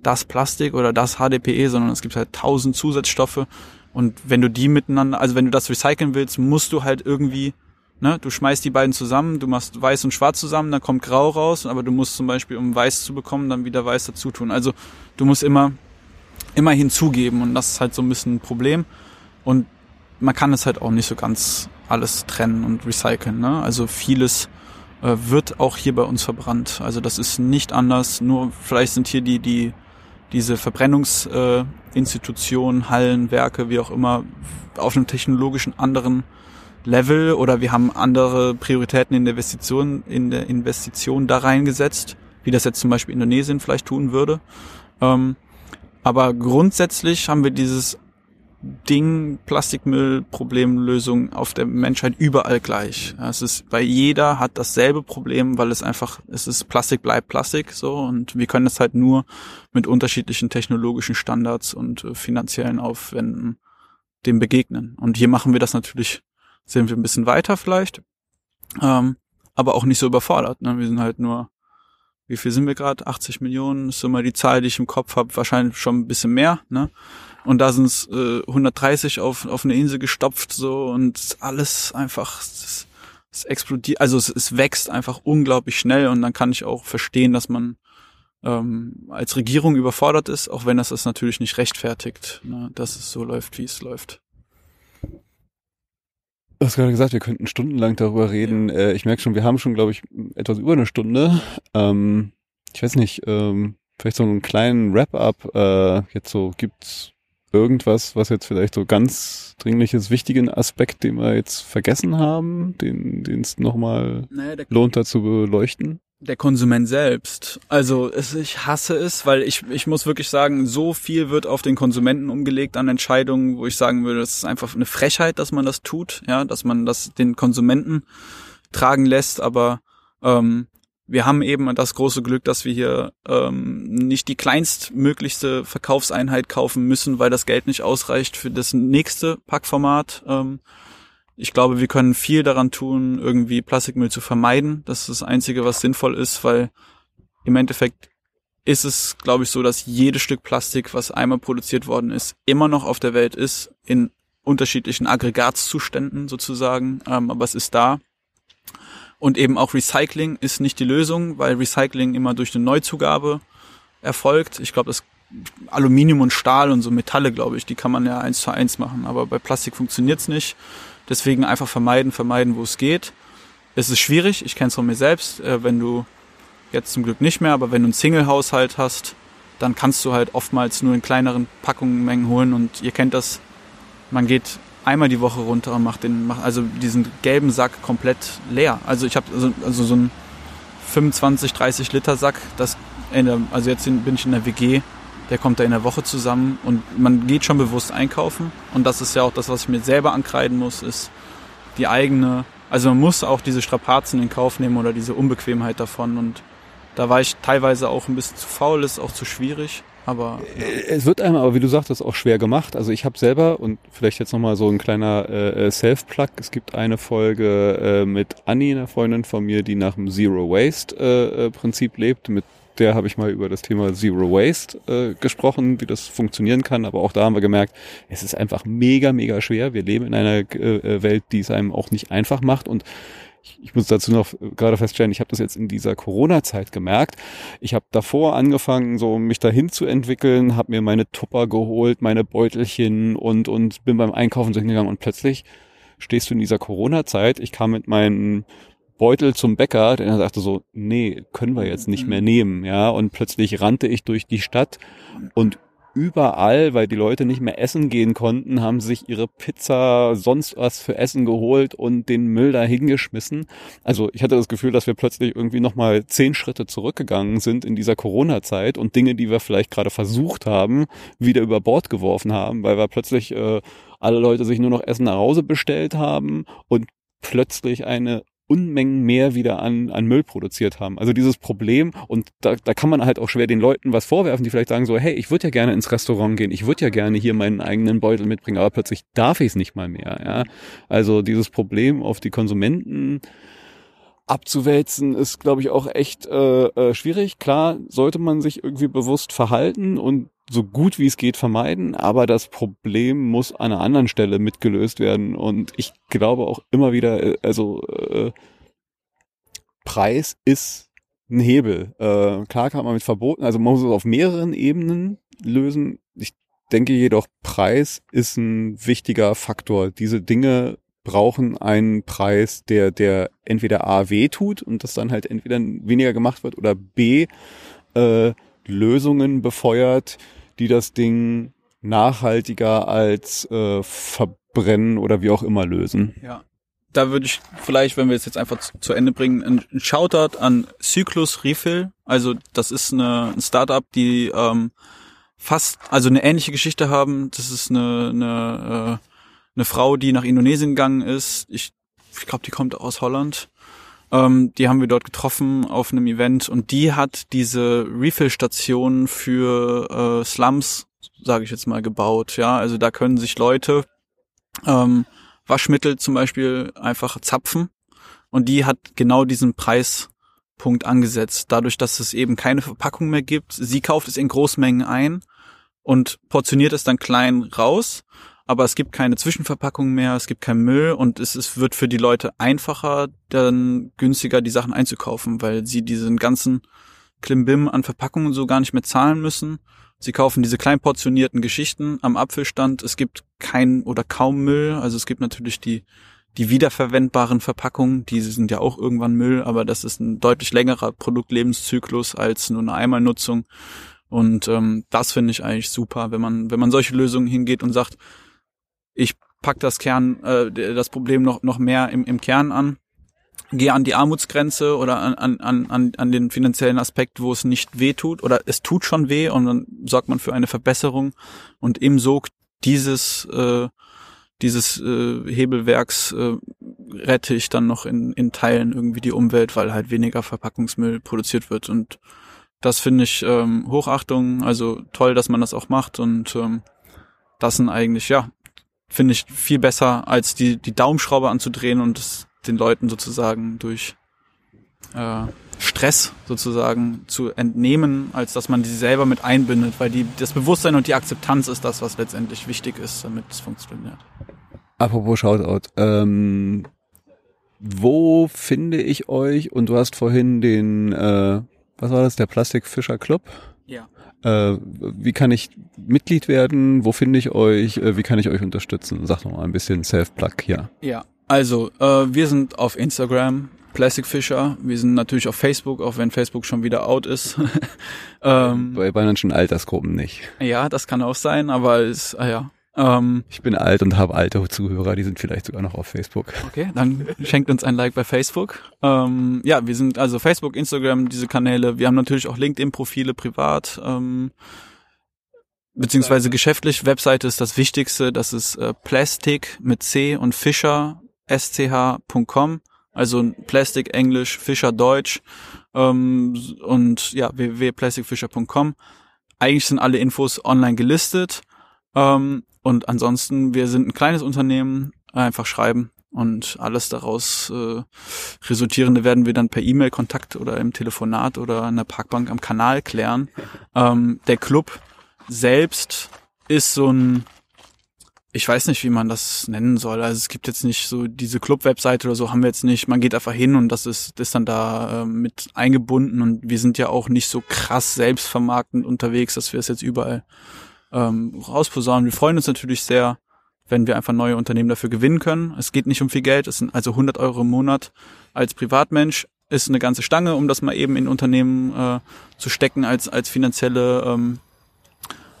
das Plastik oder das HDPE, sondern es gibt halt tausend Zusatzstoffe, Und wenn du die miteinander, also wenn du das recyceln willst, musst du halt irgendwie, ne, du schmeißt die beiden zusammen, du machst weiß und schwarz zusammen, dann kommt grau raus, aber du musst zum Beispiel, um weiß zu bekommen, dann wieder weiß dazu tun. Also du musst immer, immer hinzugeben und das ist halt so ein bisschen ein Problem. Und man kann es halt auch nicht so ganz alles trennen und recyceln. Ne? Also vieles äh, wird auch hier bei uns verbrannt. Also das ist nicht anders. Nur vielleicht sind hier die die diese Verbrennungsinstitutionen, äh, Hallen, Werke, wie auch immer, auf einem technologischen anderen Level oder wir haben andere Prioritäten in der Investition, in der Investition da reingesetzt, wie das jetzt zum Beispiel Indonesien vielleicht tun würde. Ähm, aber grundsätzlich haben wir dieses Ding, Plastikmüll, Problemlösung auf der Menschheit überall gleich. es ist, weil jeder hat dasselbe Problem, weil es einfach, es ist Plastik bleibt Plastik, so, und wir können es halt nur mit unterschiedlichen technologischen Standards und äh, finanziellen Aufwänden dem begegnen. Und hier machen wir das natürlich, sind wir ein bisschen weiter vielleicht, ähm, aber auch nicht so überfordert. Ne? Wir sind halt nur, wie viel sind wir gerade? 80 Millionen ist immer die Zahl, die ich im Kopf habe, wahrscheinlich schon ein bisschen mehr, ne? und da sind es äh, 130 auf, auf eine Insel gestopft so und alles einfach es, es explodiert, also es, es wächst einfach unglaublich schnell und dann kann ich auch verstehen, dass man ähm, als Regierung überfordert ist, auch wenn das das natürlich nicht rechtfertigt, ne, dass es so läuft, wie es läuft. Du hast gerade gesagt, wir könnten stundenlang darüber reden. Ja. Äh, ich merke schon, wir haben schon, glaube ich, etwas über eine Stunde. Ähm, ich weiß nicht, ähm, vielleicht so einen kleinen Wrap-up. Äh, jetzt so gibt's irgendwas, was jetzt vielleicht so ganz dringliches, wichtigen Aspekt, den wir jetzt vergessen haben, den es nochmal naja, lohnt, da zu beleuchten? Der Konsument selbst. Also es, ich hasse es, weil ich, ich muss wirklich sagen, so viel wird auf den Konsumenten umgelegt an Entscheidungen, wo ich sagen würde, es ist einfach eine Frechheit, dass man das tut, ja, dass man das den Konsumenten tragen lässt, aber ähm, wir haben eben das große Glück, dass wir hier ähm, nicht die kleinstmöglichste Verkaufseinheit kaufen müssen, weil das Geld nicht ausreicht für das nächste Packformat. Ähm, ich glaube, wir können viel daran tun, irgendwie Plastikmüll zu vermeiden. Das ist das Einzige, was sinnvoll ist, weil im Endeffekt ist es, glaube ich, so, dass jedes Stück Plastik, was einmal produziert worden ist, immer noch auf der Welt ist, in unterschiedlichen Aggregatzuständen sozusagen, ähm, aber es ist da und eben auch Recycling ist nicht die Lösung, weil Recycling immer durch eine Neuzugabe erfolgt. Ich glaube, das Aluminium und Stahl und so Metalle, glaube ich, die kann man ja eins zu eins machen. Aber bei Plastik funktioniert's nicht. Deswegen einfach vermeiden, vermeiden, wo es geht. Es ist schwierig, ich kenne es von mir selbst. Äh, wenn du jetzt zum Glück nicht mehr, aber wenn du einen Single-Haushalt hast, dann kannst du halt oftmals nur in kleineren Packungen Mengen holen und ihr kennt das, man geht einmal die Woche runter und macht den, macht also diesen gelben Sack komplett leer. Also ich habe also, also so einen 25, 30 Liter Sack, das also jetzt bin ich in der WG, der kommt da in der Woche zusammen und man geht schon bewusst einkaufen und das ist ja auch das, was ich mir selber ankreiden muss, ist die eigene, also man muss auch diese Strapazen in Kauf nehmen oder diese Unbequemheit davon und da war ich teilweise auch ein bisschen zu faul, ist auch zu schwierig. Aber es wird einem aber, wie du sagtest, auch schwer gemacht. Also ich habe selber und vielleicht jetzt nochmal so ein kleiner äh, Self-Plug. Es gibt eine Folge äh, mit Annie, einer Freundin von mir, die nach dem Zero Waste äh, äh Prinzip lebt. Mit der habe ich mal über das Thema Zero Waste äh, gesprochen, wie das funktionieren kann. Aber auch da haben wir gemerkt, es ist einfach mega, mega schwer. Wir leben in einer äh, Welt, die es einem auch nicht einfach macht und ich, ich muss dazu noch gerade feststellen, ich habe das jetzt in dieser Corona-Zeit gemerkt. Ich habe davor angefangen, so mich dahin zu entwickeln, habe mir meine Tupper geholt, meine Beutelchen und und bin beim Einkaufen so hingegangen und plötzlich stehst du in dieser Corona-Zeit. Ich kam mit meinen Beutel zum Bäcker, der sagte so, nee, können wir jetzt nicht mehr nehmen, ja. Und plötzlich rannte ich durch die Stadt und überall, weil die Leute nicht mehr essen gehen konnten, haben sich ihre Pizza, sonst was für Essen geholt und den Müll da hingeschmissen. Also ich hatte das Gefühl, dass wir plötzlich irgendwie nochmal zehn Schritte zurückgegangen sind in dieser Corona-Zeit und Dinge, die wir vielleicht gerade versucht haben, wieder über Bord geworfen haben, weil wir plötzlich äh, alle Leute sich nur noch Essen nach Hause bestellt haben und plötzlich eine Unmengen mehr wieder an, an Müll produziert haben. Also dieses Problem, und da, da kann man halt auch schwer den Leuten was vorwerfen, die vielleicht sagen so, hey, ich würde ja gerne ins Restaurant gehen, ich würde ja gerne hier meinen eigenen Beutel mitbringen, aber plötzlich darf ich es nicht mal mehr. Ja? Also dieses Problem auf die Konsumenten abzuwälzen ist, glaube ich, auch echt äh, äh, schwierig. Klar, sollte man sich irgendwie bewusst verhalten und so gut wie es geht vermeiden, aber das Problem muss an einer anderen Stelle mitgelöst werden. Und ich glaube auch immer wieder, äh, also äh, Preis ist ein Hebel. Äh, klar kann man mit Verboten, also man muss es auf mehreren Ebenen lösen. Ich denke jedoch, Preis ist ein wichtiger Faktor. Diese Dinge brauchen einen Preis, der, der entweder A weh tut und das dann halt entweder weniger gemacht wird oder B äh, Lösungen befeuert, die das Ding nachhaltiger als äh, verbrennen oder wie auch immer lösen. Ja. Da würde ich vielleicht, wenn wir es jetzt einfach zu, Ende bringen, ein Shoutout an Cyclus Refill. Also das ist eine, ein Startup, die ähm, fast, also eine ähnliche Geschichte haben. Das ist eine, eine äh, eine Frau, die nach Indonesien gegangen ist. Ich, ich glaube, die kommt aus Holland. Ähm, die haben wir dort getroffen auf einem Event und die hat diese Refill-Station für äh, Slums, sage ich jetzt mal, gebaut. Ja, also da können sich Leute ähm, Waschmittel zum Beispiel einfach zapfen und die hat genau diesen Preispunkt angesetzt. Dadurch, dass es eben keine Verpackung mehr gibt. Sie kauft es in Großmengen ein und portioniert es dann klein raus aber es gibt keine Zwischenverpackung mehr, es gibt keinen Müll und es ist, wird für die Leute einfacher, dann günstiger die Sachen einzukaufen, weil sie diesen ganzen Klimbim an Verpackungen so gar nicht mehr zahlen müssen. Sie kaufen diese klein portionierten Geschichten am Apfelstand. Es gibt kein oder kaum Müll. Also es gibt natürlich die, die wiederverwendbaren Verpackungen. Die sind ja auch irgendwann Müll, aber das ist ein deutlich längerer Produktlebenszyklus als nur eine Einmalnutzung. Und ähm, das finde ich eigentlich super, wenn man, wenn man solche Lösungen hingeht und sagt, ich pack das Kern, äh, das Problem noch, noch mehr im, im Kern an, gehe an die Armutsgrenze oder an, an, an, an den finanziellen Aspekt, wo es nicht weh tut oder es tut schon weh und dann sorgt man für eine Verbesserung und im Sog dieses äh, dieses äh, Hebelwerks äh, rette ich dann noch in, in Teilen irgendwie die Umwelt, weil halt weniger Verpackungsmüll produziert wird und das finde ich ähm, Hochachtung, also toll, dass man das auch macht und ähm, das sind eigentlich ja finde ich viel besser, als die, die Daumenschraube anzudrehen und es den Leuten sozusagen durch äh, Stress sozusagen zu entnehmen, als dass man die selber mit einbindet, weil die, das Bewusstsein und die Akzeptanz ist das, was letztendlich wichtig ist, damit es funktioniert. Apropos Shoutout, ähm, wo finde ich euch? Und du hast vorhin den, äh, was war das, der Plastikfischer Club? Ja. Äh, wie kann ich Mitglied werden? Wo finde ich euch? Äh, wie kann ich euch unterstützen? Sag noch mal ein bisschen Self-Plug hier. Ja, also äh, wir sind auf Instagram, Plastic Fisher. Wir sind natürlich auf Facebook, auch wenn Facebook schon wieder out ist. ähm, bei, bei manchen Altersgruppen nicht. Ja, das kann auch sein, aber ist, ah ja, ähm, ich bin alt und habe alte Zuhörer, die sind vielleicht sogar noch auf Facebook. Okay, dann schenkt uns ein Like bei Facebook. Ähm, ja, wir sind also Facebook, Instagram, diese Kanäle. Wir haben natürlich auch LinkedIn-Profile privat, ähm, beziehungsweise geschäftlich. Webseite ist das Wichtigste. Das ist äh, Plastic mit C und Fischer, sch.com. Also Plastic Englisch, Fischer Deutsch ähm, und ja, www.plasticfischer.com. Eigentlich sind alle Infos online gelistet. Ähm, und ansonsten, wir sind ein kleines Unternehmen, einfach schreiben und alles daraus äh, resultierende werden wir dann per E-Mail Kontakt oder im Telefonat oder in der Parkbank am Kanal klären. Ähm, der Club selbst ist so ein, ich weiß nicht, wie man das nennen soll. Also es gibt jetzt nicht so diese Club-Webseite oder so haben wir jetzt nicht. Man geht einfach hin und das ist, ist dann da äh, mit eingebunden und wir sind ja auch nicht so krass selbstvermarktend unterwegs, dass wir es jetzt überall ähm, rausposaunen. Wir freuen uns natürlich sehr, wenn wir einfach neue Unternehmen dafür gewinnen können. Es geht nicht um viel Geld, es sind also 100 Euro im Monat als Privatmensch ist eine ganze Stange, um das mal eben in Unternehmen äh, zu stecken als als finanzielle ähm,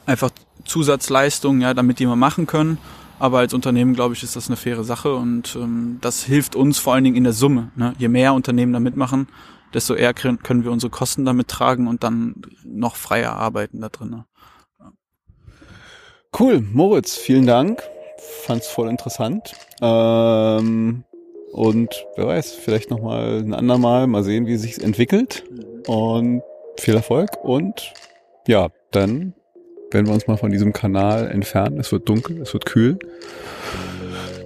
einfach Zusatzleistung, ja, damit die mal machen können. Aber als Unternehmen, glaube ich, ist das eine faire Sache und ähm, das hilft uns vor allen Dingen in der Summe. Ne? Je mehr Unternehmen da mitmachen, desto eher können wir unsere Kosten damit tragen und dann noch freier arbeiten da drin. Ne? Cool, Moritz, vielen Dank. Fand's voll interessant. Ähm, und wer weiß, vielleicht nochmal ein andermal, mal sehen, wie sich's entwickelt. Und viel Erfolg. Und ja, dann werden wir uns mal von diesem Kanal entfernen. Es wird dunkel, es wird kühl.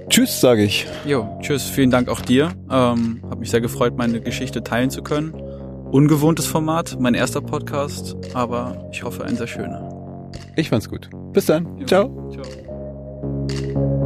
Tschüss, sage ich. Jo, tschüss. Vielen Dank auch dir. Ähm, hab mich sehr gefreut, meine Geschichte teilen zu können. Ungewohntes Format, mein erster Podcast, aber ich hoffe ein sehr schöner. Ich fand's gut. Bis dann. Jo. Ciao. Ciao.